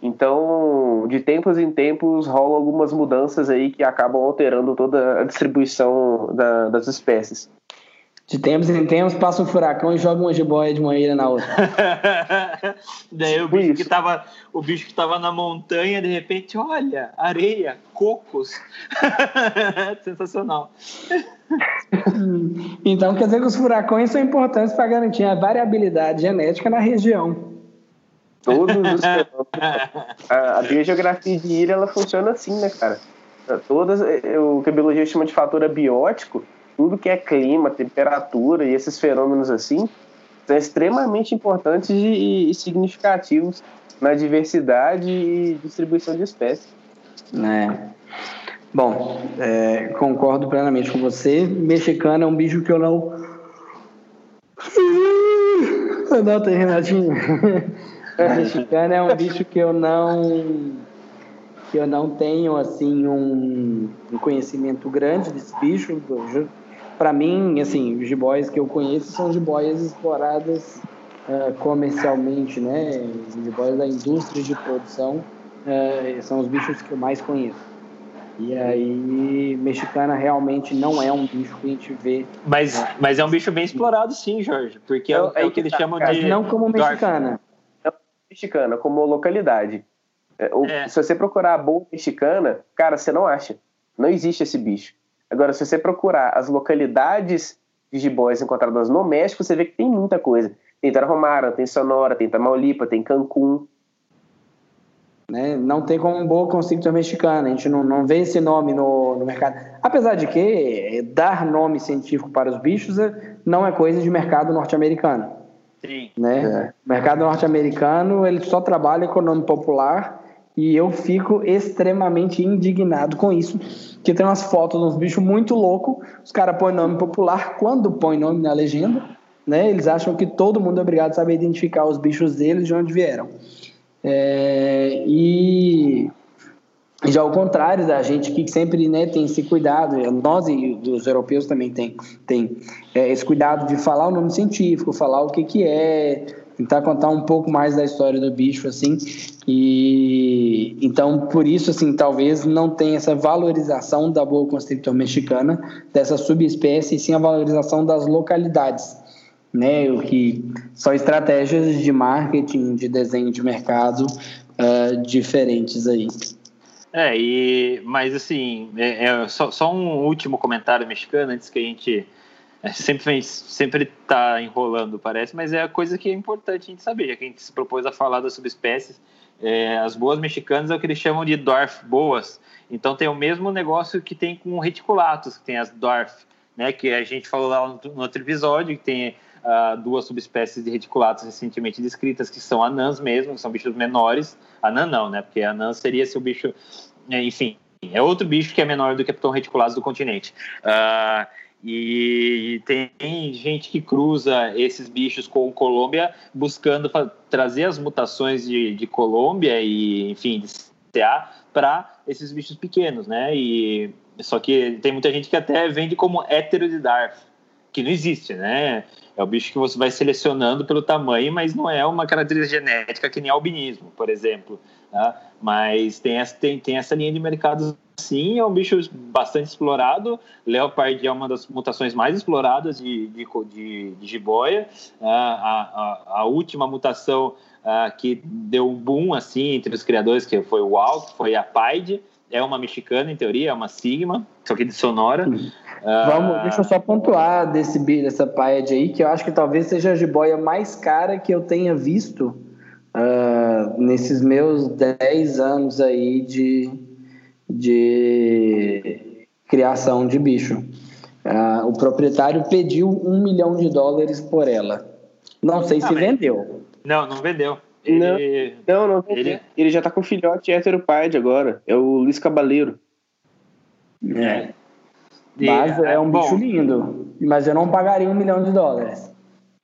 [SPEAKER 4] Então, de tempos em tempos, rolam algumas mudanças aí que acabam alterando toda a distribuição da, das espécies.
[SPEAKER 2] De tempos em tempos, passa um furacão e joga uma jiboia de uma ilha na outra.
[SPEAKER 3] Daí o bicho, que tava, o bicho que tava na montanha, de repente, olha, areia, cocos. Sensacional.
[SPEAKER 2] então quer dizer que os furacões são importantes para garantir a variabilidade genética na região.
[SPEAKER 4] Todos os a, a biogeografia de ilha ela funciona assim, né, cara? Todas, o que a biologia chama de fator abiótico, tudo que é clima, temperatura e esses fenômenos assim, são extremamente importantes e, e significativos na diversidade e distribuição de espécies.
[SPEAKER 2] Né? Bom, é, concordo plenamente com você. Mexicano é um bicho que eu não. Anota aí, Renatinho. Mexicano é um bicho que eu não. que eu não tenho, assim, um, um conhecimento grande desse bicho. Para mim, assim, os jiboias que eu conheço são jiboias exploradas uh, comercialmente, né? Os jiboias da indústria de produção uh, são os bichos que eu mais conheço. E aí, mexicana realmente não é um bicho que a gente vê.
[SPEAKER 3] Mas, né? mas é um bicho bem explorado, sim, Jorge. Porque é, é o que eles tá, chamam de.
[SPEAKER 2] Não como mexicana.
[SPEAKER 4] Não mexicana, como localidade. É, é. Se você procurar a boa mexicana, cara, você não acha. Não existe esse bicho. Agora, se você procurar as localidades de jiboias encontradas no México, você vê que tem muita coisa. Tem Tarahumara, tem Sonora, tem Tamaulipa, tem Cancún.
[SPEAKER 2] Né? Não tem como um boa constrictor mexicana, a gente não, não vê esse nome no, no mercado. Apesar de que eh, dar nome científico para os bichos eh, não é coisa de mercado norte-americano.
[SPEAKER 3] Sim.
[SPEAKER 2] Né? É. O mercado norte-americano ele só trabalha com nome popular e eu fico extremamente indignado com isso, que tem umas fotos de uns bichos muito loucos, os caras põem nome popular, quando põe nome na legenda, né, eles acham que todo mundo é obrigado a saber identificar os bichos deles de onde vieram. É, e já ao contrário da gente que sempre né, tem esse cuidado, nós e os europeus também tem, tem é, esse cuidado de falar o nome científico, falar o que, que é, tentar contar um pouco mais da história do bicho, assim, e então por isso, assim, talvez não tenha essa valorização da boa constrictor mexicana, dessa subespécie, e sim a valorização das localidades né? O que são estratégias de marketing, de desenho de mercado uh, diferentes aí.
[SPEAKER 3] É, e, mas assim, é, é só, só, um último comentário mexicano antes que a gente é, sempre sempre está enrolando, parece, mas é a coisa que é importante a gente saber, já que a gente se propôs a falar das subespécies. É, as boas mexicanas é o que eles chamam de dwarf boas. Então tem o mesmo negócio que tem com reticulatos, que tem as dwarf, né? Que a gente falou lá no, no outro episódio, que tem uh, duas subespécies de reticulatos recentemente descritas, que são anãs mesmo, que são bichos menores. Anã não, né? Porque anã seria se o bicho. É, enfim, é outro bicho que é menor do que Pton reticulatus do continente. Uh, e tem gente que cruza esses bichos com Colômbia buscando trazer as mutações de, de Colômbia e, enfim, de CA para esses bichos pequenos, né? E só que tem muita gente que até vende como hétero de que não existe, né? É o bicho que você vai selecionando pelo tamanho, mas não é uma característica genética que nem albinismo, por exemplo. Tá? Mas tem essa, tem, tem essa linha de mercado sim, é um bicho bastante explorado. Leopard é uma das mutações mais exploradas de, de, de, de jiboia. A, a, a última mutação que deu um boom assim entre os criadores, que foi o Walt, foi a Paide, é uma mexicana em teoria, é uma Sigma, só que de Sonora. Uhum.
[SPEAKER 2] Vamos, deixa eu só pontuar desse, dessa Paed aí, que eu acho que talvez seja a jiboia mais cara que eu tenha visto uh, nesses meus 10 anos aí de, de criação de bicho. Uh, o proprietário pediu um milhão de dólares por ela. Não sei ah, se vendeu.
[SPEAKER 3] Não, não vendeu.
[SPEAKER 4] Ele... Não, não, não ele... ele já tá com filhote heteropaide agora. É o Luiz Cabaleiro.
[SPEAKER 2] É. Mas é, é um bom, bicho lindo. Mas eu não pagaria um milhão de dólares.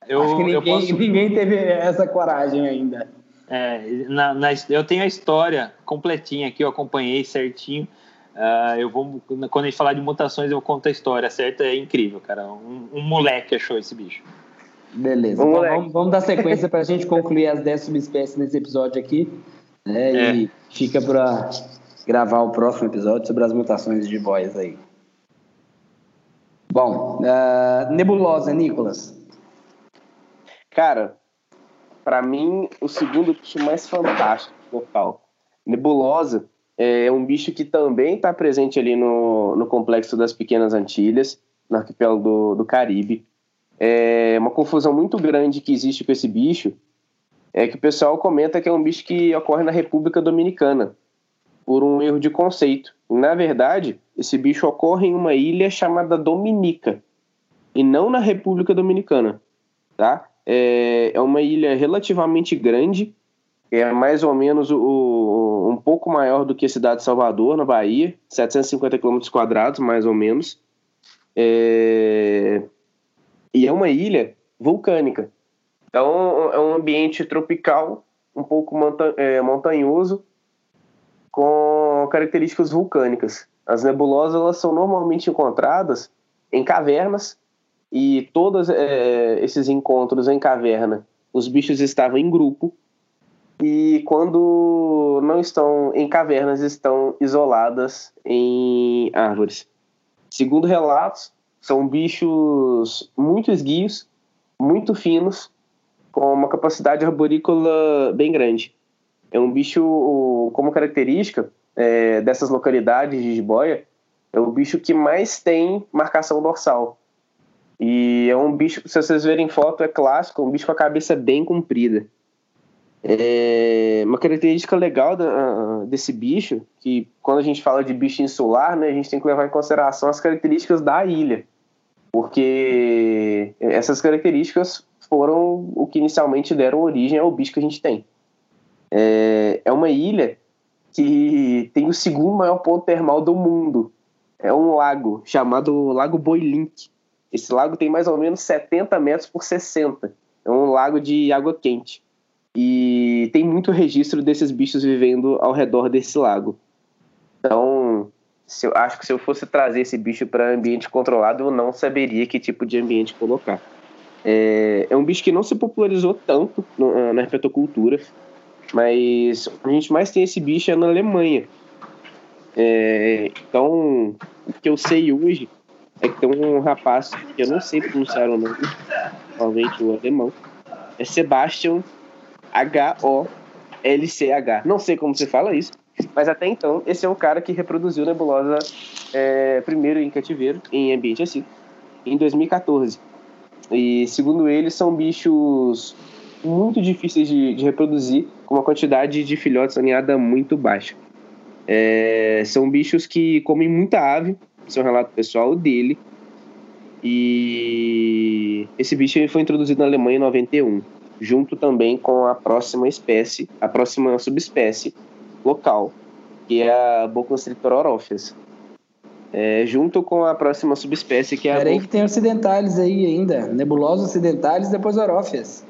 [SPEAKER 2] Eu, Acho que ninguém, posso... ninguém teve essa coragem ainda.
[SPEAKER 3] É, na, na, eu tenho a história completinha aqui, eu acompanhei certinho. Uh, eu vou, quando a gente falar de mutações, eu conto a história certa. É incrível, cara. Um, um moleque achou esse bicho.
[SPEAKER 2] Beleza. Um vamos, vamos, dar sequência para a gente concluir as 10 subespécies nesse episódio aqui. Né, é. E fica para gravar o próximo episódio sobre as mutações de boys aí. Bom, uh, nebulosa, Nicolas.
[SPEAKER 4] Cara, para mim, o segundo bicho mais fantástico local. Nebulosa é um bicho que também está presente ali no, no complexo das Pequenas Antilhas, no arquipélago do, do Caribe. É uma confusão muito grande que existe com esse bicho é que o pessoal comenta que é um bicho que ocorre na República Dominicana, por um erro de conceito. Na verdade, esse bicho ocorre em uma ilha chamada Dominica e não na República Dominicana, tá? É, é uma ilha relativamente grande, é mais ou menos o, um pouco maior do que a cidade de Salvador, na Bahia, 750 km quadrados, mais ou menos. É... E é uma ilha vulcânica. Então, é um ambiente tropical, um pouco monta é, montanhoso, com características vulcânicas. As nebulosas elas são normalmente encontradas em cavernas e todos é, esses encontros em caverna, os bichos estavam em grupo e quando não estão em cavernas, estão isoladas em árvores. Segundo relatos, são bichos muito esguios, muito finos, com uma capacidade arborícola bem grande. É um bicho, como característica é, dessas localidades de jiboia, é o bicho que mais tem marcação dorsal. E é um bicho, se vocês verem foto, é clássico, é um bicho com a cabeça bem comprida. É uma característica legal da, desse bicho, que quando a gente fala de bicho insular, né, a gente tem que levar em consideração as características da ilha, porque essas características foram o que inicialmente deram origem ao bicho que a gente tem. É, é uma ilha que tem o segundo maior ponto termal do mundo. É um lago chamado Lago Boilink. Esse lago tem mais ou menos 70 metros por 60. É um lago de água quente. E tem muito registro desses bichos vivendo ao redor desse lago. Então, se eu, acho que se eu fosse trazer esse bicho para ambiente controlado, eu não saberia que tipo de ambiente colocar. É, é um bicho que não se popularizou tanto no, na herpetocultura, mas a gente mais tem esse bicho é na Alemanha. É, então, o que eu sei hoje é que tem um rapaz que eu não sei pronunciar o nome, provavelmente o alemão, é Sebastian H-O-L-C-H. Não sei como se fala isso, mas até então, esse é o cara que reproduziu nebulosa é, primeiro em cativeiro, em ambiente assim, em 2014. E segundo ele, são bichos muito difíceis de, de reproduzir, com uma quantidade de filhotes aninhada muito baixa. É, são bichos que comem muita ave, esse é um relato pessoal dele. E esse bicho foi introduzido na Alemanha em 91 junto também com a próxima espécie, a próxima subespécie local, que é a Boconstrictor orophyes. É, junto com a próxima subespécie que é
[SPEAKER 2] Peraí
[SPEAKER 4] a.
[SPEAKER 2] que tem ocidentais aí ainda. Nebulosa ocidentais e depois orófias.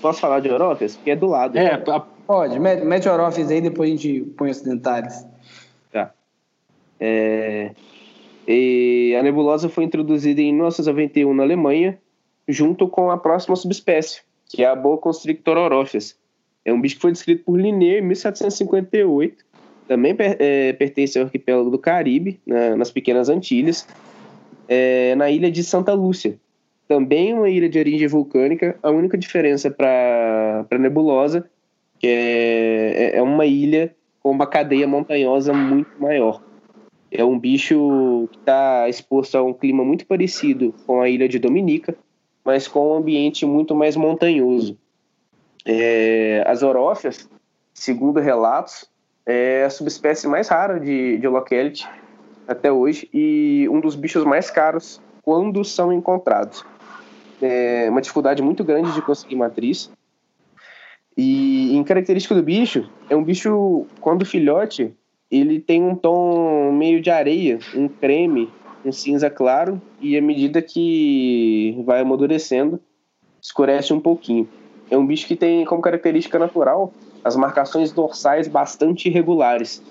[SPEAKER 4] Posso falar de orófias? Porque é do lado.
[SPEAKER 2] É, pode. Mete, orófias aí, depois a gente põe ocidentais.
[SPEAKER 4] É, e a nebulosa foi introduzida em 1991 na Alemanha, junto com a próxima subespécie, que é a boa constrictor orófias. É um bicho que foi descrito por Linné em 1758. Também é, pertence ao arquipélago do Caribe, na, nas Pequenas Antilhas, é, na ilha de Santa Lúcia. Também uma ilha de origem vulcânica. A única diferença para a nebulosa é, é, é uma ilha com uma cadeia montanhosa muito maior. É um bicho que está exposto a um clima muito parecido com a ilha de Dominica, mas com um ambiente muito mais montanhoso. É, as orófias, segundo relatos, é a subespécie mais rara de, de locality até hoje e um dos bichos mais caros quando são encontrados. É uma dificuldade muito grande de conseguir matriz. E em característica do bicho, é um bicho, quando filhote, ele tem um tom meio de areia, um creme um cinza claro e à medida que vai amadurecendo, escurece um pouquinho. É um bicho que tem como característica natural as marcações dorsais bastante irregulares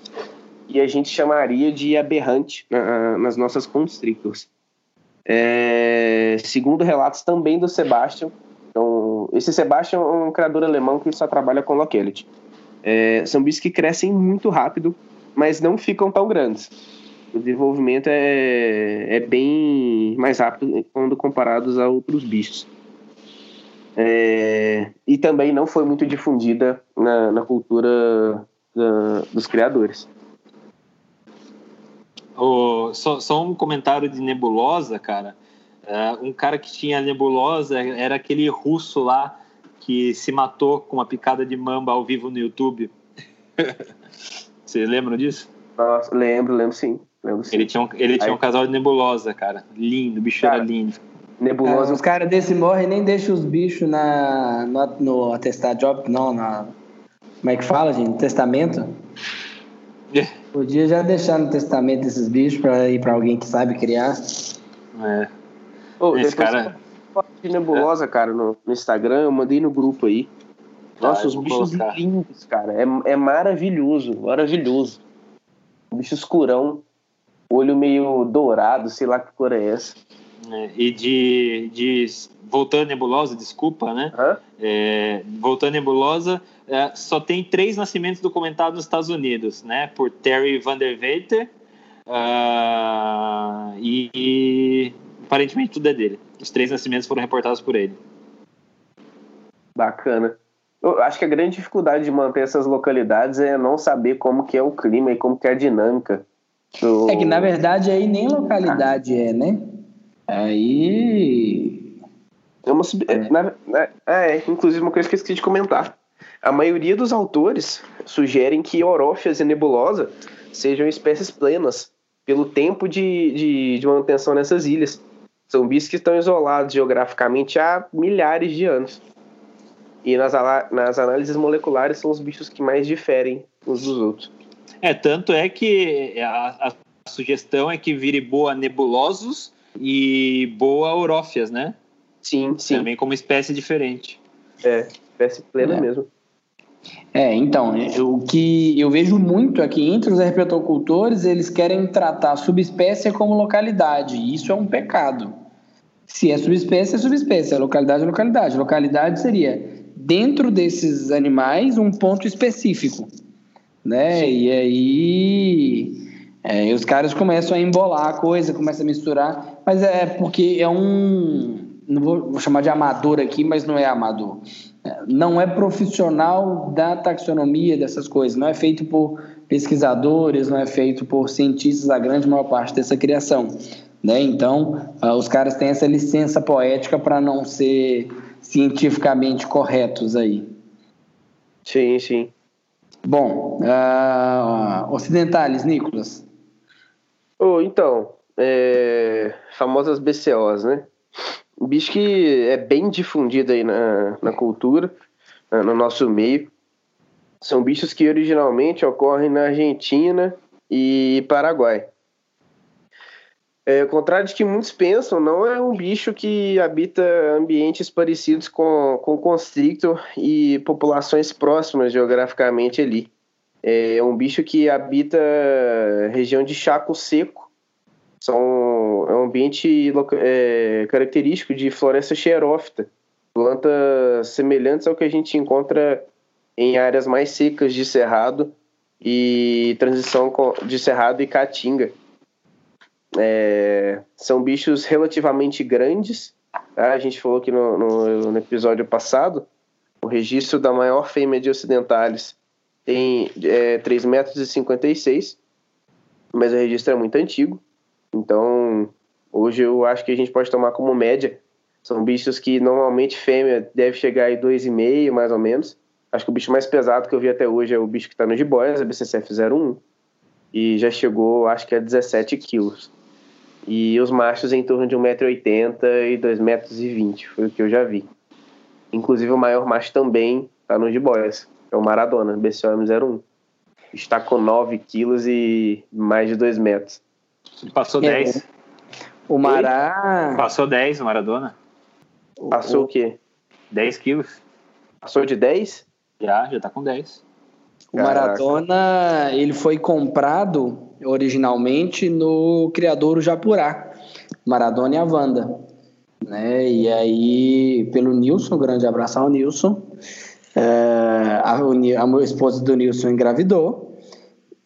[SPEAKER 4] e a gente chamaria de aberrante nas nossas constrictors. É, segundo relatos também do Sebastian, então, esse Sebastian é um criador alemão que só trabalha com locality. É, são bichos que crescem muito rápido, mas não ficam tão grandes o desenvolvimento é, é bem mais rápido quando comparados a outros bichos. É, e também não foi muito difundida na, na cultura da, dos criadores.
[SPEAKER 3] Oh, só, só, um comentário de nebulosa, cara. É, um cara que tinha nebulosa era aquele russo lá que se matou com uma picada de mamba ao vivo no YouTube. Você lembra disso?
[SPEAKER 4] Nossa, lembro, lembro sim.
[SPEAKER 3] Ele tinha um, ele tinha um casal de nebulosa, cara. Lindo, o bicho cara, era lindo.
[SPEAKER 2] Nebulosa. É, os caras desse morrem nem deixam os bichos na, no, no atestado job, não, na, Como é que fala, gente? Testamento?
[SPEAKER 3] É.
[SPEAKER 2] Podia já deixar no testamento esses bichos para ir para alguém que sabe criar.
[SPEAKER 3] É.
[SPEAKER 4] Ô,
[SPEAKER 3] Esse cara-
[SPEAKER 4] foto de nebulosa, cara, no, no Instagram, eu mandei no grupo aí. Nossa, os bichos
[SPEAKER 3] colocar.
[SPEAKER 4] lindos, cara. É, é maravilhoso, maravilhoso. Bicho escurão, olho meio dourado, sei lá que cor é essa.
[SPEAKER 3] É, E de, de. Voltando nebulosa, desculpa, né?
[SPEAKER 4] Hã?
[SPEAKER 3] É, voltando nebulosa, é, só tem três nascimentos documentados nos Estados Unidos, né? Por Terry Van der Veter. ah, e, e aparentemente tudo é dele. Os três nascimentos foram reportados por ele.
[SPEAKER 4] Bacana. Eu acho que a grande dificuldade de manter essas localidades é não saber como que é o clima e como que é a dinâmica. do-
[SPEAKER 2] É que na verdade aí nem localidade é, né? Aí.
[SPEAKER 4] É uma sub- é, na- na- é, inclusive uma coisa que eu esqueci de comentar. A maioria dos autores sugerem que Orófias e Nebulosa sejam espécies plenas, pelo tempo de, de, de manutenção nessas ilhas. São bichos que estão isolados geograficamente há milhares de anos. E nas, nas análises moleculares são os bichos que mais diferem uns dos outros.
[SPEAKER 3] É, tanto é que a, a sugestão é que vire boa nebulosos e boa Orófias, né?
[SPEAKER 4] Sim, sim.
[SPEAKER 3] Também como espécie diferente.
[SPEAKER 4] É, espécie plena
[SPEAKER 2] É.
[SPEAKER 4] mesmo.
[SPEAKER 2] É, então, é, o que eu vejo muito aqui entre os herpetocultores, eles querem tratar a subespécie como localidade, e isso é um pecado. Se é subespécie, é subespécie, é localidade, é localidade. Localidade seria, dentro desses animais, um ponto específico, né? E aí é, os caras começam a embolar a coisa, começam a misturar, mas é porque é um, não vou, vou chamar de amador aqui, mas não é amador não é profissional da taxonomia dessas coisas, não é feito por pesquisadores, não é feito por cientistas, a grande maior parte dessa criação. Né? Então, ah, os caras têm essa licença poética para não ser cientificamente corretos aí.
[SPEAKER 4] Sim, sim.
[SPEAKER 2] Bom, ah, ocidentais, Nicolas.
[SPEAKER 4] Oh, então, é, famosas BCOs, né? Um bicho que é bem difundido aí na, na cultura, no nosso meio. São bichos que originalmente ocorrem na Argentina e Paraguai. É, ao contrário de que muitos pensam, não é um bicho que habita ambientes parecidos com, com constrictor e populações próximas geograficamente ali. É um bicho que habita região de chaco seco. São, é um ambiente é, característico de floresta xerófita, plantas semelhantes ao que a gente encontra em áreas mais secas de cerrado e transição de cerrado e caatinga. É, são bichos relativamente grandes. tá? A gente falou que no, no- no episódio passado, o registro da maior fêmea de ocidentales tem é, 3,56 metros, mas o registro é muito antigo. Então, hoje eu acho que a gente pode tomar como média. São bichos que normalmente fêmea deve chegar aí 2,5 mais ou menos. Acho que o bicho mais pesado que eu vi até hoje é o bicho que está no jiboias, a BCCF01. E já chegou, acho que a 17 quilos. E os machos em torno de 1,80m e 2,20m, foi o que eu já vi. Inclusive o maior macho também está no jiboias, é o Maradona, BCOM01. Está com 9 quilos e mais de 2 metros.
[SPEAKER 3] Passou
[SPEAKER 2] É,
[SPEAKER 3] 10.
[SPEAKER 2] O Mará.
[SPEAKER 3] Passou 10 o Maradona.
[SPEAKER 4] Passou o quê?
[SPEAKER 3] 10 quilos.
[SPEAKER 4] Passou de 10?
[SPEAKER 3] Já, já tá com 10.
[SPEAKER 2] O Maradona, ele foi comprado originalmente no criador Japurá, Maradona e a Wanda, né? E aí, pelo Nilson, grande abraço ao Nilson, é, a, a esposa do Nilson engravidou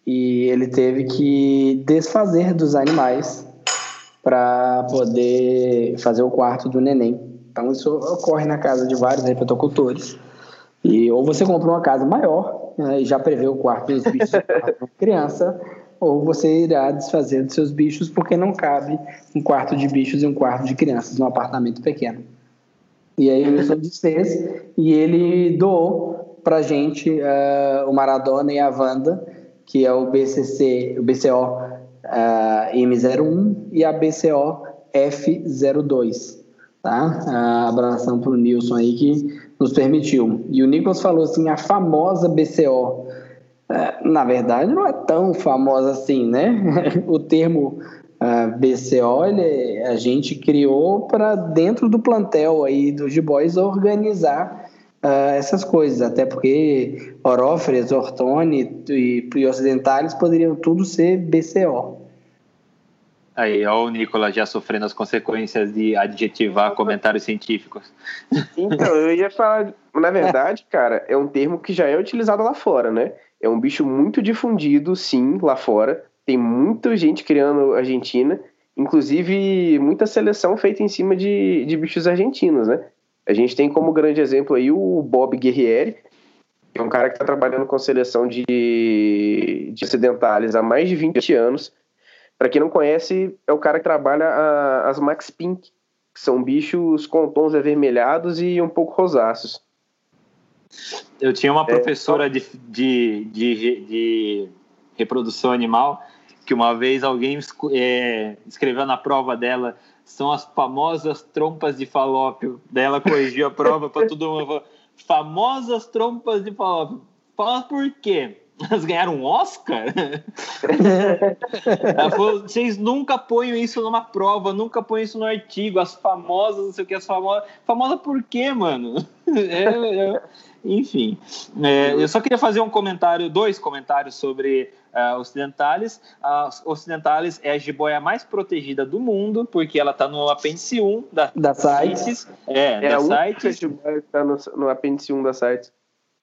[SPEAKER 2] e ele teve que desfazer dos animais para poder fazer o quarto do neném. Então isso ocorre na casa de vários herpetocultores. E ou você compra uma casa maior né, e já prevê o quarto dos bichos para criança, ou você irá desfazer dos seus bichos porque não cabe um quarto de bichos e um quarto de crianças num apartamento pequeno. E aí o Wilson desfez e ele doou pra gente eh, o Maradona e a Wanda, que é o BCC, o BCO eh, M01 e a BCO F02. Tá? Ah, abração pro Nilson aí que nos permitiu. E o Nicolas falou assim, a famosa BCO. É, na verdade, não é tão famosa assim, né? o termo uh, BCO ele, a gente criou para dentro do plantel aí dos G-Boys organizar uh, essas coisas, até porque Orófres, Ortone e, e Ocidentais poderiam tudo ser BCO.
[SPEAKER 3] Aí, ó, o Nicolas já sofrendo as consequências de adjetivar comentários científicos.
[SPEAKER 4] Então, eu ia falar, na verdade, cara, é um termo que já é utilizado lá fora, né? É um bicho muito difundido, sim, lá fora. Tem muita gente criando Argentina, inclusive muita seleção feita em cima de, de bichos argentinos, né? A gente tem como grande exemplo aí o Bob Guerrieri, que é um cara que está trabalhando com seleção de, de ocidentais há mais de 20 anos para quem não conhece, é o cara que trabalha a, as Max Pink, que são bichos com tons avermelhados e um pouco rosáceos.
[SPEAKER 3] Eu tinha uma é, professora de, de, de, de, reprodução animal que uma vez alguém é, escreveu na prova dela são as famosas trompas de falópio. Daí corrigiu a prova para todo mundo. Famosas trompas de falópio. Fala por quê? Elas ganharam um Oscar? Ela falou, vocês nunca põem isso numa prova, nunca põem isso no artigo, as famosas, não sei o que, as famosas. Famosa por quê, mano? É, é, enfim, é, eu só queria fazer um comentário, dois comentários sobre uh, Ocidentalis. A Ocidentalis é a jiboia mais protegida do mundo, porque ela está no apêndice 1 da,
[SPEAKER 2] da CITES.
[SPEAKER 3] É,
[SPEAKER 4] é
[SPEAKER 3] da
[SPEAKER 4] a CITES. jiboia está no, no apêndice 1 da CITES.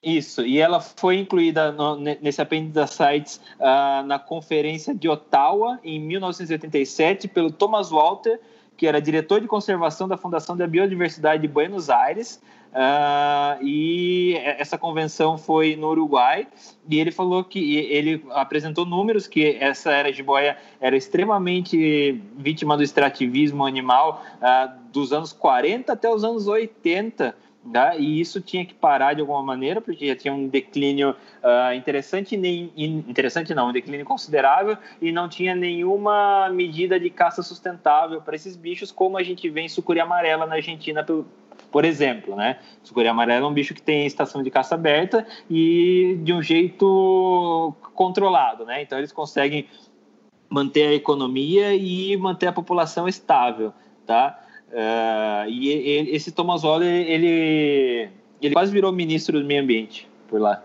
[SPEAKER 3] Isso, e ela foi incluída no, nesse apêndice da CITES uh, na Conferência de Ottawa, em 1987, pelo Thomas Walter, que era diretor de conservação da Fundação da Biodiversidade de Buenos Aires. Uh, e essa convenção foi no Uruguai e ele falou que ele apresentou números que essa era boia era extremamente vítima do extrativismo animal uh, dos anos 40 até os anos 80 Tá? E isso tinha que parar de alguma maneira, porque já tinha um declínio uh, interessante, nem, interessante não, um declínio considerável, e não tinha nenhuma medida de caça sustentável para esses bichos, como a gente vê em sucuri amarela na Argentina, por, por exemplo. Né? Sucuri amarela é um bicho que tem estação de caça aberta e de um jeito controlado. Né? Então eles conseguem manter a economia e manter a população estável. Tá? Uh, e, e, esse Thomas Waller, ele, ele quase virou ministro do meio ambiente por lá.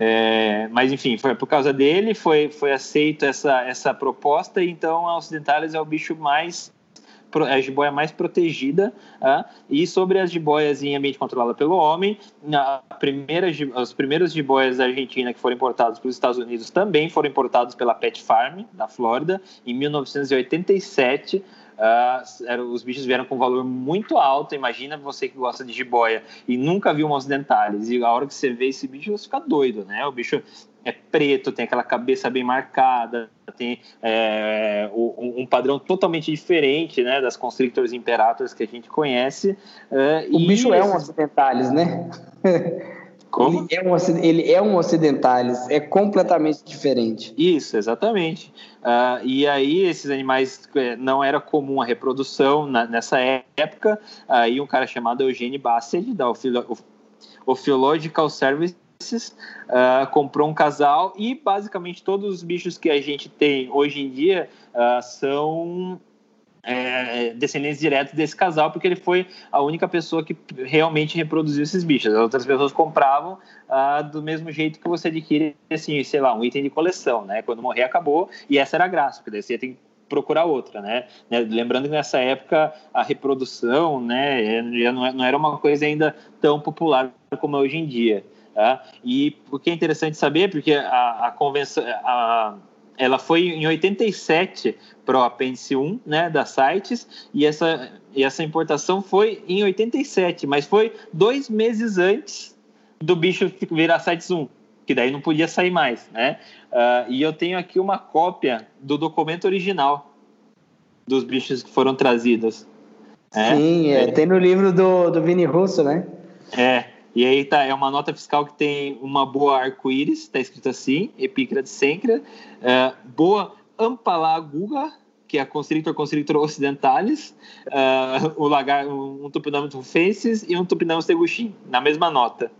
[SPEAKER 3] É, mas enfim, foi por causa dele, foi, foi aceita essa, essa proposta, então a Ocidentalis é o bicho mais a jiboia mais protegida, uh, e sobre as jiboias em ambiente controlado pelo homem, a primeira, os primeiros jiboias da Argentina que foram importados para os Estados Unidos também foram importados pela Pet Farm, da Flórida, em 1987, Uh, os bichos vieram com um valor muito alto. Imagina você que gosta de jiboia e nunca viu umas dentales. E a hora que você vê esse bicho, você fica doido, né? O bicho é preto, tem aquela cabeça bem marcada, tem é, um, um, padrão totalmente diferente né, das Constrictors Imperators que a gente conhece.
[SPEAKER 2] Uh, o bicho é um Occidentalis, né?
[SPEAKER 3] Como?
[SPEAKER 2] Ele é um, ele é um Occidentalis, é completamente diferente.
[SPEAKER 3] Isso, exatamente. Uh, e aí, esses animais é, não era comum a reprodução na, nessa época. Aí, um cara chamado Eugene Bassett, da Ophiological Services, uh, comprou um casal e basicamente todos os bichos que a gente tem hoje em dia uh, são é, descendentes diretos desse casal, porque ele foi a única pessoa que realmente reproduziu esses bichos. As outras pessoas compravam ah, do mesmo jeito que você adquire, assim, sei lá, um item de coleção, né? Quando morrer, acabou, e essa era a graça, porque daí você tem procurar outra, né? né? Lembrando que nessa época a reprodução, né, já não era uma coisa ainda tão popular como é hoje em dia. Tá? E o que é interessante saber, porque a, a convenção, a, ela foi em 87 para o apêndice 1 né, da sites e essa, e essa importação foi em 87, mas foi dois meses antes do bicho virar sites 1, que daí não podia sair mais, né? Uh, e eu tenho aqui uma cópia do documento original dos bichos que foram trazidos.
[SPEAKER 2] Né? Sim, é, é. tem no livro do, do Vini Russo, né?
[SPEAKER 3] É, e aí tá, é uma nota fiscal que tem uma boa arco-íris, está escrito assim, Epícrate Sencra, é, boa Ampalaguga, que é a Constrictor Constrictor occidentalis, uh, o lagar, um Tupinambus faces e um Tupinambus teguxin, na mesma nota.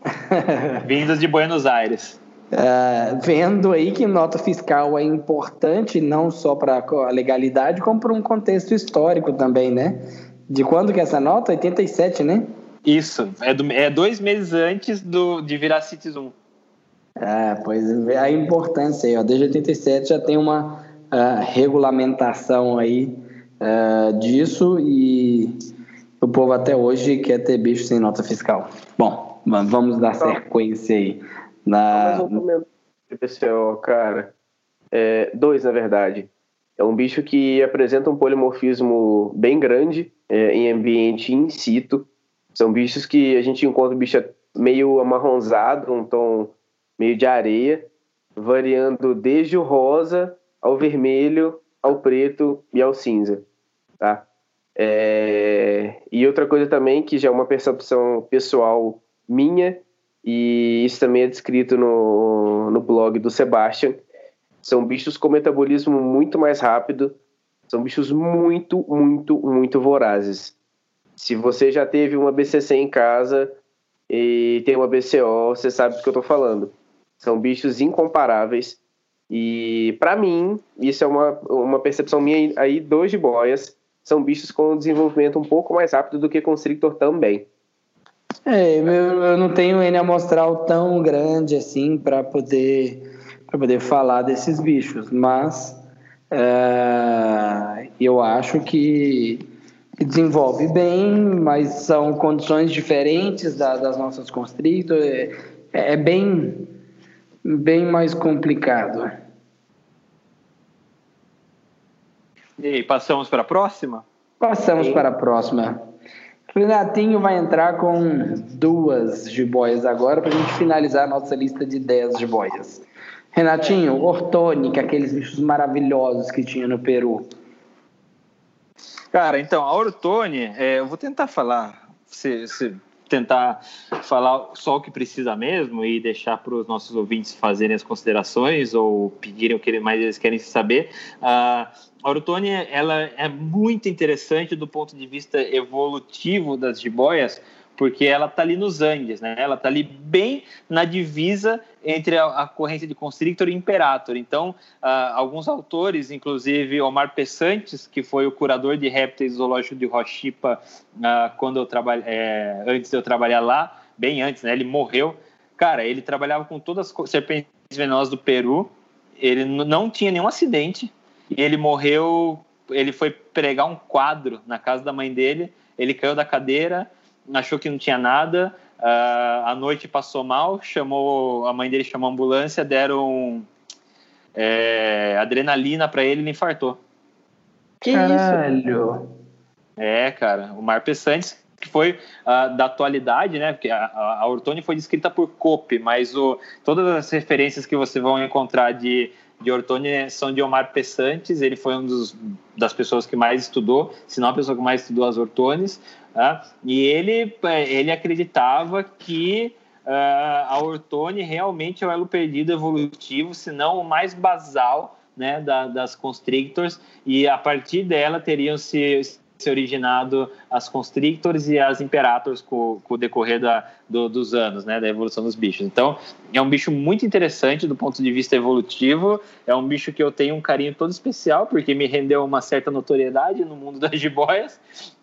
[SPEAKER 3] Vindos de Buenos Aires.
[SPEAKER 2] Uh, vendo aí que nota fiscal é importante não só para a legalidade, como para um contexto histórico também, né? De quando que é essa nota? 87, né?
[SPEAKER 3] Isso, é, do, é dois meses antes do, de virar Cities 1.
[SPEAKER 2] Ah, pois é a importância aí, ó. Desde 87 já tem uma uh, regulamentação aí uh, disso e o povo até hoje quer ter bicho sem nota fiscal. Bom, vamos dar sequência aí. Na...
[SPEAKER 4] PCO, cara. É, dois, na verdade. É um bicho que apresenta um polimorfismo bem grande é, em ambiente in situ. São bichos que a gente encontra bicho meio amarronzado, um tom meio de areia, variando desde o rosa ao vermelho, ao preto e ao cinza, tá? É... E outra coisa também que já é uma percepção pessoal minha e isso também é descrito no, no blog do Sebastian, são bichos com metabolismo muito mais rápido, são bichos muito, muito, muito vorazes. Se você já teve uma BCC em casa e tem uma BCO, você sabe do que eu estou falando. São bichos incomparáveis. E para mim, isso é uma, uma percepção minha aí, dois de boias são bichos com desenvolvimento um pouco mais rápido do que Constrictor também.
[SPEAKER 2] É, eu, eu não tenho N amostral tão grande assim para poder para poder falar desses bichos, mas é, eu acho que desenvolve bem, mas são condições diferentes da, das nossas constrictor. É, é, bem bem mais complicado.
[SPEAKER 3] E aí, passamos para a próxima?
[SPEAKER 2] Passamos para a próxima. Renatinho vai entrar com duas jiboias agora para a gente finalizar a nossa lista de 10 jiboias. Renatinho, ortônica, aqueles bichos maravilhosos que tinha no Peru.
[SPEAKER 3] Cara, então, a ortone, é, eu vou tentar falar, se, se, tentar falar só o que precisa mesmo e deixar para os nossos ouvintes fazerem as considerações ou pedirem o que mais eles querem saber. A orotônia ela é muito interessante do ponto de vista evolutivo das jiboias, porque ela está ali nos Andes, né? Ela está ali bem na divisa entre a, a, corrente de Constrictor e Imperator. Então, uh, alguns autores, inclusive Omar Pessantes, que foi o curador de répteis zoológico de Rochipa uh, quando eu trabalhei, é, antes de eu trabalhar lá, bem antes, né? Ele morreu. Cara, ele trabalhava com todas as serpentes venenosas do Peru. Ele não tinha nenhum acidente ele morreu. Ele foi pregar um quadro na casa da mãe dele. Ele caiu da cadeira, achou que não tinha nada. Uh, a noite passou mal, chamou a mãe dele chamou a ambulância, deram é, adrenalina para ele, ele infartou.
[SPEAKER 2] Que Caralho. isso?
[SPEAKER 3] É, cara, o Mar Pessantes que foi uh, da atualidade, né? Porque a, a Ortone foi descrita por Cope, mas o, todas as referências que você vão encontrar de de Ortone são de Omar Pessantes, ele foi um dos, das pessoas que mais estudou, se não a pessoa que mais estudou as Ortones, tá? e ele, é, ele acreditava que uh, a Ortone realmente é o elo perdido evolutivo, se não o mais basal né, da, das constrictors, e a partir dela teriam se se originado as constrictors e as imperators com, com o decorrer da, do, dos anos, né, da evolução dos bichos. Então, é um bicho muito interessante do ponto de vista evolutivo, é um bicho que eu tenho um carinho todo especial, porque me rendeu uma certa notoriedade no mundo das jiboias,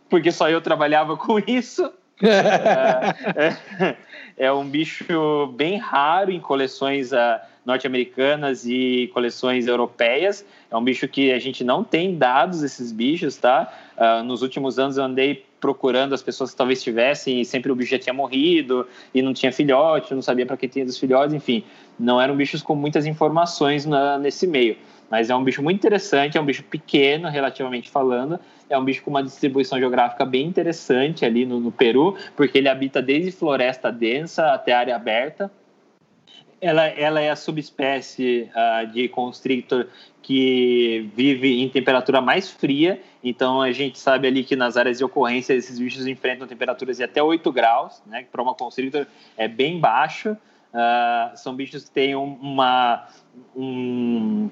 [SPEAKER 3] porque só eu trabalhava com isso. é, é, é, um bicho bem raro em coleções uh, norte-americanas e coleções europeias. É um bicho que a gente não tem dados desses bichos, tá? Uh, nos últimos anos eu andei procurando as pessoas que talvez tivessem e sempre o bicho já tinha morrido e não tinha filhote, não sabia para que tinha dos filhotes, enfim, não eram bichos com muitas informações na, nesse meio. Mas é um bicho muito interessante, é um bicho pequeno, relativamente falando, é um bicho com uma distribuição geográfica bem interessante ali no, no Peru, porque ele habita desde floresta densa até área aberta, ela, ela é a subespécie uh, de constrictor que vive em temperatura mais fria, então a gente sabe ali que nas áreas de ocorrência esses bichos enfrentam temperaturas de até 8 graus, né, que para uma constrictor é bem baixo. Uh, são bichos que têm uma, um,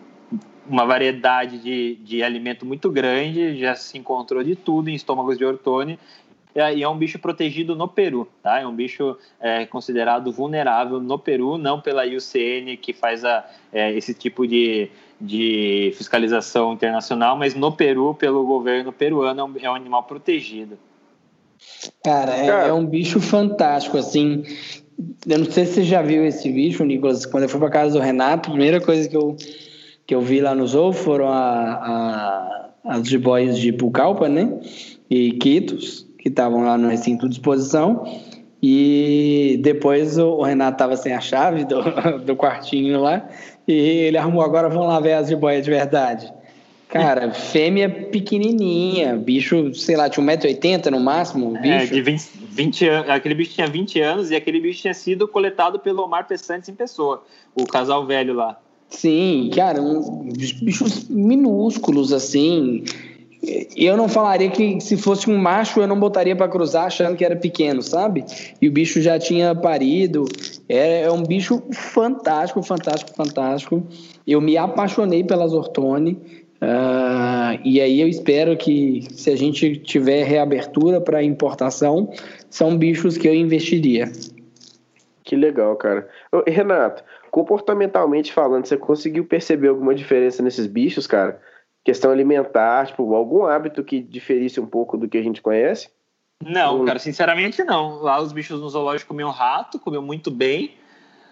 [SPEAKER 3] uma variedade de, de alimento muito grande, já se encontrou de tudo em estômagos de ortone, e é um bicho protegido no Peru, tá? É um bicho é, considerado vulnerável no Peru, não pela IUCN, que faz a, é, esse tipo de, de fiscalização internacional, mas no Peru, pelo governo peruano, é um, é animal protegido.
[SPEAKER 2] Cara, é, é, um bicho fantástico, assim. Eu não sei se você já viu esse bicho, Nicolas. Quando eu fui para casa do Renato, a primeira coisa que eu, que eu vi lá no Zoo foram a, a, as jiboias de Pucallpa, né? E Quitos, que estavam lá no recinto de exposição. E depois o Renato estava sem a chave do, do quartinho lá. E ele arrumou, agora vamos lá ver as jiboias de verdade. Cara, fêmea pequenininha, bicho, sei lá, tinha 1,80m no máximo, bicho.
[SPEAKER 3] É, de 20, 20 anos, aquele bicho tinha 20 anos e aquele bicho tinha sido coletado pelo Omar Pessantes em pessoa, o casal velho lá.
[SPEAKER 2] Sim, cara, um, bichos minúsculos, assim. Eu não falaria que se fosse um macho eu não botaria para cruzar achando que era pequeno, sabe? E o bicho já tinha parido. É, é um bicho fantástico, fantástico, fantástico. Eu me apaixonei pelas Ortone. Uh, e aí eu espero que, se a gente tiver reabertura para importação, são bichos que eu investiria.
[SPEAKER 4] Que legal, cara. Ô, Renato, comportamentalmente falando, você conseguiu perceber alguma diferença nesses bichos, cara? Questão alimentar, tipo, algum hábito que diferisse um pouco do que a gente conhece?
[SPEAKER 3] Não, cara, sinceramente não. Lá os bichos no zoológico comiam rato, comiam muito bem.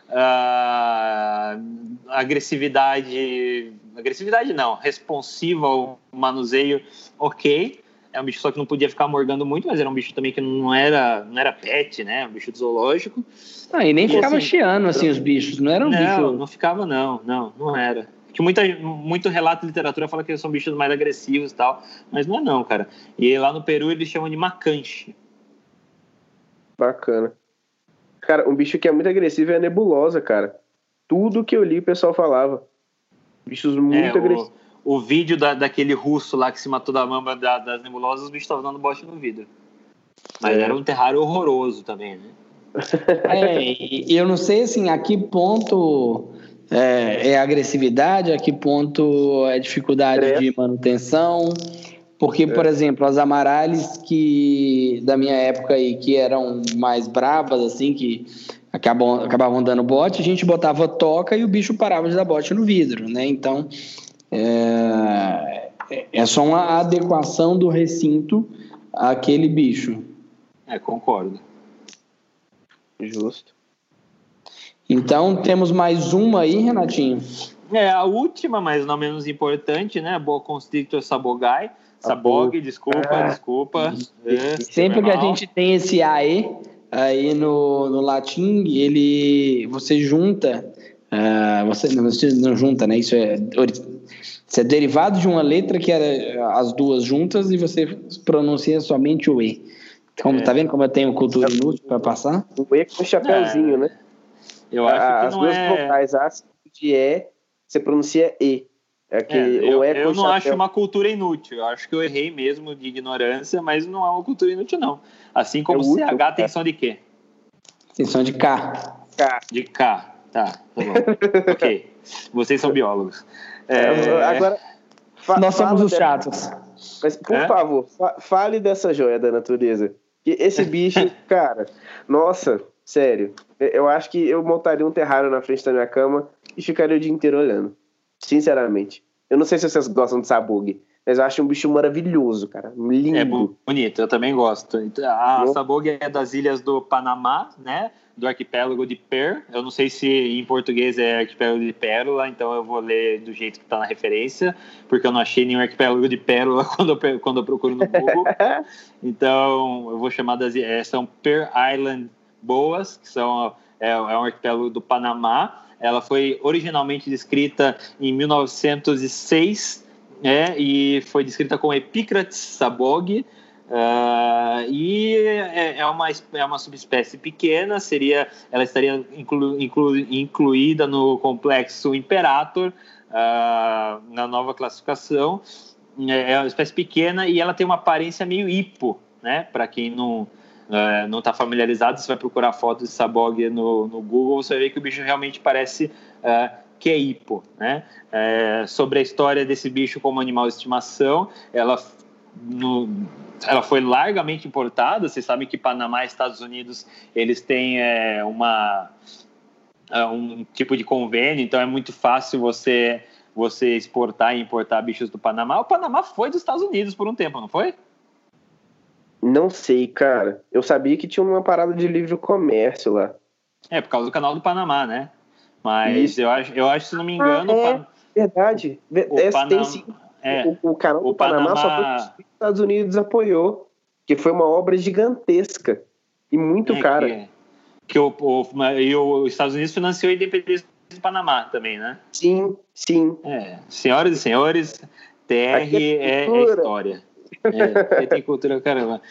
[SPEAKER 3] Uh, agressividade agressividade não, responsiva ao manuseio, ok. É um bicho só que não podia ficar morgando muito, mas era um bicho também que não era, não era pet, né? Um bicho zoológico.
[SPEAKER 2] Ah, e nem e ficava assim, chiando assim os bichos, não era um
[SPEAKER 3] não,
[SPEAKER 2] bicho.
[SPEAKER 3] Não, não ficava, não, não, não era. Que muita, muito relato de literatura fala que eles são bichos mais agressivos e tal, mas não é não, cara. E lá no Peru eles chamam de macanche.
[SPEAKER 4] Bacana. Cara, um bicho que é muito agressivo é a nebulosa, cara. Tudo que eu li o pessoal falava. Bichos muito é, agressivos.
[SPEAKER 3] O, o vídeo da, daquele russo lá que se matou da mamba da, das nebulosas, os bichos estavam dando bote no vidro. Mas é. era um terrário horroroso também, né?
[SPEAKER 2] é, e eu não sei assim, a que ponto é, é agressividade, a que ponto é dificuldade é. de manutenção. Porque, por é. exemplo, as amarales que da minha época aí, que eram mais bravas, assim, que acabam, acabavam dando bote, a gente botava toca e o bicho parava de dar bote no vidro, né? Então, é, é só uma adequação do recinto àquele bicho.
[SPEAKER 3] É, concordo.
[SPEAKER 4] Justo.
[SPEAKER 2] Então, temos mais uma aí, Renatinho.
[SPEAKER 3] É, a última, mas não menos importante, né? Boa Constrictor Sabogai. Sabog, desculpa, é. desculpa.
[SPEAKER 2] É, Sempre que a gente tem esse AE, aí no, no latim ele você junta uh, você, não, você não junta né isso é isso é derivado de uma letra que era as duas juntas e você pronuncia somente o e então é. tá vendo como eu tenho cultura inútil para passar
[SPEAKER 4] o e com chapéuzinho é. né
[SPEAKER 3] eu acho que
[SPEAKER 4] as duas
[SPEAKER 3] é...
[SPEAKER 4] vocais a de e você pronuncia e
[SPEAKER 3] é que é, eu, é eu não chapéu. acho uma cultura inútil. Eu acho que eu errei mesmo de ignorância, mas não é uma cultura inútil, não. Assim como é útil, CH tem som de quê?
[SPEAKER 2] Tem som de K.
[SPEAKER 3] K. De K. Tá, tá bom. ok. Vocês são biólogos.
[SPEAKER 2] É... Agora, Nós somos os chatos.
[SPEAKER 4] Mas, por é? favor, fale dessa joia da natureza. Que esse bicho, cara, nossa, sério. Eu acho que eu montaria um terrário na frente da minha cama e ficaria o dia inteiro olhando. Sinceramente. Eu não sei se vocês gostam de sabug, mas eu acho um bicho maravilhoso, cara. Lindo.
[SPEAKER 3] É bonito, eu também gosto. A sabug é das ilhas do Panamá, né? Do arquipélago de Per. Eu não sei se em português é arquipélago de Pérola, então eu vou ler do jeito que está na referência, porque eu não achei nenhum arquipélago de Pérola quando eu, quando eu procuro no Google. então eu vou chamar das. É, são Per Island Boas, que são, é, é um arquipélago do Panamá ela foi originalmente descrita em 1906 né, e foi descrita como Epicrates sabog. Uh, e é, é, uma, é uma subespécie pequena, seria, ela estaria inclu, inclu, incluída no complexo Imperator, uh, na nova classificação. É, é uma espécie pequena e ela tem uma aparência meio hipo, né? Para quem não, é, não está familiarizado, você vai procurar fotos de Sabog no, no Google, você vai ver que o bicho realmente parece é, que é hipo, né? É, sobre a história desse bicho como animal de estimação, ela no, ela foi largamente importada. Vocês sabem que Panamá e Estados Unidos eles têm é, uma é, um tipo de convênio, então é muito fácil você você exportar e importar bichos do Panamá. O Panamá foi dos Estados Unidos por um tempo, não foi?
[SPEAKER 4] Não sei, cara. Eu sabia que tinha uma parada de livre comércio lá.
[SPEAKER 3] É, por causa do canal do Panamá, né? Mas eu acho, eu acho, se não me engano.
[SPEAKER 4] Ah, é, verdade. O, é, Panam... tem, é, o, o, canal do Panamá, Panamá só foi que os Estados Unidos apoiou. Que foi uma obra gigantesca e muito é cara.
[SPEAKER 3] Que, que o, o, e os Estados Unidos financiou a independência do Panamá também, né?
[SPEAKER 4] Sim, sim.
[SPEAKER 3] É, senhoras e senhores, TR é, é, história. É, tem cultura, caramba.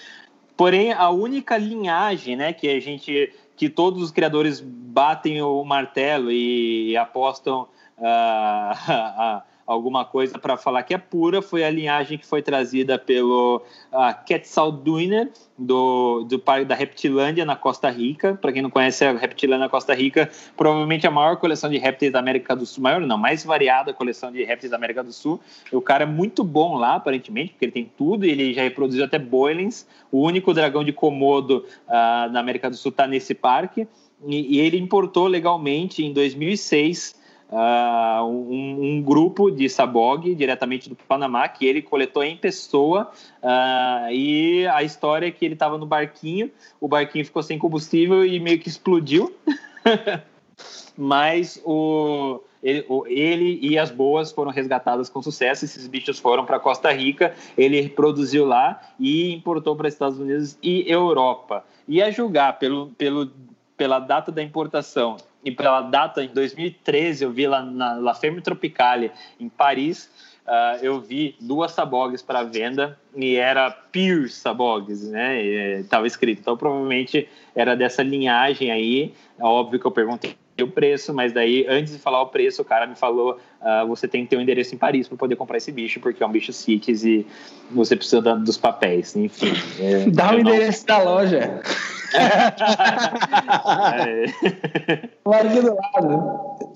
[SPEAKER 3] Porém, a única linhagem, né, que a gente, que todos os criadores batem o martelo e, apostam uh, alguma coisa para falar que é pura foi a linhagem que foi trazida pelo uh, Quetzalduiner do, do parque da Reptilândia na Costa Rica. Para quem não conhece a Reptilândia na Costa Rica, provavelmente a maior coleção de répteis da América do Sul, maior não, mais variada coleção de répteis da América do Sul. O cara é muito bom lá, aparentemente, porque ele tem tudo, ele já reproduziu até boilins. O único dragão de Komodo uh, na América do Sul está nesse parque. E ele importou legalmente em 2006 uh, um, um, grupo de Sabog, diretamente do Panamá, que ele coletou em pessoa. Uh, e a história é que ele estava no barquinho, o barquinho ficou sem combustível e meio que explodiu. Mas o, ele, ele, e as boas foram resgatadas com sucesso. Esses bichos foram para Costa Rica. Ele produziu lá e importou para Estados Unidos e Europa. E a julgar pelo, pelo, pela data da importação e pela data em 2013 eu vi lá na La Ferme Tropicale em Paris uh, eu vi duas sabogues para venda e era Pure Sabogues, né? Estava escrito. Então provavelmente era dessa linhagem aí. É óbvio que eu perguntei o preço, mas daí antes de falar o preço, o cara me falou: uh, você tem que ter um endereço em Paris para poder comprar esse bicho, porque é um bicho CITES e você precisa dos papéis, enfim.
[SPEAKER 2] É, Dá o endereço não... da loja. é. aqui do lado.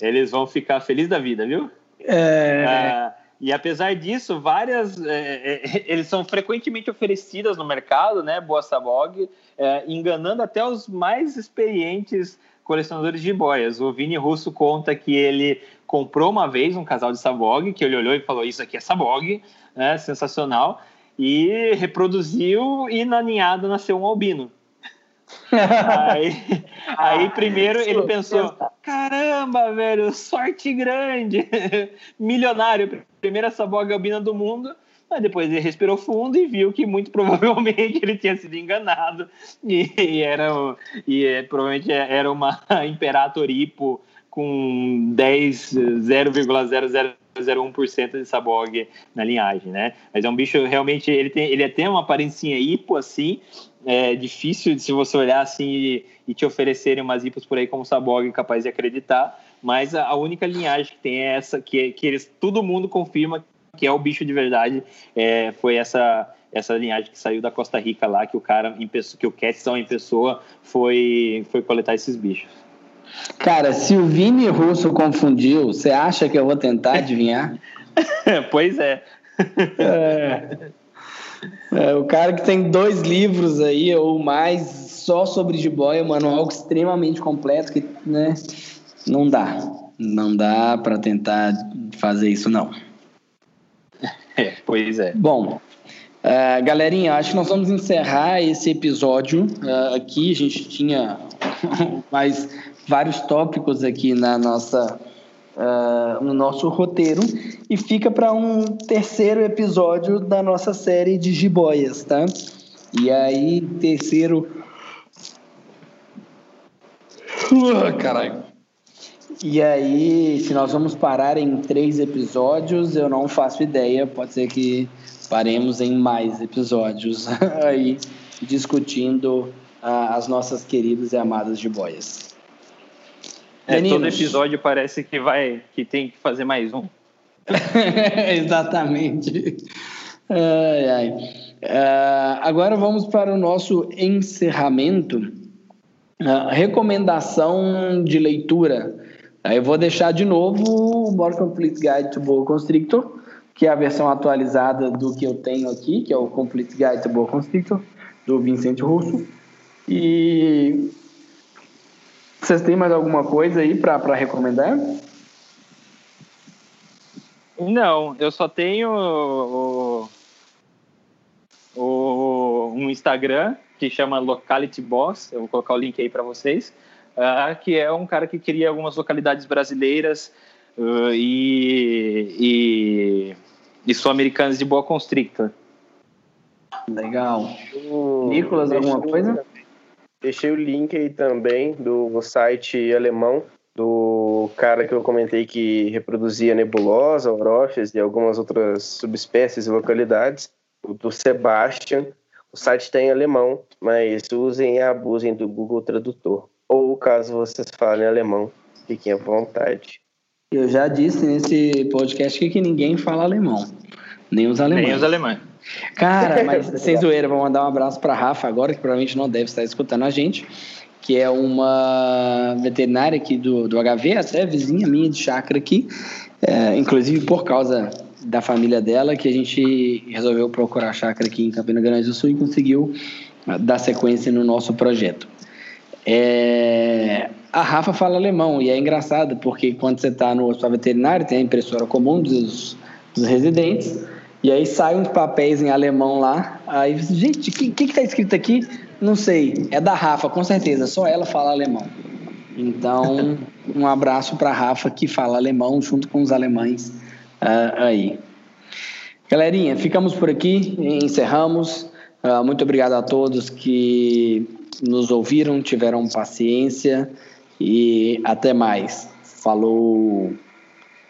[SPEAKER 3] Eles vão ficar felizes da vida, viu?
[SPEAKER 2] É. Ah,
[SPEAKER 3] e apesar disso, várias. É, é, eles são frequentemente oferecidas no mercado, né? Boa Sabog, é, enganando até os mais experientes colecionadores de boias. O Vini Russo conta que ele comprou uma vez um casal de Sabog, que ele olhou e falou: Isso aqui é Sabog, né? sensacional. E reproduziu e na ninhada nasceu um albino aí, aí primeiro ele pensou: caramba, velho, sorte grande, milionário, primeira saboga albina do mundo. Mas depois ele respirou fundo e viu que muito provavelmente ele tinha sido enganado e, e era e é, provavelmente era uma Imperator Hipo com 10 0,0001% de sabog na linhagem, né? Mas é um bicho realmente ele tem ele tem uma aparência hipo assim, é difícil se você olhar assim e, e te oferecerem umas hipos por aí como Sabog capaz de acreditar, mas a, a, única linhagem que tem é essa, que, que eles, todo mundo confirma que é o bicho de verdade, é, foi essa essa linhagem que saiu da Costa Rica lá, que o cara, em pessoa, que o Quetzal em pessoa foi, foi coletar esses bichos.
[SPEAKER 2] Cara, se o Vini Russo confundiu, você acha que eu vou tentar adivinhar?
[SPEAKER 3] pois é.
[SPEAKER 2] é. É, o cara que tem dois livros aí ou mais só sobre jiboia, mano, algo extremamente completo que, né, não dá. Não dá para tentar fazer isso não.
[SPEAKER 3] É, pois é.
[SPEAKER 2] Bom, uh, galerinha, acho que nós vamos encerrar esse episódio uh, aqui. A gente tinha mais vários tópicos aqui na nossa uh, no nosso roteiro e fica para um terceiro episódio da nossa série de jiboias, tá? E aí, terceiro. Uh, caralho. E aí, se nós vamos parar em três episódios, eu não faço ideia. Pode ser que paremos em mais episódios aí discutindo uh, as nossas queridas e amadas jiboias.
[SPEAKER 3] É, todo episódio parece que vai que tem que fazer mais um.
[SPEAKER 2] Exatamente. Ai, ai. Uh, agora vamos para o nosso encerramento. Uh, recomendação de leitura Aí eu vou deixar de novo o More Complete Guide to Boa Constrictor, que é a versão atualizada do que eu tenho aqui, que é o Complete Guide to Boa Constrictor, do Vicente Russo. E vocês têm mais alguma coisa aí para recomendar?
[SPEAKER 3] Não, eu só tenho o, o, um Instagram que chama Locality Boss, eu vou colocar o link aí para vocês, uh, que é um cara que cria algumas localidades brasileiras uh, e, e, e sul-americanas de boa constrictor.
[SPEAKER 2] Legal. Nicolas, alguma coisa?
[SPEAKER 4] Deixei o link aí também do site alemão do cara que eu comentei que reproduzia nebulosa, aurófias e algumas outras subespécies e localidades, do Sebastian. O site está em alemão, mas usem e abusem do Google Tradutor. Ou caso vocês falem alemão, fiquem à vontade.
[SPEAKER 2] Eu já disse nesse podcast que, que ninguém fala alemão, nem os alemães.
[SPEAKER 3] Nem os alemães.
[SPEAKER 2] Cara, mas sem zoeira, vou mandar um abraço para Rafa agora, que provavelmente não deve estar escutando a gente que é uma veterinária aqui do, do HV, até vizinha minha de chácara aqui, é, inclusive por causa da família dela, que a gente resolveu procurar chácara aqui em Campina Grande do Sul e conseguiu ah, dar sequência no nosso projeto. É, a Rafa fala alemão e é engraçado porque quando você está no hospital veterinário tem a impressora comum dos, dos residentes e aí saem uns papéis em alemão lá. Aí, gente, o que, que, que tá escrito aqui? Não sei. É da Rafa, com certeza. Só ela fala alemão. Então, um abraço para Rafa que fala alemão junto com os alemães uh, aí. Galerinha, ficamos por aqui, encerramos. Uh, muito obrigado a todos que nos ouviram, tiveram paciência e até mais. Falou!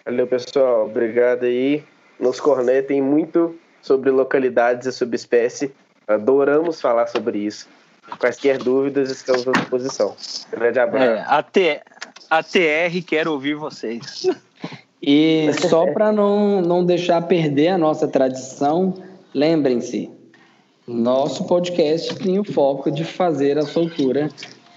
[SPEAKER 4] Valeu, pessoal. Obrigado aí. Nos cornetem muito sobre localidades e subespécie. Adoramos falar sobre isso. Quaisquer dúvidas, estamos à disposição. Grande abraço. É,
[SPEAKER 3] a, T, a TR quer ouvir vocês.
[SPEAKER 2] E só para não, não deixar perder a nossa tradição, lembrem-se, nosso podcast tem o foco de fazer a soltura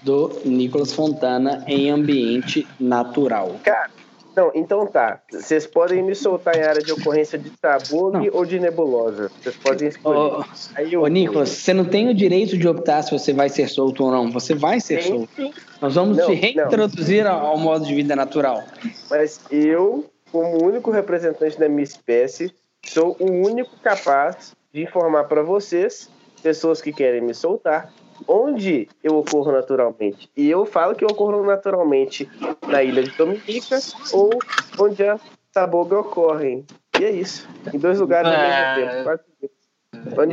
[SPEAKER 2] do Nicolas Fontana em ambiente natural.
[SPEAKER 4] Cara, não, então tá. Vocês podem me soltar em área de ocorrência de tabug ou de nebulosa. Vocês podem escolher. Ô,
[SPEAKER 2] Aí eu... ô, Nicolas, você não tem o direito de optar se você vai ser solto ou não. Você vai ser tem, solto. Sim. Nós vamos não, te reintroduzir não. ao modo de vida natural.
[SPEAKER 4] Mas eu, como único representante da minha espécie, sou o único capaz de informar para vocês, pessoas que querem me soltar, onde eu ocorro naturalmente. E eu falo que eu ocorro naturalmente na ilha de Dominica ou onde a saboga ocorre. E é isso. Em dois lugares ao mesmo é.
[SPEAKER 2] tempo.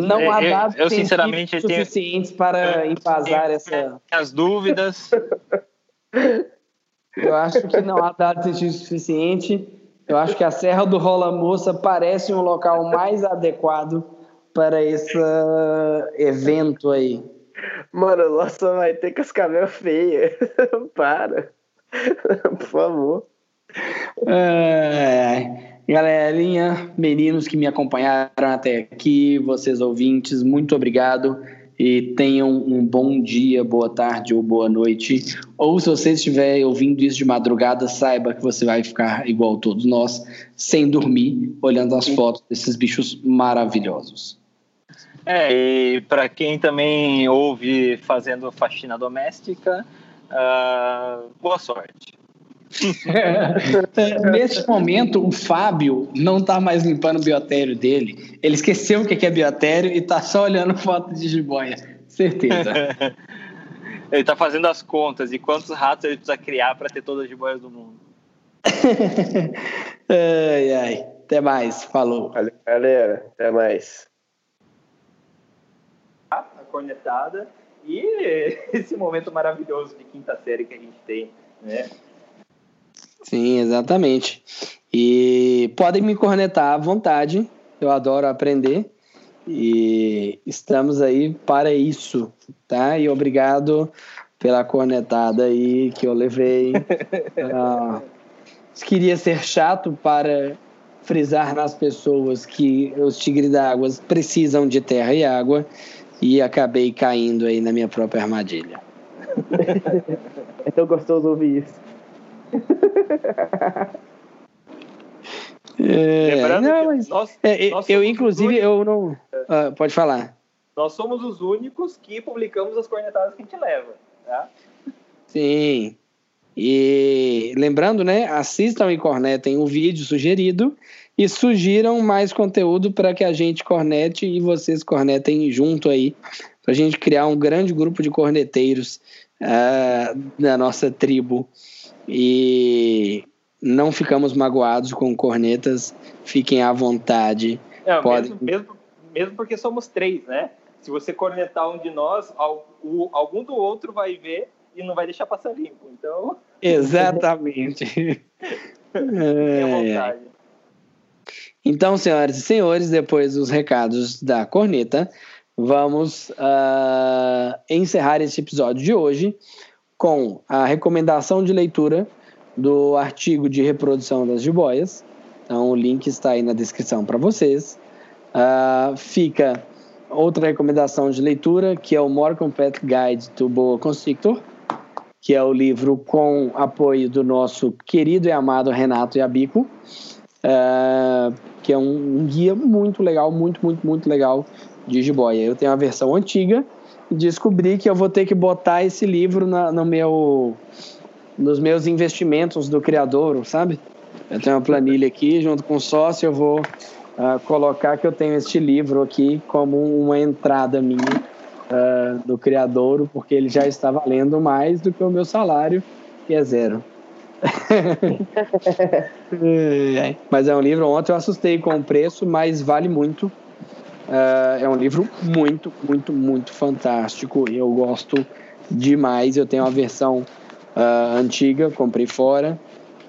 [SPEAKER 2] Não há dados eu, eu sinceramente suficientes tenho... para embasar essa.
[SPEAKER 3] As dúvidas.
[SPEAKER 2] eu acho que não há dados científicos suficientes. Eu acho que a Serra do Rola Moça parece um local mais adequado para esse evento aí.
[SPEAKER 4] Mano, nossa, vai ter cascavel feia. Para. Por favor.
[SPEAKER 2] É, galerinha, meninos que me acompanharam até aqui, vocês ouvintes, muito obrigado e tenham um bom dia, boa tarde ou boa noite. Ou se você estiver ouvindo isso de madrugada, saiba que você vai ficar igual todos nós, sem dormir, olhando as fotos desses bichos maravilhosos.
[SPEAKER 3] É, e para quem também ouve fazendo faxina doméstica, uh, boa sorte.
[SPEAKER 2] Neste momento, o Fábio não está mais limpando o biotério dele. Ele esqueceu o que é biotério e está só olhando foto de jiboia. Certeza.
[SPEAKER 3] ele está fazendo as contas de quantos ratos ele precisa criar para ter todas as jiboias do mundo.
[SPEAKER 2] ai, ai. Até mais. Falou.
[SPEAKER 4] Valeu, galera. Até mais
[SPEAKER 3] cornetada e esse momento maravilhoso de quinta série que a gente tem, né?
[SPEAKER 2] Sim, exatamente. E podem me cornetar à vontade, eu adoro aprender e estamos aí para isso, tá? E obrigado pela cornetada aí que eu levei. uh, queria ser chato para frisar nas pessoas que os tigres d'água precisam de terra e água e acabei caindo aí na minha própria armadilha.
[SPEAKER 4] é tão gostoso ouvir isso.
[SPEAKER 2] É,
[SPEAKER 3] Lembrando
[SPEAKER 2] não,
[SPEAKER 3] que
[SPEAKER 2] mas-
[SPEAKER 3] nós,
[SPEAKER 2] é,
[SPEAKER 3] nós
[SPEAKER 2] eu, inclusive, eu não. Ah, pode falar.
[SPEAKER 3] Nós somos os únicos que publicamos as cornetadas que a gente leva. Tá?
[SPEAKER 2] Sim. E lembrando, né? Assistam e cornetem o vídeo sugerido e sugiram mais conteúdo para que a gente cornete e vocês cornetem junto aí, para a gente criar um grande grupo de corneteiros ah, da nossa tribo. E não ficamos magoados com cornetas, fiquem à vontade.
[SPEAKER 3] Não,
[SPEAKER 2] Pode.
[SPEAKER 3] mesmo, mesmo, mesmo porque somos três, né? Se você cornetar um de nós, algum do outro vai ver e não vai deixar passar limpo. Então,
[SPEAKER 2] Exatamente. É, é.
[SPEAKER 3] vontade.
[SPEAKER 2] Então, senhoras e senhores, depois dos recados da corneta, vamos ah, encerrar esse episódio de hoje com a recomendação de leitura do artigo de reprodução das jiboias. Então, o link está aí na descrição para vocês. Ah, fica outra recomendação de leitura, que é o More Complete Guide to Boa Constrictor, que é o livro com apoio do nosso querido e amado Renato Yabico. Ah, que é um, um guia muito legal, muito, muito, muito legal de jiboia. Eu tenho a versão antiga e descobri que eu vou ter que botar esse livro na- no meu, nos meus investimentos do criador, sabe? Eu tenho uma planilha aqui, junto com o sócio, eu vou ah, colocar que eu tenho este livro aqui como uma entrada minha ah, do criador, porque ele já está valendo mais do que o meu salário, que é zero. Mas é um livro, ontem eu assustei com o preço, mas vale muito. Ah, é um livro muito, muito, muito fantástico. Eu gosto demais. Eu tenho a versão ah, antiga, comprei fora.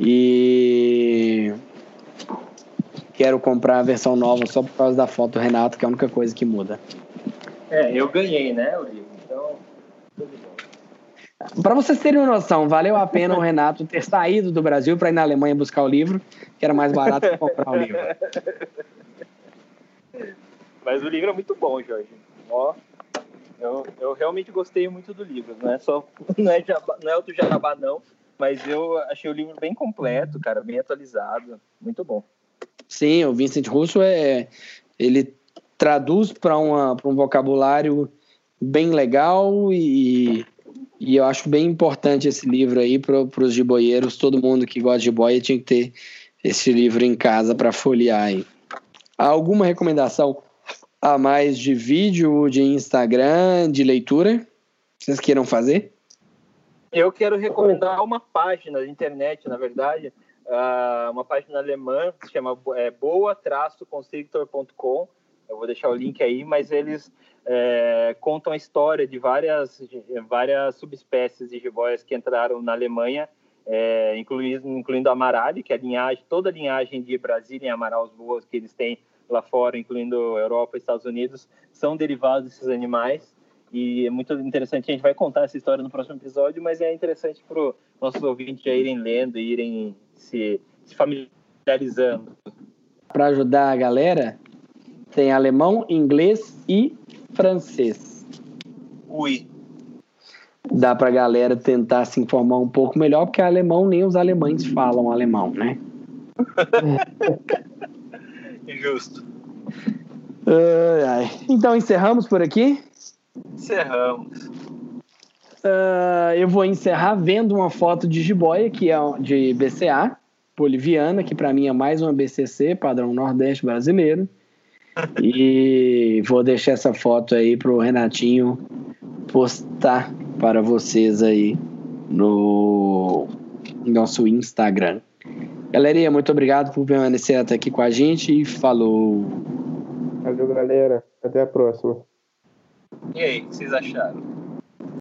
[SPEAKER 2] E quero comprar a versão nova só por causa da foto do Renato, que é a única coisa que muda.
[SPEAKER 3] É, eu ganhei, né, o livro. Então, tudo bom.
[SPEAKER 2] Para vocês terem uma noção, valeu a pena o Renato ter saído do Brasil para ir na Alemanha buscar o livro, que era mais barato que comprar o livro.
[SPEAKER 3] Mas o livro é muito bom, Jorge. Ó, eu, eu realmente gostei muito do livro. Não é só não é, jabá, não é outro jabá, não. Mas eu achei o livro bem completo, cara, bem atualizado. Muito bom.
[SPEAKER 2] Sim, o Vincent Russo é ele traduz para um vocabulário bem legal e, e eu acho bem importante esse livro aí para os jiboieiros. Todo mundo que gosta de jiboia tinha que ter esse livro em casa para folhear aí. Há alguma recomendação a mais de vídeo, de Instagram, de leitura? Vocês queiram fazer?
[SPEAKER 3] Eu quero recomendar uma página da internet, na verdade, uh, uma página alemã que se chama é, boa-constrictor.com. Eu vou deixar o link aí, mas eles é, contam a história de várias, de várias subespécies de jiboias que entraram na Alemanha, é, incluindo, incluindo a Amarali, que é a linhagem, toda a linhagem de Brasília e Amaraus boas que eles têm lá fora, incluindo Europa e Estados Unidos, são derivados desses animais. E é muito interessante, a gente vai contar essa história no próximo episódio, mas é interessante para os nossos ouvintes já irem lendo, irem se, se familiarizando.
[SPEAKER 2] Para ajudar a galera, tem alemão, inglês e francês.
[SPEAKER 3] Ui.
[SPEAKER 2] Dá para a galera tentar se informar um pouco melhor, porque alemão nem os alemães falam alemão, né?
[SPEAKER 3] Justo.
[SPEAKER 2] Ai, ai. Então encerramos por aqui.
[SPEAKER 3] Encerramos.
[SPEAKER 2] Uh, eu vou encerrar vendo uma foto de jiboia, que é de BCA, boliviana, que para mim é mais uma BCC, padrão Nordeste brasileiro. e vou deixar essa foto aí pro Renatinho postar para vocês aí no nosso Instagram. Galerinha, muito obrigado por permanecer até aqui com a gente e falou.
[SPEAKER 4] Valeu, galera. Até a próxima.
[SPEAKER 3] E aí, o que vocês acharam?